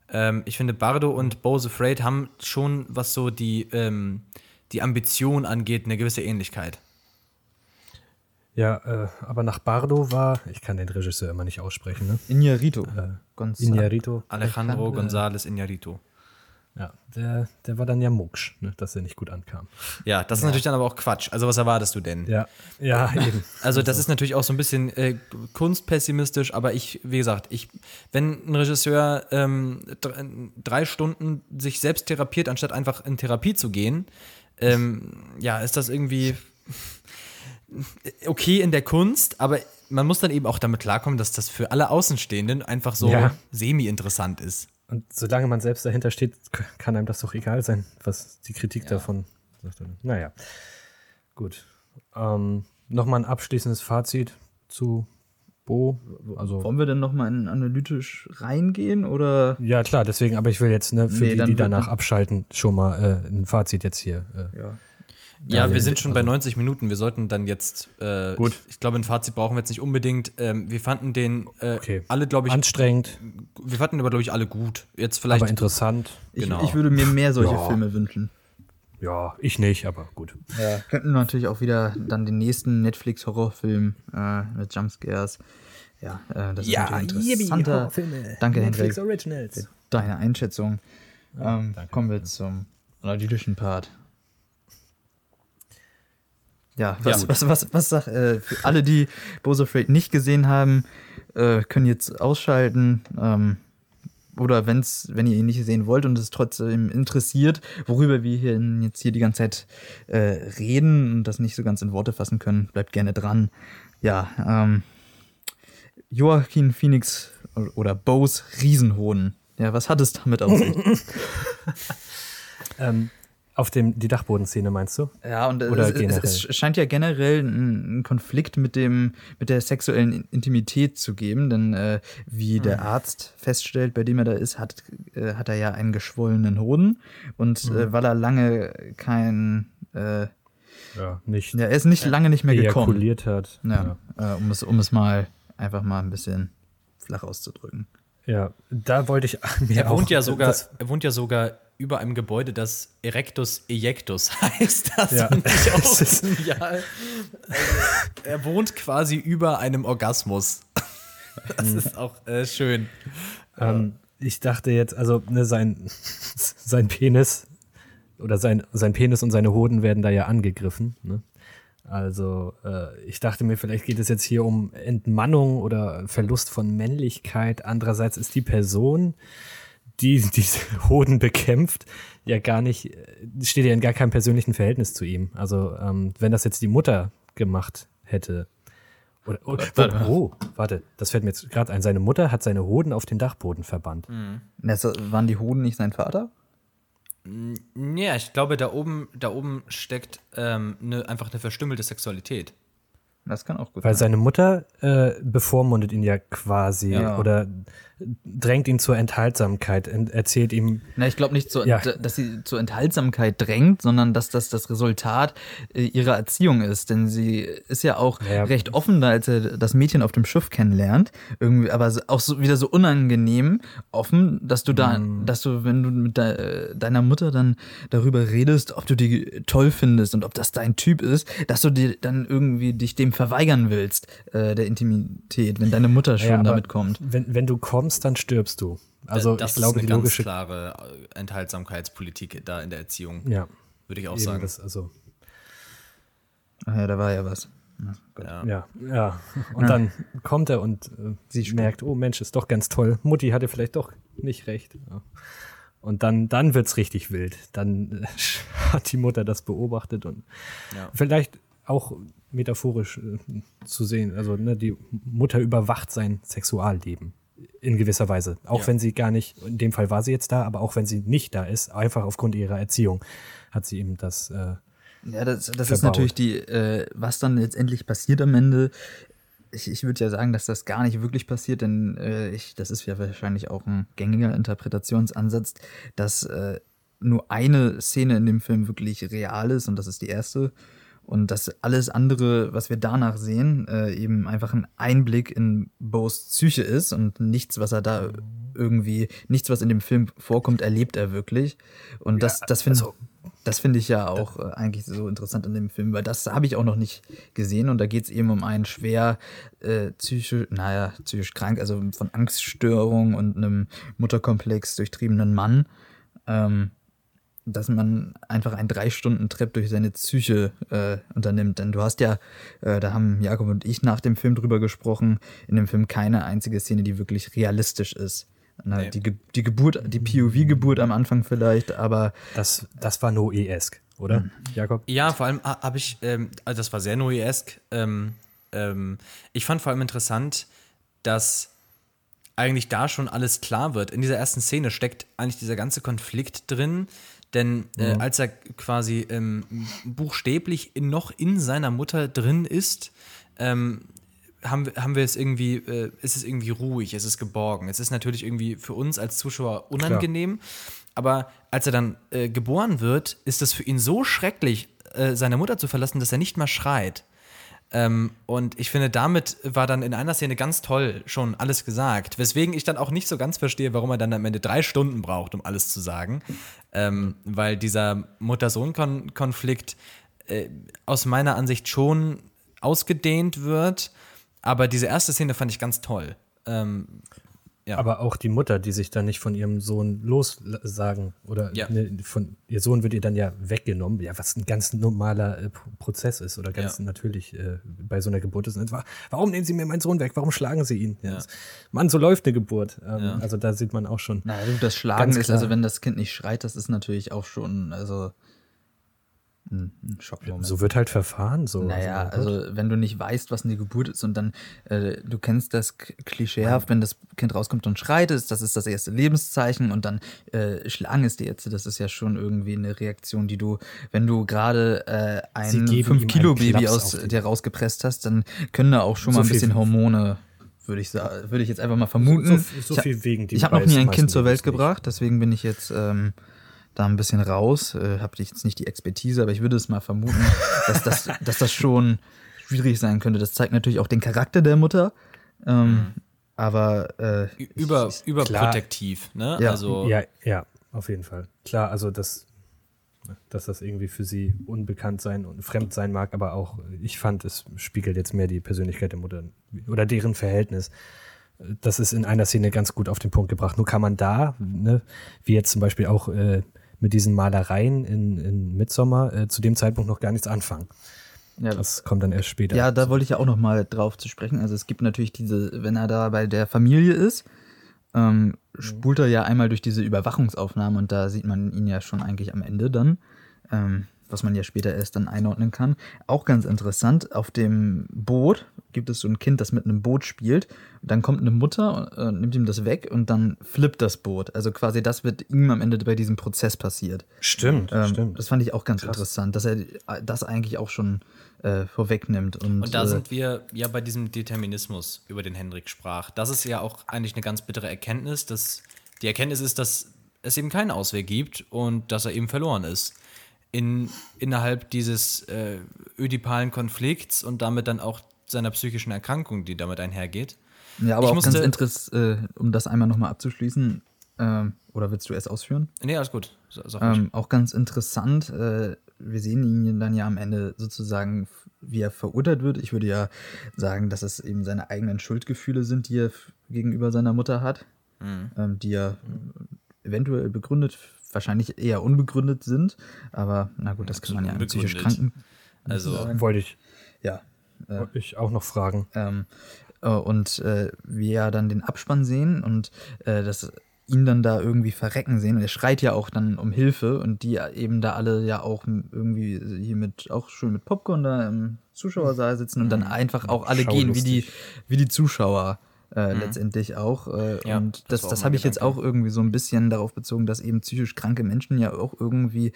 Ähm, ich finde, Bardo und Bose Afraid haben schon, was so die ähm, die Ambition angeht, eine gewisse Ähnlichkeit. Ja, äh, aber nach Bardo war, ich kann den Regisseur immer nicht aussprechen, ne? Iñárritu. Äh, Iñárritu. Alejandro González Iñárritu. Ja, der, der war dann ja mucksch, ne, dass er nicht gut ankam. Ja, das ist ja. natürlich dann aber auch Quatsch. Also was erwartest du denn? Ja, ja, eben. Also das ist natürlich auch so ein bisschen äh, kunstpessimistisch, aber ich, wie gesagt, ich, wenn ein Regisseur ähm, drei Stunden sich selbst therapiert, anstatt einfach in Therapie zu gehen, ähm, ja, ist das irgendwie okay in der Kunst, aber man muss dann eben auch damit klarkommen, dass das für alle Außenstehenden einfach so ja. semi-interessant ist. Und solange man selbst dahinter steht, kann einem das doch egal sein, was die Kritik ja. davon sagt. Naja, gut. Ähm, nochmal ein abschließendes Fazit zu Bo. Also, Wollen wir denn nochmal analytisch reingehen oder? ja, klar, deswegen, aber ich will jetzt ne, für Nee, die, die danach abschalten, schon mal äh, ein Fazit jetzt hier. Äh. Ja. Ja, wir sind schon bei also- 90 Minuten. Wir sollten dann jetzt. Äh, Gut. Ich, ich glaube, ein Fazit brauchen wir jetzt nicht unbedingt. Ähm, wir fanden den äh, Okay. alle, glaube ich, Anstrengend, wir fanden aber, glaube ich, alle gut. Jetzt vielleicht. aber interessant. Ich, Genau. ich würde mir mehr solche Ja. Filme wünschen. Ja, ich nicht, aber gut. Ja. Könnten natürlich auch wieder dann den nächsten Netflix-Horrorfilm äh, mit Jumpscares. Ja, äh, das ist natürlich interessanter. Danke, Hendrik. Originals. Deine Einschätzung. ähm, danke. kommen wir zum analytischen Part. Ja, was, Ja. was, was, was sag, äh, für alle, die Bose Afraid nicht gesehen haben, äh, können jetzt ausschalten. Ähm, oder wenn's, wenn ihr ihn nicht sehen wollt und es trotzdem interessiert, worüber wir hier jetzt hier die ganze Zeit äh, reden und das nicht so ganz in Worte fassen können, bleibt gerne dran. Ja, ähm, Joaquin Phoenix oder Bose Riesenhoden. Ja, was hat es damit auf sich? Ähm, auf dem, die Dachbodenszene meinst du? Ja, und Oder es, es, generell? es scheint ja generell einen Konflikt mit dem mit der sexuellen Intimität zu geben, denn äh, wie der Arzt feststellt, bei dem er da ist, hat, äh, hat er ja einen geschwollenen Hoden und äh, weil er lange kein äh, Ja, nicht ja, er ist nicht lange nicht mehr gekommen. hat. Ja, Äh, um es um es mal einfach mal ein bisschen flach auszudrücken. Ja, da wollte ich mir er wohnt auch, ja sogar, das- er wohnt ja sogar über einem Gebäude, das Erectus Ejectus heißt. Das Ja. fand ich auch genial. Also, er wohnt quasi über einem Orgasmus. Das ist auch äh, schön. Ähm, ich dachte jetzt, also ne, sein, sein Penis oder sein, sein Penis und seine Hoden werden da ja angegriffen. Ne? Also äh, ich dachte mir, vielleicht geht es jetzt hier um Entmannung oder Verlust von Männlichkeit. Andererseits ist die Person, die diese Hoden bekämpft, ja gar nicht, äh, steht ja in gar keinem persönlichen Verhältnis zu ihm. Also ähm, wenn das jetzt die Mutter gemacht hätte, oder, oder Warte. oh, oh, warte, das fällt mir jetzt gerade ein. Seine Mutter hat seine Hoden auf den Dachboden verbannt. Das, waren die Hoden nicht sein Vater? Ja, ich glaube, da oben, da oben steckt ähm, ne, einfach eine verstümmelte Sexualität. Das kann auch gut Weil sein. seine Mutter äh, bevormundet ihn ja quasi Ja. oder drängt ihn zur Enthaltsamkeit, ent erzählt ihm, Na, ich glaube nicht, so, Ja. dass sie zur Enthaltsamkeit drängt, sondern dass das das Resultat äh, ihrer Erziehung ist. Denn sie ist ja auch Ja. recht offen, da als er das Mädchen auf dem Schiff kennenlernt. Irgendwie, aber auch so, wieder so unangenehm offen, dass du da, Mhm. dass du, wenn du mit de, äh, deiner Mutter dann darüber redest, ob du die toll findest und ob das dein Typ ist, dass du dir dann irgendwie dich dem verweigern willst, äh, der Intimität, wenn deine Mutter schon Ja, damit kommt. wenn, wenn du kommst, dann stirbst du. Also das ich glaube, ist eine logische. ganz klare äh, Enthaltsamkeitspolitik da in der Erziehung, Ja, würde ich auch eben sagen. das, also, Ach ja, da war ja was. ja. ja, ja. Und dann kommt er und äh, Sie stimmt. merkt, oh Mensch, ist doch ganz toll. Mutti hatte vielleicht doch nicht recht. Ja. Und dann, dann wird's richtig wild. Dann äh, hat die Mutter das beobachtet und Ja. vielleicht auch metaphorisch äh, zu sehen. Also ne, die Mutter überwacht sein Sexualleben in gewisser Weise. Auch Ja. wenn sie gar nicht, in dem Fall war sie jetzt da, aber auch wenn sie nicht da ist, einfach aufgrund ihrer Erziehung, hat sie ihm das. Äh, Ja, das, das ist natürlich die, äh, was dann letztendlich passiert am Ende. Ich, ich würde ja sagen, dass das gar nicht wirklich passiert, denn äh, ich, das ist ja wahrscheinlich auch ein gängiger Interpretationsansatz, dass äh, nur eine Szene in dem Film wirklich real ist und das ist die erste. Und dass alles andere, was wir danach sehen, äh, eben einfach ein Einblick in Bo's Psyche ist und nichts, was er da irgendwie, nichts, was in dem Film vorkommt, erlebt er wirklich. Und das, das finde also- das finde ich ja auch äh, eigentlich so interessant in dem Film, weil das habe ich auch noch nicht gesehen. Und da geht es eben um einen schwer äh, psychisch, naja, psychisch krank, also von Angststörung und einem Mutterkomplex durchtriebenen Mann, ähm, dass man einfach einen drei Stunden Trip durch seine Psyche äh, unternimmt. Denn du hast ja, äh, da haben Jakob und ich nach dem Film drüber gesprochen, in dem Film keine einzige Szene, die wirklich realistisch ist. Na, Nee. die, Ge die Geburt, die POV-Geburt am Anfang vielleicht, aber das, das war Noe-esk, oder, Mhm. Jakob? Ja, vor allem ha- habe ich, ähm, also das war sehr Noe-esk. Ähm, ähm, ich fand vor allem interessant, dass eigentlich da schon alles klar wird. In dieser ersten Szene steckt eigentlich dieser ganze Konflikt drin, Denn äh, als er quasi ähm, buchstäblich in, noch in seiner Mutter drin ist, ähm, haben, wir- haben wir es irgendwie, äh, ist es irgendwie ruhig, es ist geborgen. Es ist natürlich irgendwie für uns als Zuschauer unangenehm, aber als er dann äh, geboren wird, ist es für ihn so schrecklich, äh, seine Mutter zu verlassen, dass er nicht mal schreit. Ähm, und ich finde, damit war dann in einer Szene ganz toll schon alles gesagt. Weswegen ich dann auch nicht so ganz verstehe, warum er dann am Ende drei Stunden braucht, um alles zu sagen. Ähm, weil dieser Mutter-Sohn-Konflikt äh, aus meiner Ansicht schon ausgedehnt wird. Aber diese erste Szene fand ich ganz toll. Ähm, ja. Aber auch die Mutter, die sich dann nicht von ihrem Sohn lossagen oder Ja. ne, von ihr Sohn wird ihr dann ja weggenommen, ja, was ein ganz normaler äh, Prozess ist oder ganz Ja. natürlich äh, bei so einer Geburt ist. Und wa- Warum nehmen Sie mir meinen Sohn weg? Warum schlagen Sie ihn? Ja. das- Mann, so läuft eine Geburt. Ähm, Ja. Also da sieht man auch schon. Naja, du, das Schlagen ist, also wenn das Kind nicht schreit, das ist natürlich auch schon, also ein, ein Schockmoment. So wird halt verfahren. So. Naja, Also, also wenn du nicht weißt, was eine Geburt ist und dann, äh, du kennst das klischeehaft, wenn das Kind rauskommt und schreit, ist, das ist das erste Lebenszeichen und dann äh, schlagen es dir jetzt. Das ist ja schon irgendwie eine Reaktion, die du, wenn du gerade äh, ein geben ihm einen 5-Kilo-Baby Klaps aus die- dir rausgepresst hast, dann können da auch schon So mal ein bisschen Hormone, würde ich würde ich jetzt einfach mal vermuten. so, so Ich ha- viel wegen die ich habe noch nie ein Kind zur Welt gebracht, deswegen bin ich jetzt ähm, da ein bisschen raus. Äh, habe jetzt nicht die Expertise, aber ich würde es mal vermuten, dass, das, dass das schon schwierig sein könnte. Das zeigt natürlich auch den Charakter der Mutter. Ähm, Aber äh, über, ich, überprotektiv, ne? Ja. Also, Ja, ja, auf jeden Fall. Klar, also das, dass das irgendwie für sie unbekannt sein und fremd sein mag, aber auch, ich fand, es spiegelt jetzt mehr die Persönlichkeit der Mutter oder deren Verhältnis. Das ist in einer Szene ganz gut auf den Punkt gebracht. Nur kann man da, ne, wie jetzt zum Beispiel auch äh, mit diesen Malereien in, in Midsommar, äh, zu dem Zeitpunkt noch gar nichts anfangen. ja, Das kommt dann erst später. Ja, da wollte ich ja auch noch mal drauf zu sprechen. Also es gibt natürlich diese, wenn er da bei der Familie ist, ähm, spult er ja einmal durch diese Überwachungsaufnahmen und da sieht man ihn ja schon eigentlich am Ende dann, ähm, was man ja später erst dann einordnen kann. Auch ganz interessant, auf dem Boot gibt es so ein Kind, das mit einem Boot spielt. Dann kommt eine Mutter, äh, nimmt ihm das weg und dann flippt das Boot. Also quasi das wird ihm am Ende bei diesem Prozess passiert. Stimmt, Ähm, stimmt. Das fand ich auch ganz interessant, dass er das eigentlich auch schon äh, vorwegnimmt. Und, Und da äh, sind wir ja bei diesem Determinismus, über den Hendrik sprach. Das ist ja auch eigentlich eine ganz bittere Erkenntnis. Dass die Erkenntnis ist, dass es eben keinen Ausweg gibt und dass er eben verloren ist. In, innerhalb dieses äh, ödipalen Konflikts und damit dann auch seiner psychischen Erkrankung, die damit einhergeht. Ja, aber Ich auch musste- ganz interessant, äh, um das einmal nochmal abzuschließen, ähm, oder willst du erst ausführen? Nee, alles gut. Ruhig. Ähm, auch ganz interessant, äh, wir sehen ihn dann ja am Ende sozusagen, wie er verurteilt wird. Ich würde ja sagen, dass es eben seine eigenen Schuldgefühle sind, die er gegenüber seiner Mutter hat, Mhm. ähm, die ja eventuell begründet, wahrscheinlich eher unbegründet sind. Aber na gut, das kann man ja an psychisch. Kranken. Also, sagen. Wollte ich, Ja, wollte ich auch noch fragen. Ähm, äh, und äh, wir ja dann den Abspann sehen und äh, das ihn dann da irgendwie verrecken sehen. Und er schreit ja auch dann um Hilfe und die eben da alle ja auch irgendwie hier mit, auch schön mit Popcorn da im Zuschauersaal sitzen und dann einfach auch alle gehen, wie die, wie die Zuschauer. Äh, Letztendlich auch. Äh, Ja, und das das, das habe ich jetzt auch irgendwie so ein bisschen darauf bezogen, dass eben psychisch kranke Menschen ja auch irgendwie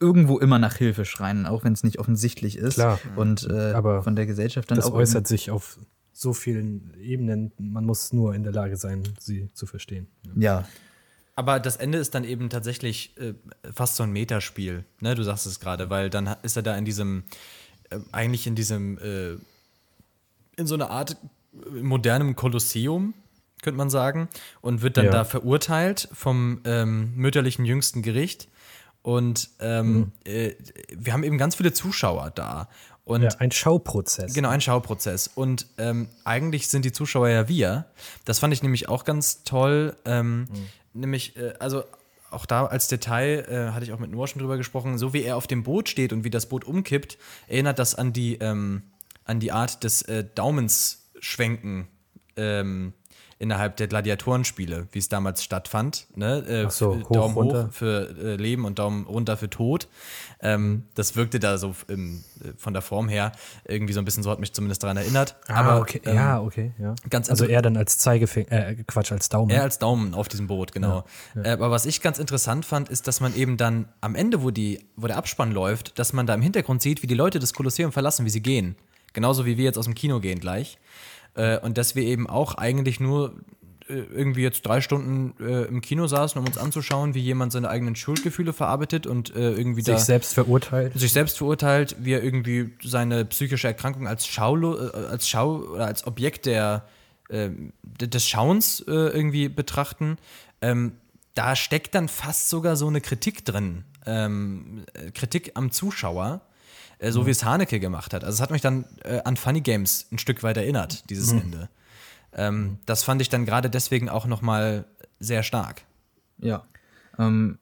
irgendwo immer nach Hilfe schreien, auch wenn es nicht offensichtlich ist. Klar. Und äh, Aber von der Gesellschaft dann Das auch äußert sich auf so vielen Ebenen. Man muss nur in der Lage sein, sie zu verstehen. Ja, Aber das Ende ist dann eben tatsächlich äh, fast so ein Metaspiel, ne? Du sagst es gerade, weil dann ist er da in diesem, äh, eigentlich in diesem, äh, in so einer Art modernem Kolosseum, könnte man sagen, und wird dann Ja. da verurteilt vom ähm, mütterlichen jüngsten Gericht. Und ähm, Mhm. äh, wir haben eben ganz viele Zuschauer da. Und Ja, ein Schauprozess. Genau, ein Schauprozess. Und ähm, eigentlich sind die Zuschauer ja wir. Das fand ich nämlich auch ganz toll. Ähm, Nämlich, äh, also auch da als Detail äh, hatte ich auch mit Noah schon drüber gesprochen, so wie er auf dem Boot steht und wie das Boot umkippt, erinnert das an die, ähm, an die Art des äh, Daumensschwenken ähm, innerhalb der Gladiatorenspiele, wie es damals stattfand. Ne? Äh, so, hoch, Daumen runter. hoch für äh, Leben und Daumen runter für Tod. Ähm, das wirkte da so im, äh, von der Form her irgendwie so ein bisschen, so hat mich zumindest daran erinnert. Ah, okay. ähm, ja, okay. Ja. ganz also inter- er dann als Zeigefinger, äh, Quatsch, als Daumen. er als Daumen auf diesem Boot, genau. Äh, aber was ich ganz interessant fand, ist, dass man eben dann am Ende, wo, die, wo der Abspann läuft, dass man da im Hintergrund sieht, wie die Leute das Kolosseum verlassen, wie sie gehen. Genauso wie wir jetzt aus dem Kino gehen gleich. Äh, und dass wir eben auch eigentlich nur äh, irgendwie jetzt drei Stunden äh, im Kino saßen, um uns anzuschauen, wie jemand seine eigenen Schuldgefühle verarbeitet und äh, irgendwie sich selbst verurteilt. sich selbst verurteilt, wie er irgendwie seine psychische Erkrankung als Schaulo, äh, als Schau oder als Objekt der, d- des Schauens äh, irgendwie betrachten. Ähm, da steckt dann fast sogar so eine Kritik drin. Ähm, äh, Kritik am Zuschauer, äh, so wie es Haneke gemacht hat. Also es hat mich dann äh, an Funny Games ein Stück weit erinnert, dieses Ende. Ähm, das fand ich dann gerade deswegen auch noch mal sehr stark. Ja. Ähm,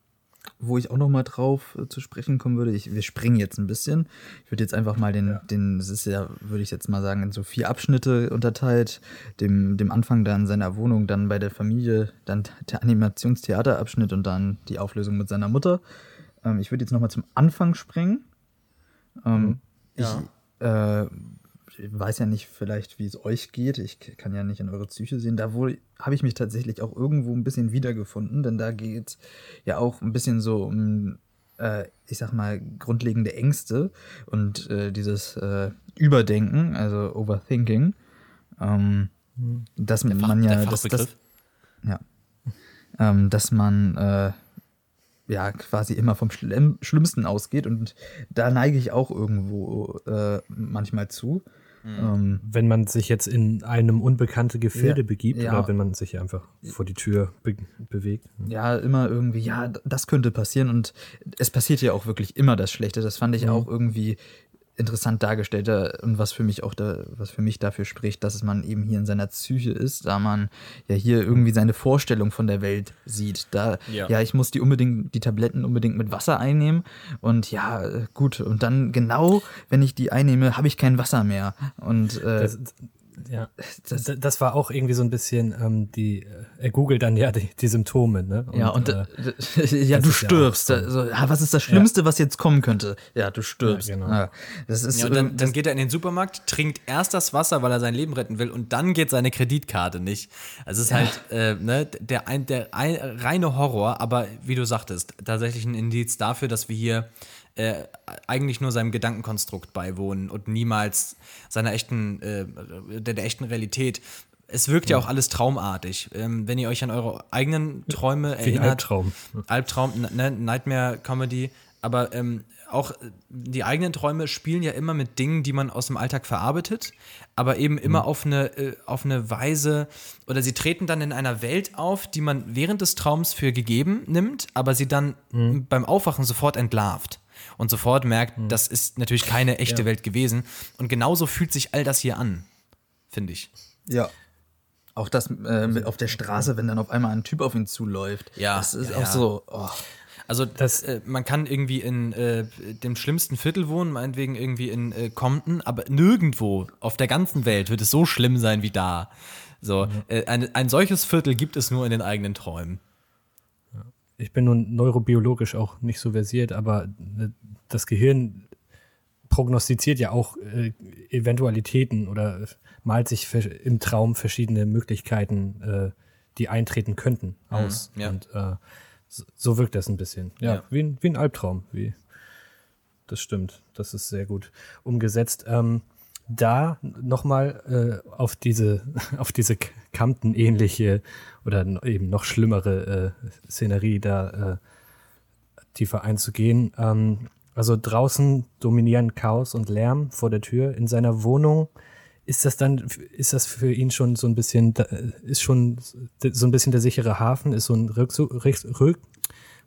wo ich auch noch mal drauf äh, zu sprechen kommen würde, ich, wir springen jetzt ein bisschen. Ich würde jetzt einfach mal den, den, das ist ja, würde ich jetzt mal sagen, in so vier Abschnitte unterteilt. Dem, dem Anfang dann seiner Wohnung, dann bei der Familie, dann der Animationstheaterabschnitt und dann die Auflösung mit seiner Mutter. Ähm, ich würde jetzt noch mal zum Anfang springen. Ähm, Ich äh, weiß ja nicht vielleicht, wie es euch geht. Ich kann ja nicht in eure Psyche sehen. Da habe ich mich tatsächlich auch irgendwo ein bisschen wiedergefunden, denn da geht es ja auch ein bisschen so um, äh, ich sag mal, grundlegende Ängste und äh, dieses äh, Überdenken, also Overthinking. Ähm, dass Fach- man ja, der das, das, Fachbegriff. ja, ähm, dass man äh, ja quasi immer vom Schlimm Schlimmsten ausgeht und da neige ich auch irgendwo äh, manchmal zu. Ähm, wenn man sich jetzt in einem unbekannte Gefilde Ja, begibt ja. oder wenn man sich einfach vor die Tür be bewegt. ja, immer irgendwie, ja, das könnte passieren und es passiert ja auch wirklich immer das Schlechte. Das fand ich auch irgendwie interessant dargestellt da- und was für mich auch da, was für mich dafür spricht, dass man eben hier in seiner Psyche ist, da man ja hier irgendwie seine Vorstellung von der Welt sieht. Da, ja, Ja. ich muss die unbedingt, die Tabletten unbedingt mit Wasser einnehmen und ja, gut. Und dann genau, wenn ich die einnehme, habe ich kein Wasser mehr. Und äh, Das, ja, das- das, das war auch irgendwie so ein bisschen ähm, die, äh, er googelt dann ja die, die Symptome, ne? Ja, und äh, äh, ja, das du ja stirbst. auch so. also, ja, was ist das Schlimmste, was jetzt kommen könnte? Ja, du stirbst. Ja, genau. Ja, das ist Ja, und äh, dann, dann geht er in den Supermarkt, trinkt erst das Wasser, weil er sein Leben retten will, und dann geht seine Kreditkarte nicht. Also es ist halt äh, ne, der, ein, der ein, reine Horror, aber wie du sagtest, tatsächlich ein Indiz dafür, dass wir hier äh, eigentlich nur seinem Gedankenkonstrukt beiwohnen und niemals seiner echten, äh, der, der echten Realität. Es wirkt ja auch alles traumartig. Ähm, wenn ihr euch an eure eigenen Träume wie erinnert. Albtraum. Albtraum, ne, Nightmare Comedy, aber ähm, auch die eigenen Träume spielen ja immer mit Dingen, die man aus dem Alltag verarbeitet, aber eben immer auf, eine, äh, auf eine Weise, oder sie treten dann in einer Welt auf, die man während des Traums für gegeben nimmt, aber sie dann beim Aufwachen sofort entlarvt und sofort merkt, das ist natürlich keine echte Welt gewesen. Und genauso fühlt sich all das hier an, finde ich. ja. Auch das äh, mit auf der Straße, wenn dann auf einmal ein Typ auf ihn zuläuft. Ja, Das ist ja, auch ja. so. Oh. Also Das- äh, man kann irgendwie in äh, dem schlimmsten Viertel wohnen, meinetwegen irgendwie in äh, Compton, aber nirgendwo auf der ganzen Welt wird es so schlimm sein wie da. So, äh, ein, ein solches Viertel gibt es nur in den eigenen Träumen. Ich bin nun neurobiologisch auch nicht so versiert, aber äh, das Gehirn prognostiziert ja auch äh, Eventualitäten oder malt sich im Traum verschiedene Möglichkeiten, äh, die eintreten könnten, aus. ja. Und äh, so, so wirkt das ein bisschen. Ja, Ja. Wie, ein, wie ein Albtraum. Wie, das stimmt. Das ist sehr gut umgesetzt. Ähm, da nochmal äh, auf diese, auf diese Campton-ähnliche oder eben noch schlimmere äh, Szenerie da äh, tiefer einzugehen. Ähm, also draußen dominieren Chaos und Lärm vor der Tür. In seiner Wohnung ist das dann, ist das für ihn schon so ein bisschen, da- ist schon so ein bisschen der sichere Hafen, ist so ein Rückzug, Rück, Rück,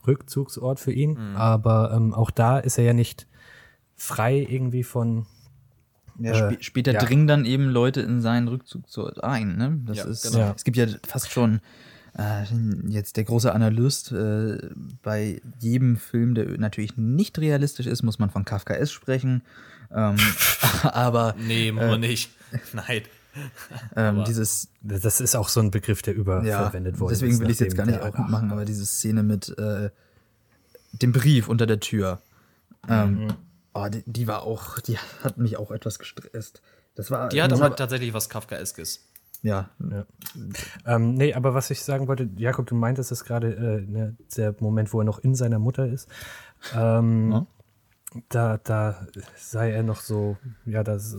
Rückzugsort für ihn. Aber ähm, auch da ist er ja nicht frei irgendwie von Ja, Äh, spä später ja. dringen dann eben Leute in seinen Rückzugsort ein. Ne? Das Ja, ist, genau. Ja. Es gibt ja fast schon äh, jetzt der große Analyst äh, bei jedem Film, der natürlich nicht realistisch ist, muss man von Kafka S sprechen. Ähm, aber Nee, nur nicht. Nein. ähm, dieses Das ist auch so ein Begriff, der überverwendet wurde. Deswegen will ich es jetzt gar nicht auch machen, aber diese Szene mit äh, dem Brief unter der Tür. Ähm, oh, die, die war auch, die hat mich auch etwas gestresst. Das war, Die hat aber tatsächlich was Kafkaeskes. ja, Ähm, nee, aber was ich sagen wollte, Jakob, du meintest es gerade, äh, ne, der Moment, wo er noch in seiner Mutter ist. Ähm, Ja. da, da sei er noch so, ja, das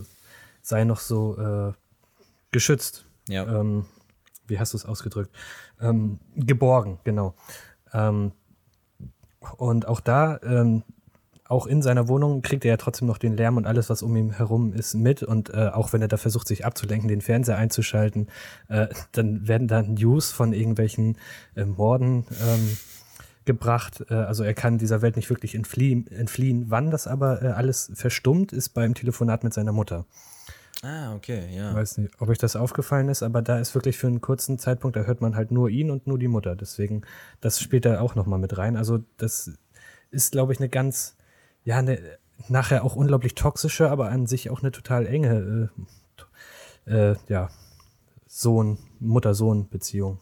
sei noch so äh, geschützt. Ja. Ähm, wie hast du es ausgedrückt? Ähm, geborgen, genau. Ähm, und auch da, ähm, auch in seiner Wohnung kriegt er ja trotzdem noch den Lärm und alles, was um ihn herum ist, mit. Und äh, auch wenn er da versucht, sich abzulenken, den Fernseher einzuschalten, äh, dann werden da News von irgendwelchen äh, Morden ähm, gebracht. Äh, also er kann dieser Welt nicht wirklich entfliehen. entfliehen. Wann das aber äh, alles verstummt, ist beim Telefonat mit seiner Mutter. Ah, okay, ja. Weiß nicht, ob euch das aufgefallen ist, aber da ist wirklich für einen kurzen Zeitpunkt, da hört man halt nur ihn und nur die Mutter. Deswegen, das spielt da auch nochmal mit rein. Also das ist, glaube ich, eine ganz, ja, eine nachher auch unglaublich toxische, aber an sich auch eine total enge, äh, äh, ja, Sohn, Mutter-Sohn-Beziehung.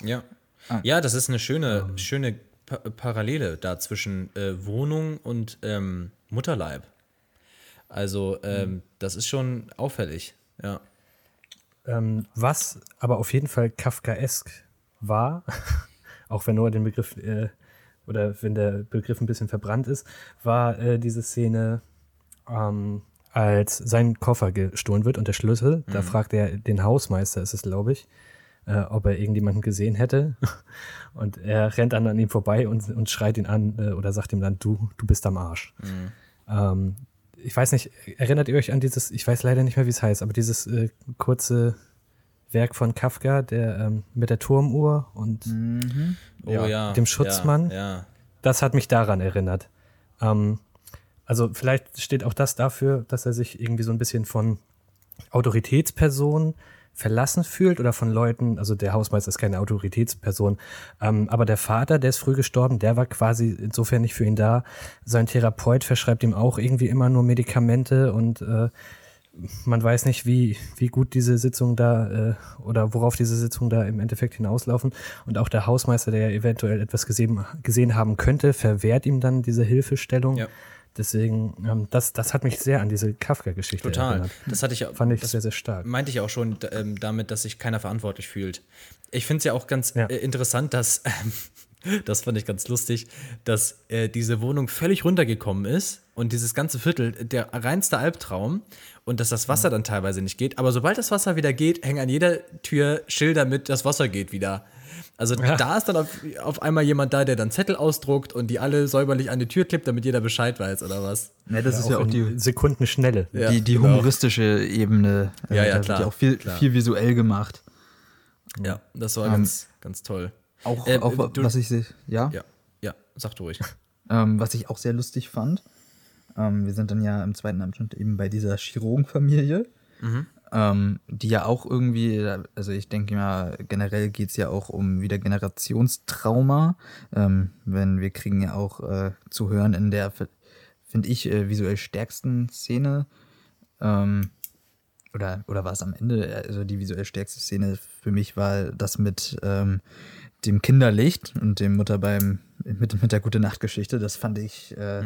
Ja. Ah. Ja, das ist eine schöne, schöne pa Parallele da zwischen äh, Wohnung und ähm, Mutterleib. Also, ähm, das ist schon auffällig. Ja. Ähm, was aber auf jeden Fall Kafkaesk war, auch wenn Noah den Begriff äh, oder wenn der Begriff ein bisschen verbrannt ist, war äh, diese Szene, ähm, als sein Koffer gestohlen wird und der Schlüssel. Da fragt er den Hausmeister, ist es glaube ich, äh, ob er irgendjemanden gesehen hätte. Und er rennt dann an ihm vorbei und, und schreit ihn an äh, oder sagt ihm dann, du, du bist am Arsch. Ähm, ich weiß nicht, erinnert ihr euch an dieses, ich weiß leider nicht mehr, wie es heißt, aber dieses äh, kurze Werk von Kafka, der ähm, mit der Turmuhr und Oh Ja, ja. dem Schutzmann. Ja. ja. das hat mich daran erinnert. Ähm, also vielleicht steht auch das dafür, dass er sich irgendwie so ein bisschen von Autoritätspersonen verlassen fühlt oder von Leuten, also der Hausmeister ist keine Autoritätsperson, ähm, aber der Vater, der ist früh gestorben, der war quasi insofern nicht für ihn da. Sein Therapeut verschreibt ihm auch irgendwie immer nur Medikamente und äh, man weiß nicht, wie, wie gut diese Sitzungen da äh, oder worauf diese Sitzungen da im Endeffekt hinauslaufen. Und auch der Hausmeister, der ja eventuell etwas gesehen, gesehen haben könnte, verwehrt ihm dann diese Hilfestellung. Ja. Deswegen, ähm, das, das hat mich sehr an diese Kafka-Geschichte Total. erinnert. Das hatte ich Fand ich sehr, sehr stark. meinte ich auch schon ähm, damit, dass sich keiner verantwortlich fühlt. Ich finde es ja auch ganz Ja. äh, interessant, dass, ähm, das fand ich ganz lustig, dass äh, diese Wohnung völlig runtergekommen ist und dieses ganze Viertel der reinste Albtraum und dass das Wasser dann teilweise nicht geht. Aber sobald das Wasser wieder geht, hängen an jeder Tür Schilder mit, das Wasser geht wieder. Also da ist dann auf, auf einmal jemand da, der dann Zettel ausdruckt und die alle säuberlich an die Tür klippt, damit jeder Bescheid weiß oder was. Ne, das ist ja auch die, Sekundenschnelle. Ja, die, die genau. humoristische Ebene. Äh, Ja, ja, klar, ja auch viel, klar. viel visuell gemacht. Ja, das war ganz, ganz toll. Auch, Äh, auch du- was ich se- ja, Ja, ja, sag du ruhig. Ähm, was ich auch sehr lustig fand. Ähm, wir sind dann ja im zweiten Abschnitt eben bei dieser Chirurgenfamilie, ähm, die ja auch irgendwie, also ich denke mal, generell geht es ja auch um wieder Generationstrauma. Ähm, wenn wir kriegen ja auch äh, zu hören in der, finde ich, äh, visuell stärksten Szene, ähm, oder, oder war es am Ende, also die visuell stärkste Szene für mich war das mit ähm, dem Kinderlicht und dem Mutter beim, mit, mit der Gute-Nacht-Geschichte. Das fand ich äh,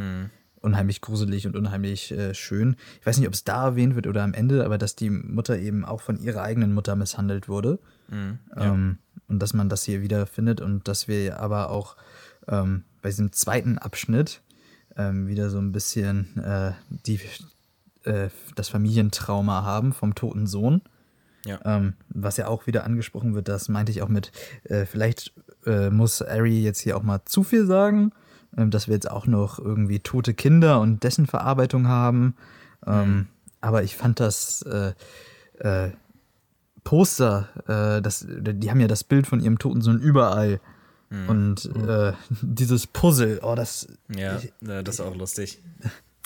unheimlich gruselig und unheimlich äh, schön. Ich weiß nicht, ob es da erwähnt wird oder am Ende, aber dass die Mutter eben auch von ihrer eigenen Mutter misshandelt wurde. ähm, und dass man das hier wieder findet und dass wir aber auch ähm, bei diesem zweiten Abschnitt ähm, wieder so ein bisschen äh, die, äh, das Familientrauma haben vom toten Sohn. Ja. Ähm, was ja auch wieder angesprochen wird, das meinte ich auch mit, äh, vielleicht äh, muss Ari jetzt hier auch mal zu viel sagen, dass wir jetzt auch noch irgendwie tote Kinder und dessen Verarbeitung haben. Ähm, Aber ich fand das äh, äh, Poster, äh, das, die haben ja das Bild von ihrem toten Sohn überall. Und äh, dieses Puzzle, oh, das, Ja, das ist auch lustig.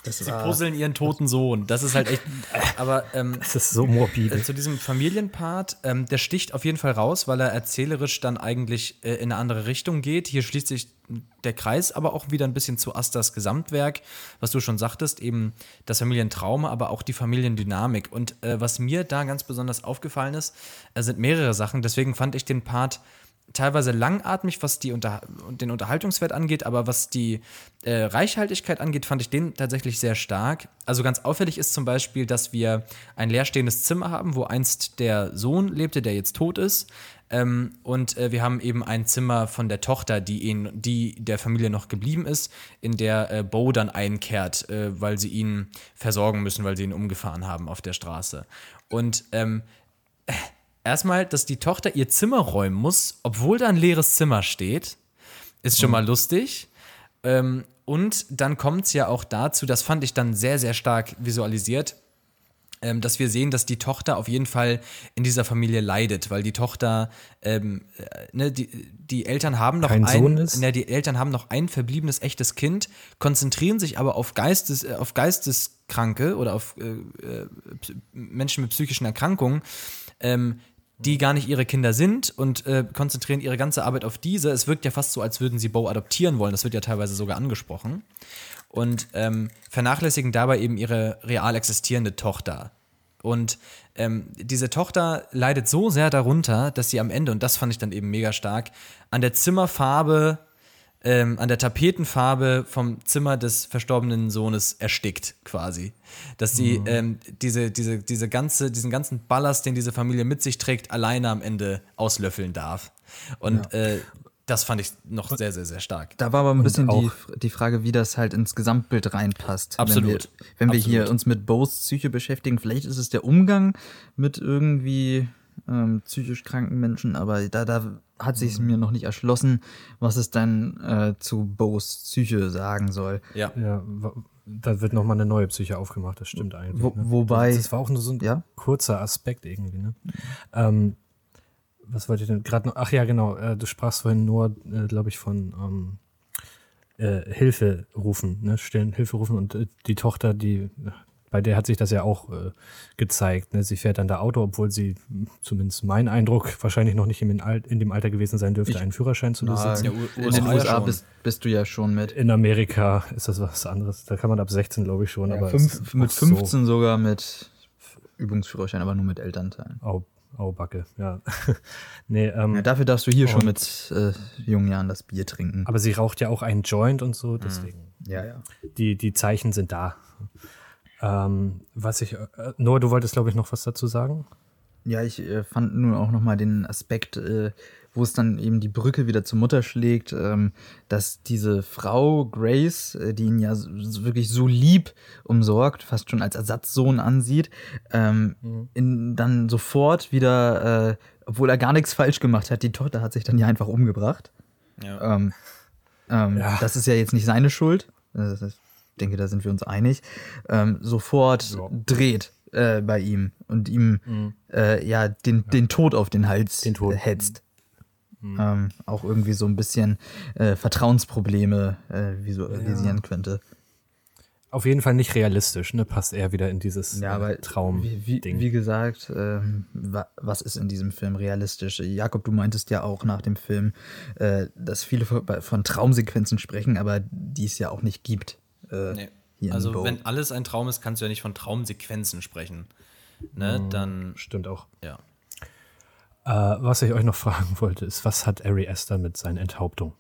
Das Sie puzzeln ihren toten Sohn. Das ist halt echt. Aber ähm, Das ist so morbide. äh, zu diesem Familienpart, ähm, der sticht auf jeden Fall raus, weil er erzählerisch dann eigentlich äh, in eine andere Richtung geht. Hier schließt sich der Kreis aber auch wieder ein bisschen zu Asters Gesamtwerk, was du schon sagtest, eben das Familientrauma, aber auch die Familiendynamik. Und äh, was mir da ganz besonders aufgefallen ist, äh, sind mehrere Sachen. Deswegen fand ich den Part teilweise langatmig, was die Unter den Unterhaltungswert angeht, aber was die äh, Reichhaltigkeit angeht, fand ich den tatsächlich sehr stark. Also ganz auffällig ist zum Beispiel, dass wir ein leerstehendes Zimmer haben, wo einst der Sohn lebte, der jetzt tot ist. Ähm, und äh, wir haben eben ein Zimmer von der Tochter, die ihn, die der Familie noch geblieben ist, in der äh, Bo dann einkehrt, äh, weil sie ihn versorgen müssen, weil sie ihn umgefahren haben auf der Straße. Und ähm, erstmal, dass die Tochter ihr Zimmer räumen muss, obwohl da ein leeres Zimmer steht, ist schon mal lustig. Ähm, und dann kommt es ja auch dazu, das fand ich dann sehr, sehr stark visualisiert, ähm, dass wir sehen, dass die Tochter auf jeden Fall in dieser Familie leidet, weil die Tochter, ähm, äh, ne, die, die Eltern haben noch Kein ein, Sohn ist? Ne, die Eltern haben noch ein verbliebenes echtes Kind, konzentrieren sich aber auf Geistes, äh, auf Geisteskranke oder auf äh, äh, Menschen mit psychischen Erkrankungen, ähm, die gar nicht ihre Kinder sind und äh, konzentrieren ihre ganze Arbeit auf diese. Es wirkt ja fast so, als würden sie Bo adoptieren wollen. Das wird ja teilweise sogar angesprochen. Und ähm, vernachlässigen dabei eben ihre real existierende Tochter. Und ähm, diese Tochter leidet so sehr darunter, dass sie am Ende, und das fand ich dann eben mega stark, an der Zimmerfarbe, ähm, an der Tapetenfarbe vom Zimmer des verstorbenen Sohnes erstickt, quasi. Dass sie ähm, diese, diese, diese ganze, diesen ganzen Ballast, den diese Familie mit sich trägt, alleine am Ende auslöffeln darf. Und äh, das fand ich noch sehr, sehr, sehr stark. Da war aber ein bisschen die, die Frage, wie das halt ins Gesamtbild reinpasst. Absolut. Wenn wir, wenn wir hier Absolut. uns mit Bo's Psyche beschäftigen, vielleicht ist es der Umgang mit irgendwie ähm, psychisch kranken Menschen, aber da, da hat sich mir noch nicht erschlossen, was es dann äh, zu Bo's Psyche sagen soll. Ja. Ja, da wird nochmal eine neue Psyche aufgemacht, das stimmt eigentlich. Wo- ne? wobei- Das, das war auch nur so ein Ja? kurzer Aspekt irgendwie, ne? Ähm, was wollte ich denn gerade noch? Ach ja, genau, äh, du sprachst vorhin nur, äh, glaube ich, von ähm, äh, Hilfe rufen, ne? Stillen Hilfe rufen und äh, die Tochter, die bei der hat sich das ja auch äh, gezeigt. Ne? Sie fährt dann da Auto, obwohl sie, mh, zumindest mein Eindruck, wahrscheinlich noch nicht in, in dem Alter gewesen sein dürfte, Ich- einen Führerschein zu besitzen. Ja, in USA den USA bist, bist du ja schon mit. In Amerika ist das was anderes. Da kann man ab 16, glaube ich, schon. Ja, aber fünf, es mit auch so- 15 sogar mit Übungsführerschein, aber nur mit Elternteilen. Au, au Backe, ja. nee, ähm, Ja, dafür darfst du hier schon mit äh, jungen Jahren das Bier trinken. aber sie raucht ja auch einen Joint und so, deswegen. ja, ja. Die, die Zeichen sind da. Ähm, was ich, äh, Noah, du wolltest, glaube ich, noch was dazu sagen? Ja, ich äh, fand nur auch nochmal den Aspekt, äh, wo es dann eben die Brücke wieder zur Mutter schlägt, ähm, dass diese Frau Grace, äh, die ihn ja so, so wirklich so lieb umsorgt, fast schon als Ersatzsohn ansieht, ähm, in, dann sofort wieder, äh, obwohl er gar nichts falsch gemacht hat, die Tochter hat sich dann ja einfach umgebracht. Ja. Ähm, ähm, Ja. Das ist ja jetzt nicht seine Schuld. Äh, Ich denke, da sind wir uns einig. Ähm, sofort Ja. dreht äh, bei ihm und ihm äh, ja den, den Tod auf den Hals Den Tod. äh, hetzt. Ähm, auch irgendwie so ein bisschen äh, Vertrauensprobleme äh, visualisieren könnte. Auf jeden Fall nicht realistisch, ne? Passt eher wieder in dieses Ja, äh, aber Traum-Ding. wie, wie, wie gesagt, ähm, wa was ist in diesem Film realistisch? Jakob, du meintest ja auch nach dem Film, äh, dass viele von Traumsequenzen sprechen, aber die es ja auch nicht gibt. Äh, Nee. Also, wenn alles ein Traum ist, kannst du ja nicht von Traumsequenzen sprechen. Ne, dann, Stimmt auch. ja. Äh, was ich euch noch fragen wollte, ist, was hat Ari Aster mit seinen Enthauptungen?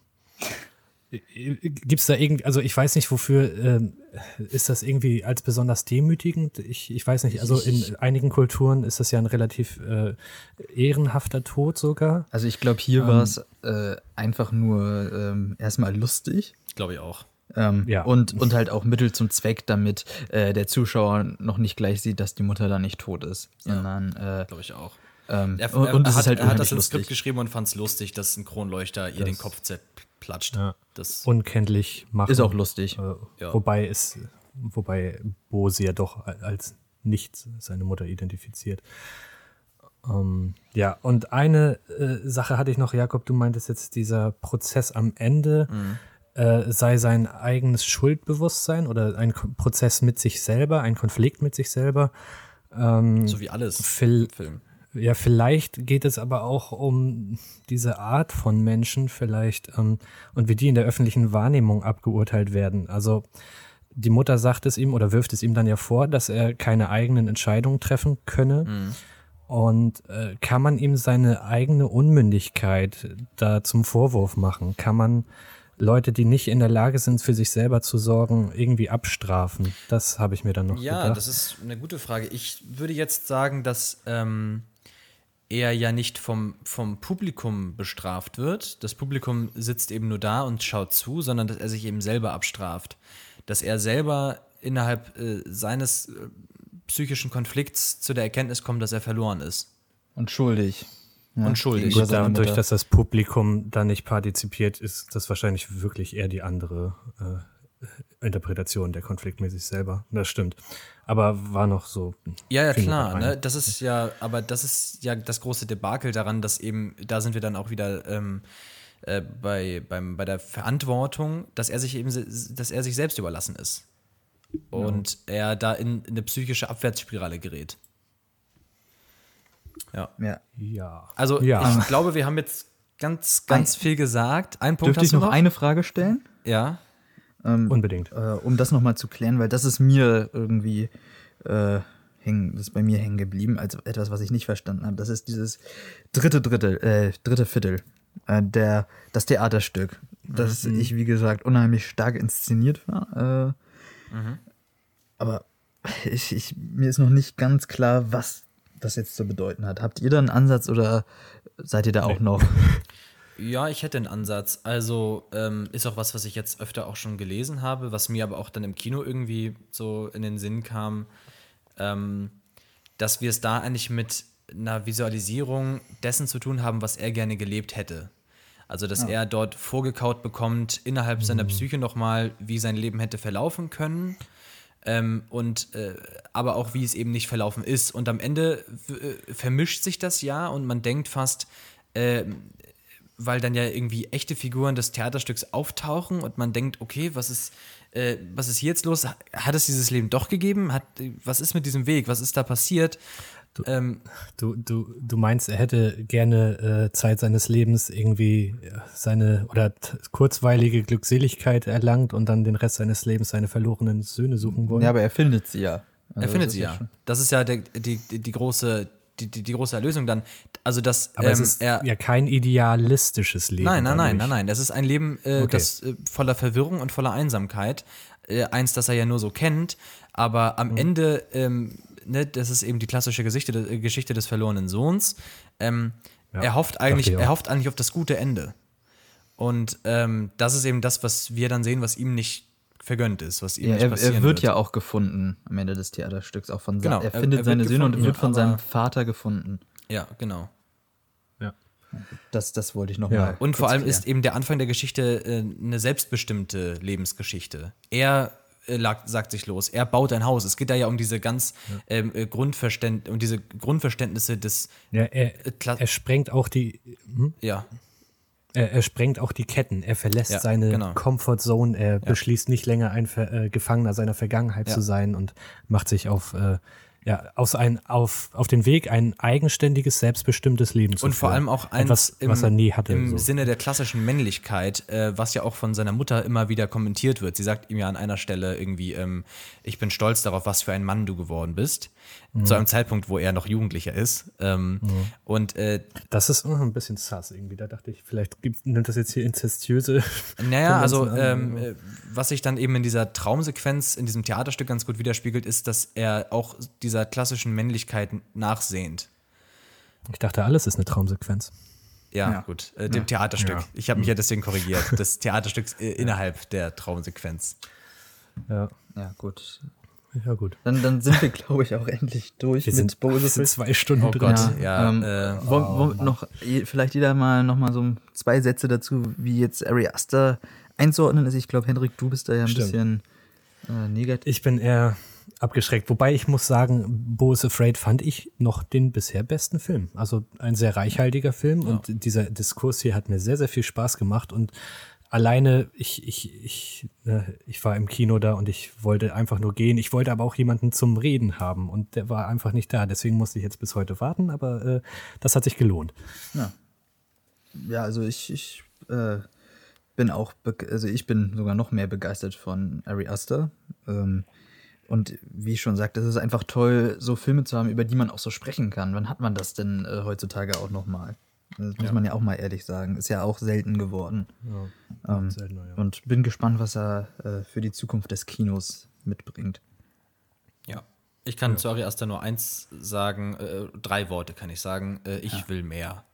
Gibt es da irgendwie, also ich weiß nicht, wofür ähm, ist das irgendwie als besonders demütigend? Ich, ich weiß nicht, also in einigen Kulturen ist das ja ein relativ äh, ehrenhafter Tod sogar. Also ich glaube, hier war es äh, einfach nur ähm, erstmal lustig. Glaube ich auch. Ähm, Ja. und, und halt auch Mittel zum Zweck, damit äh, der Zuschauer noch nicht gleich sieht, dass die Mutter da nicht tot ist, sondern äh, Glaube ich auch. ähm, Er, und, er, und es hat, ist halt er hat das ins Skript geschrieben und fand es lustig, dass ein Kronleuchter ihr den Kopf zerplatscht. Ja. Das, unkenntlich machen. Ist auch lustig. Äh, Ja. Wobei es, wobei Bo sie ja doch als nicht seine Mutter identifiziert. Ähm, ja, und eine äh, Sache hatte ich noch, Jakob, du meintest jetzt dieser Prozess am Ende. Äh, sei sein eigenes Schuldbewusstsein oder ein Ko- Prozess mit sich selber, ein Konflikt mit sich selber. Ähm, So wie alles im Film. ja, vielleicht geht es aber auch um diese Art von Menschen vielleicht ähm, und wie die in der öffentlichen Wahrnehmung abgeurteilt werden. Also die Mutter sagt es ihm oder wirft es ihm dann ja vor, dass er keine eigenen Entscheidungen treffen könne. Und äh, kann man ihm seine eigene Unmündigkeit da zum Vorwurf machen? Kann man Leute, die nicht in der Lage sind, für sich selber zu sorgen, irgendwie abstrafen? Das habe ich mir dann noch Ja, gedacht. das ist eine gute Frage. Ich würde jetzt sagen, dass ähm, er ja nicht vom, vom Publikum bestraft wird. Das Publikum sitzt eben nur da und schaut zu, sondern dass er sich eben selber abstraft. Dass er selber innerhalb äh, seines äh, psychischen Konflikts zu der Erkenntnis kommt, dass er verloren ist. Und schuldig. Ja, Und schuldig. seiner dadurch, Mutter. dass das Publikum da nicht partizipiert, ist das wahrscheinlich wirklich eher die andere äh, Interpretation der Konflikt mit sich selber. Das stimmt. Aber war noch so. Ja, ja, mir klar. Ne? Das ist ja, aber das ist ja das große Debakel daran, dass eben, da sind wir dann auch wieder ähm, äh, bei, beim, bei der Verantwortung, dass er sich eben, dass er sich selbst überlassen ist. Und er da in, in eine psychische Abwärtsspirale gerät. Ja. Ja. Ja. Also ja. ich glaube, wir haben jetzt ganz, ganz viel gesagt. Ein Punkt Dürfte hast ich noch, noch? eine Frage stellen? Ja. Unbedingt. Äh, um das nochmal zu klären, weil das ist mir irgendwie äh, hängen, das ist bei mir hängen geblieben, als etwas, was ich nicht verstanden habe. Das ist dieses dritte Drittel, äh, dritte Viertel, äh, der, das Theaterstück, das ich, wie gesagt, unheimlich stark inszeniert war. Äh, Aber ich, ich, mir ist noch nicht ganz klar, was das jetzt zu bedeuten hat. Habt ihr da einen Ansatz oder seid ihr da auch noch? Ja, ich hätte einen Ansatz. Also ähm, ist auch was, was ich jetzt öfter auch schon gelesen habe, was mir aber auch dann im Kino irgendwie so in den Sinn kam, ähm, dass wir es da eigentlich mit einer Visualisierung dessen zu tun haben, was er gerne gelebt hätte. Also, dass er dort vorgekaut bekommt, innerhalb seiner Psyche nochmal, wie sein Leben hätte verlaufen können. Ähm, und äh, aber auch wie es eben nicht verlaufen ist. Und am Ende äh, vermischt sich das ja und man denkt fast, äh, weil dann ja irgendwie echte Figuren des Theaterstücks auftauchen und man denkt, okay, was ist, äh, was ist hier jetzt los? Hat es dieses Leben doch gegeben? Hat, was ist mit diesem Weg? Was ist da passiert? Ähm, Du, du, du meinst, er hätte gerne äh, Zeit seines Lebens irgendwie seine oder kurzweilige Glückseligkeit erlangt und dann den Rest seines Lebens seine verlorenen Söhne suchen wollen? Ja, aber er findet sie ja. Also er findet das sie ja. schon- Das ist ja der, die, die, die große, die, die, die große Erlösung dann. Also, dass aber es ähm, ist er, ja kein idealistisches Leben. Nein, nein, nein, nein, nein. Das ist ein Leben, äh, Okay. das äh, voller Verwirrung und voller Einsamkeit. Äh, eins, das er ja nur so kennt. Aber Mhm. am Ende, ähm, ne, das ist eben die klassische Geschichte, äh, Geschichte des verlorenen Sohns. Ähm, Ja, er hofft eigentlich, er hofft eigentlich auf das gute Ende. Und ähm, das ist eben das, was wir dann sehen, was ihm nicht vergönnt ist, was ihm Ja, nicht er, passieren er wird ja auch gefunden am Ende des Theaterstücks, auch von Genau, er er- findet er wird seine Söhne und wird von seinem Vater gefunden. Ja, genau. Ja. Das, das wollte ich noch Ja. mal. Und vor allem klären. ist eben der Anfang der Geschichte äh, eine selbstbestimmte Lebensgeschichte. Er lag, sagt sich los, er baut ein Haus. Es geht da ja um diese ganz ähm, äh, Grundverständ um diese Grundverständnisse des Ja, er, Äh, er sprengt auch die, hm? ja er, er sprengt auch die Ketten. Er verlässt Ja, seine genau. Comfort Zone. Er beschließt nicht länger ein Ver, äh, Gefangener seiner Vergangenheit Ja. zu sein und macht sich auf, äh, ja, aus ein, auf, auf den Weg, ein eigenständiges, selbstbestimmtes Leben zu und vor führen. allem auch eins etwas, was er nie hatte. im so. Sinne der klassischen Männlichkeit, äh, was ja auch von seiner Mutter immer wieder kommentiert wird. Sie sagt ihm ja an einer Stelle irgendwie, ähm, ich bin stolz darauf, was für ein Mann du geworden bist. Mhm. Zu einem Zeitpunkt, wo er noch Jugendlicher ist. Ähm, Und äh, Das ist ein bisschen sass irgendwie. Da dachte ich, vielleicht gibt, nimmt das jetzt hier inzestiöse. Naja, also ähm, äh, was sich dann eben in dieser Traumsequenz, in diesem Theaterstück ganz gut widerspiegelt, ist, dass er auch dieser klassischen Männlichkeit nachsehnt. Ich dachte, alles ist eine Traumsequenz. Ja, Ja. gut. Äh, dem Theaterstück. Ja. Ich habe mich ja deswegen korrigiert. Das Theaterstück äh, innerhalb der Traumsequenz. Ja, Ja, gut. Ja gut. Dann, dann sind wir, glaube ich, auch endlich durch Wir mit sind, wir Bose sind zwei Stunden Oh drin. Gott. Ja, ähm, äh, wollen, wollen wir noch vielleicht jeder mal noch mal so zwei Sätze dazu, wie jetzt Ari Aster einzuordnen ist. Ich glaube, Henrik, du bist da ja ein Stimmt. bisschen äh, negativ. Ich bin eher abgeschreckt. Wobei ich muss sagen, Bo is Afraid fand ich noch den bisher besten Film. Also ein sehr reichhaltiger Film und dieser Diskurs hier hat mir sehr, sehr viel Spaß gemacht und alleine, ich, ich, ich, äh, ich war im Kino da und ich wollte einfach nur gehen. Ich wollte aber auch jemanden zum Reden haben und der war einfach nicht da. Deswegen musste ich jetzt bis heute warten, aber äh, das hat sich gelohnt. Ja. Ja, also ich, ich äh, bin auch, also ich bin sogar noch mehr begeistert von Ari Aster. Ähm, und wie ich schon sagte, es ist einfach toll, so Filme zu haben, über die man auch so sprechen kann. Wann hat man das denn äh, heutzutage auch noch mal? Das muss Ja. man ja auch mal ehrlich sagen. Ist ja auch selten geworden. Ja, Ähm, seltener, ja. Und bin gespannt, was er äh, für die Zukunft des Kinos mitbringt. Ja. Ich kann zu Ari Aster nur eins sagen, äh, drei Worte kann ich sagen. Äh, ich will mehr.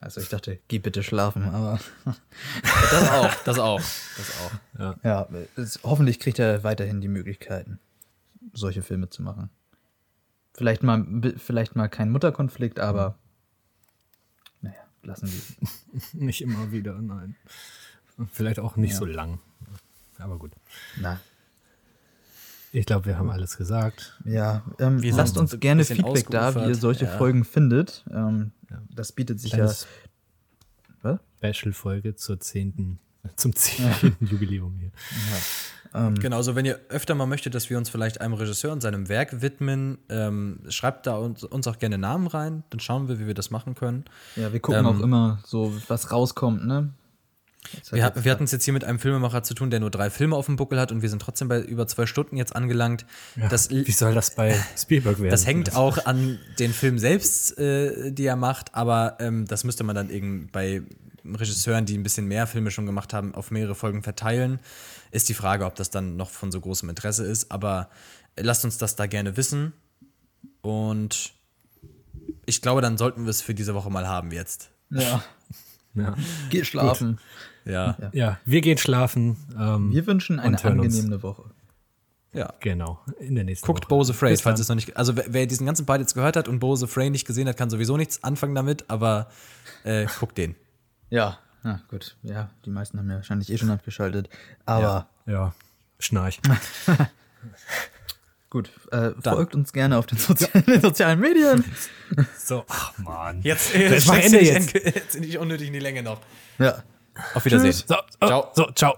Also ich dachte, geh bitte schlafen, aber Das auch, das auch, das auch. ja, es, hoffentlich kriegt er weiterhin die Möglichkeiten, solche Filme zu machen. Vielleicht mal, vielleicht mal kein Mutterkonflikt, aber lassen wir. Nicht immer wieder, nein. Vielleicht auch nicht Ja. so lang. Aber gut. Na, Ich glaube, wir haben alles gesagt. ja, ähm, Wir lasst uns gerne Feedback da, wie ihr solche ja. Folgen findet. Ähm, Das bietet sich ja. Kleines Was? Special-Folge zur zehnten, zum zehnten Jubiläum hier. Genauso, wenn ihr öfter mal möchtet, dass wir uns vielleicht einem Regisseur und seinem Werk widmen, ähm, schreibt da uns, uns auch gerne Namen rein, dann schauen wir, wie wir das machen können. Ja, wir gucken Ähm, auch immer so, was rauskommt, ne? Wir, hat- wir hatten es jetzt hier mit einem Filmemacher zu tun, der nur drei Filme auf dem Buckel hat und wir sind trotzdem bei über zwei Stunden jetzt angelangt. das, Wie soll das bei Spielberg werden? das hängt auch an den Film selbst, äh, die er macht, aber ähm, das müsste man dann eben bei Regisseuren, die ein bisschen mehr Filme schon gemacht haben, auf mehrere Folgen verteilen. Ist die Frage, ob das dann noch von so großem Interesse ist, aber lasst uns das da gerne wissen. Und ich glaube, dann sollten wir es für diese Woche mal haben jetzt. Ja, Ja. geh schlafen. Ja, ja, wir gehen schlafen. Ähm, Wir wünschen eine angenehme Woche. ja. Genau, in der nächsten Guckt Woche. Bose Bis falls es noch nicht. Also wer, wer diesen ganzen Part jetzt gehört hat und Bose Afraid nicht gesehen hat, kann sowieso nichts anfangen damit, aber äh, guckt den. Ja, na gut. Ja, die meisten haben ja wahrscheinlich eh schon abgeschaltet. Aber Ja, Schnarch. gut, äh, folgt uns gerne auf den sozialen, den sozialen Medien. So, ach man. Jetzt, ist mal Ende jetzt. jetzt nicht unnötig in die Länge noch. Ja. Auf Wiedersehen. So, oh, Ciao. so, ciao.